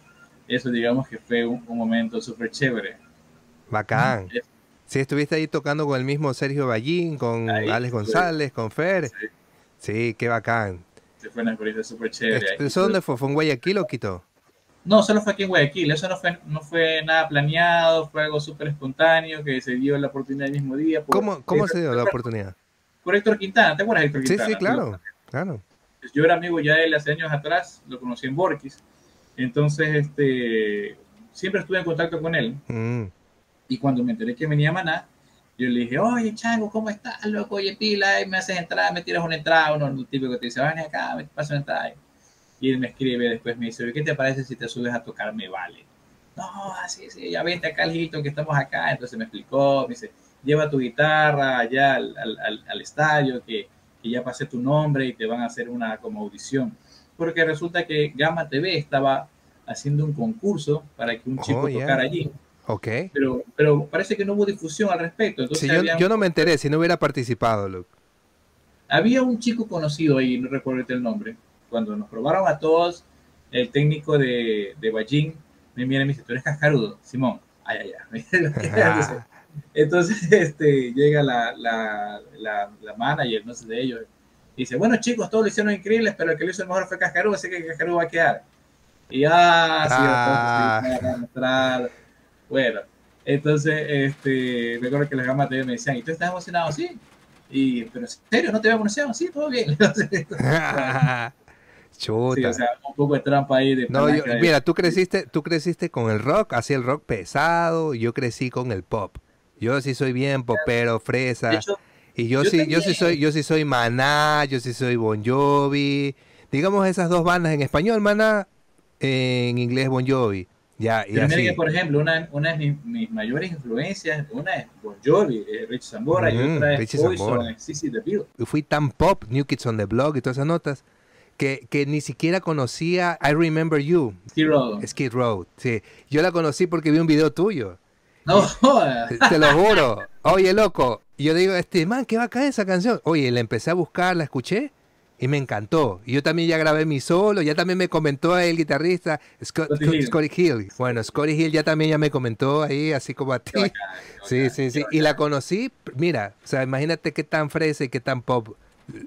Eso digamos que fue un, un momento súper chévere. Bacán. Es- Sí, estuviste ahí tocando con el mismo Sergio Ballín, con Ahí Alex. González, con Fer. Sí, Sí, qué bacán. se fue una experiencia súper chévere. Este- ¿Eso dónde fue? ¿Fue en Guayaquil o Quito? No, solo fue aquí en Guayaquil. Eso no fue, no fue nada planeado, fue algo súper espontáneo que se dio la oportunidad el mismo día. por- ¿Cómo, cómo se dio la por- oportunidad? Por Héctor Quintana, ¿te acuerdas de Héctor Sí, Quintana? sí, claro. Claro. Pues yo era amigo ya de él hace años atrás, lo conocí en Borquis. Entonces, este, siempre estuve en contacto con él. Mm. Y cuando me enteré que venía Maná, yo le dije, oye, Chango, ¿cómo estás, loco? Oye, pila, y me haces entrar, me tiras una entrada, uno el típico que te dice, ven acá, me paso una entrada. Y él me escribe después, me dice, ¿qué te parece si te subes a tocar Me Vale? No, así, sí, ya vente acá, Hilton, que estamos acá. Entonces me explicó, me dice, lleva tu guitarra allá al, al, al- al estadio, que, que ya pasé tu nombre y te van a hacer una como audición. Porque resulta que Gama TV estaba haciendo un concurso para que un chico Oh, ya. tocara allí Ok. pero, pero parece que no hubo difusión al respecto. Entonces Sí, yo, había, yo no me enteré, si no hubiera participado, Luke. había un chico conocido ahí, no recuerdo el nombre, cuando nos probaron a todos, el técnico de, de Ballín me mira y me dice, tú eres cascarudo, Simón. Ay, ay, ay. Entonces, este, llega la, la, la, la manager, no sé de ellos, y dice, bueno chicos, todos lo hicieron increíbles, pero el que lo hizo mejor fue Cascarudo, así que Cascarudo va a quedar. Y ah, sí, Ah. Bueno, entonces, este, recuerdo que los gamas TV me decían, ¿y tú estás emocionado? Sí. Y, pero en serio, ¿no te había emocionado? Sí, todo bien. Entonces, Chuta. sí, o sea, un poco de trampa ahí de No, yo- mira, tú creciste, tú creciste con el rock, así el rock pesado, yo crecí con el pop. Yo sí soy bien popero, fresa. Hecho, y yo, yo sí, yo sí también. soy, yo sí soy Maná, yo sí soy Bon Jovi. Digamos esas dos bandas en español, Maná, en inglés Bon Jovi. Ya, y que, por ejemplo, una, una de mis, mis mayores influencias, una es Bon Jovi, es Rich Zambora, y Mm, otra es Poison, CC The Bill. Fui tan pop, New Kids on the Block y todas esas notas, que, que ni siquiera conocía I Remember You, Skid Row. Skid Row. Sí. Yo la conocí porque vi un video tuyo. No jodas. Te lo juro. Oye, loco. Y yo digo, este man, qué va a caer esa canción. Oye, la empecé a buscar, la escuché y me encantó. Y yo también ya grabé mi solo, ya también me comentó el guitarrista Scott, Hill. Scotty Hill. Bueno, Scotty Hill ya también ya me comentó ahí, así como a ti. Bacán, Sí, bacán, sí, sí. Y la conocí, mira, o sea, imagínate qué tan fresa y qué tan pop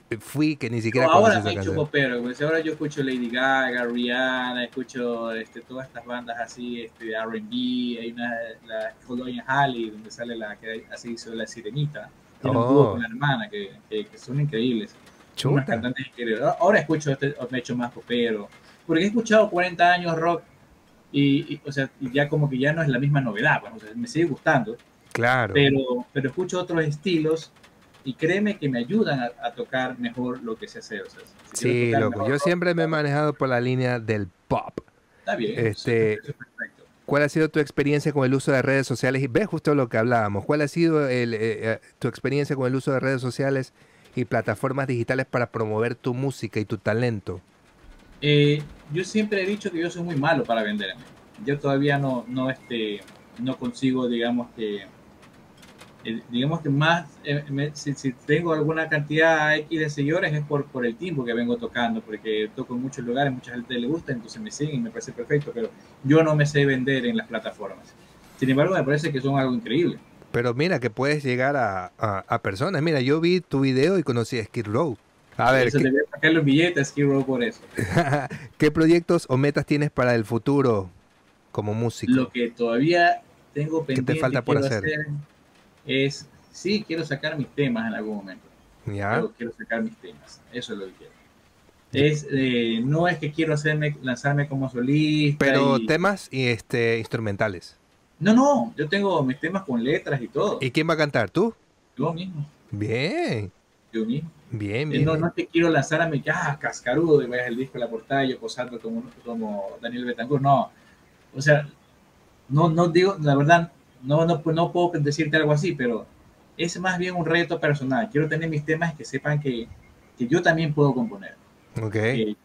eh, fui que ni siquiera No, ahora me popero, pues ahora yo escucho Lady Gaga, Rihanna, escucho este, todas estas bandas así, este, R&B, hay una, la Colonia Halley, donde sale la que así hizo la sirenita, tiene Oh. un dúo con la hermana, que, que, que son increíbles, son unas Chuta. cantantes increíbles. Ahora escucho, este, me he hecho más popero, porque he escuchado 40 años rock, y, y, o sea, y ya como que ya no es la misma novedad, pues, o sea, me sigue gustando, Claro. pero, pero escucho otros estilos y créeme que me ayudan a, a tocar mejor lo que sé hacer. O sea, si Sí, loco. mejor Yo siempre me he manejado por la línea del pop. Está bien. este- eso es perfecto. ¿Cuál ha sido tu experiencia con el uso de redes sociales? Y ves justo lo que hablábamos. ¿Cuál ha sido el, eh, eh, tu experiencia con el uso de redes sociales y plataformas digitales para promover tu música y tu talento? Eh, yo siempre he dicho que yo soy muy malo para venderme. Yo todavía no, no, este, no consigo, digamos que, eh, digamos que más, eh, si tengo alguna cantidad X de seguidores es por, por el tiempo que vengo tocando, porque toco en muchos lugares, mucha gente le gusta, entonces me siguen y me parece perfecto, pero yo no me sé vender en las plataformas. Sin embargo, me parece que son algo increíble. Pero mira que puedes llegar a, a- a personas. Mira, yo vi tu video y conocí a Skid Row. A ver, Eso ¿qué, te voy a sacar los billetes, Skid Row, por eso. qué proyectos o metas tienes para el futuro como músico? Lo que todavía tengo te pendiente falta por quiero hacer? es, sí, quiero sacar mis temas en algún momento. ¿Ya? Quiero, quiero sacar mis temas. Eso es lo que quiero. Es, eh, no es que quiero hacerme, lanzarme como solista. Pero y- temas y este instrumentales. No, no, yo tengo mis temas con letras y todo. ¿Y quién va a cantar? ¿Tú? Yo mismo, Bien, yo mismo. bien, Eh, bien. no, no que quiero lanzarme ah, cascarudo y vayas el disco la portada y yo posando como, como Daniel Betancourt. No, o sea, no, no digo, la verdad, no, no, no puedo decirte algo así, pero es más bien un reto personal. Quiero tener mis temas que sepan que, que yo también puedo componer. Ok. Que-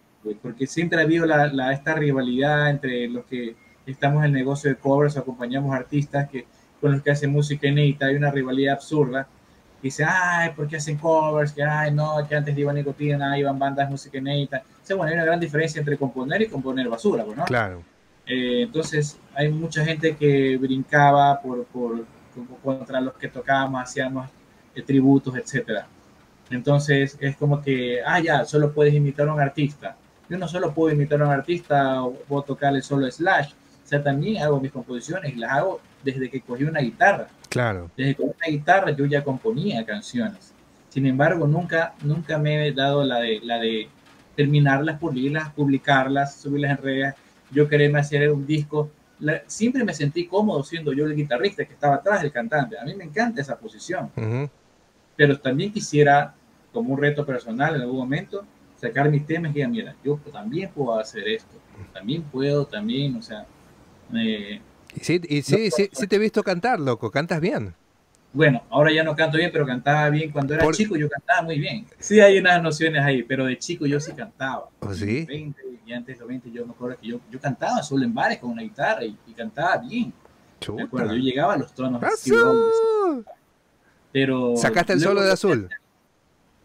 porque siempre ha habido la, la- esta rivalidad entre los que estamos en el negocio de covers acompañamos artistas que, con los que hacen música inédita. Hay una rivalidad absurda. Dice, ay, ¿por qué hacen covers? Que, ay, no, que antes iban nicotina, iban bandas de música inédita. O sea, bueno, hay una gran diferencia entre componer y componer basura, pues, ¿no? Claro. Eh, entonces, hay mucha gente que brincaba por, por, contra los que tocábamos, hacíamos eh, tributos, etcétera. Entonces, es como que, ah, ya, solo puedes imitar a un artista. Yo no solo puedo imitar a un artista o puedo tocarle solo Slash. Sea, también hago mis composiciones y las hago desde que cogí una guitarra. Claro. Desde que cogí una guitarra yo ya componía canciones. Sin embargo, nunca, nunca me he dado la de, la de terminarlas, pulirlas, publicarlas, subirlas en redes. Yo quererme hacer un disco. La- siempre me sentí cómodo siendo yo el guitarrista que estaba atrás del cantante. A mí me encanta esa posición. Ujú. Pero también quisiera, como un reto personal en algún momento, sacar mis temas y diga, mira, yo también puedo hacer esto. También puedo, también, o sea, eh, Y sí, y sí, sí, sí te he visto cantar, loco. Cantas bien. Bueno, ahora ya no canto bien, pero cantaba bien. Cuando era Por- chico yo cantaba muy bien. Sí hay unas nociones ahí, pero de chico yo sí cantaba. ¿Oh, sí? 20 y antes de los 20 yo me acuerdo que yo, yo cantaba solo en bares con una guitarra y, y cantaba bien. Me acuerdo, yo Chuta. llegaba a los tonos así, pero... ¿Sacaste el solo de azul?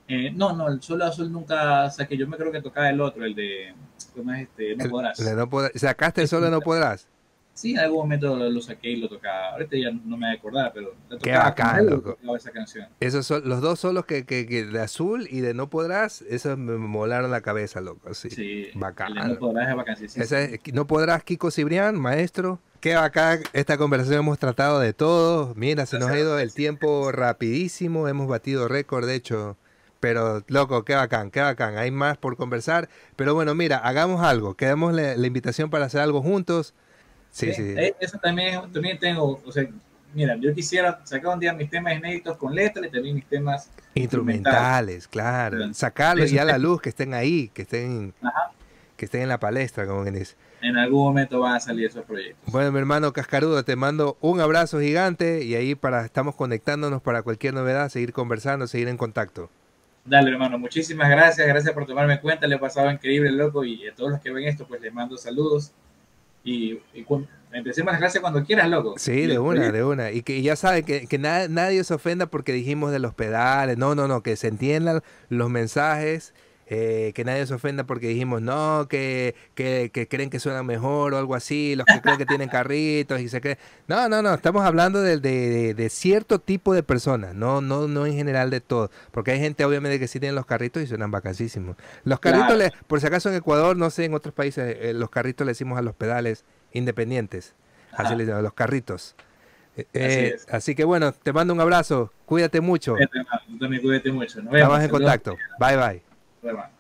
Eh, no, no, el solo de azul nunca saqué. Yo me creo que tocaba el otro, el de... ¿Cómo es este? No podrás. Le no podrás- ¿Sacaste el solo de no podrás? Sí, en algún momento lo, lo saqué y lo tocaba. Ahorita ya no me voy a acordar, pero la Qué tocaba bacán, loco. esa canción. Esos son los dos solos que, que, que de azul y de no podrás, esos me molaron la cabeza, loco. Sí. Sí, Bacán. el de no podrás es. Esa es- no podrás, Kiko Cibrián, maestro. Qué bacán, esta conversación hemos tratado de todo. Mira, se nos ha ido el tiempo rapidísimo, hemos batido récord, de hecho. Pero, loco, qué bacán, qué bacán. Hay más por conversar. Pero bueno, mira, hagamos algo. Quedamos la, la invitación para hacer algo juntos. Sí, sí. eh, Eso también, también tengo, o sea, mira, yo quisiera sacar un día mis temas inéditos con letras y también mis temas, Instrumentales, claro. Bien. Sacarlos ya a la luz, que estén ahí, que estén... Ajá. que estén en la palestra, como que dice. En algún momento van a salir esos proyectos. Bueno, mi hermano Cascarudo, te mando un abrazo gigante y ahí para estamos conectándonos para cualquier novedad, seguir conversando, seguir en contacto. Dale, hermano, muchísimas gracias, gracias por tomarme en cuenta, le he pasado increíble, loco, y a todos los que ven esto, pues les mando saludos. Y, y empecemos la clase cuando quieras, loco. Sí, de una, de una. Y que ya saben que, que nadie se ofenda porque dijimos de los pedales, no, no, no, que se entiendan los mensajes eh, que nadie se ofenda porque dijimos no, que, que, creen que suena mejor o algo así, los que creen que tienen carritos y se creen. No, no, no, estamos hablando de, de, cierto tipo de personas, no, no, no en general de todo, porque hay gente obviamente que sí tienen los carritos y suenan vacasísimos. Los carritos, por si acaso en Ecuador, no sé, en otros países, eh, los carritos le decimos a los pedales independientes, así le decimos, a los carritos. Eh, así, que bueno, te mando un abrazo, cuídate mucho. también cuídate mucho. Estamos en contacto. Bye bye. Bye bye.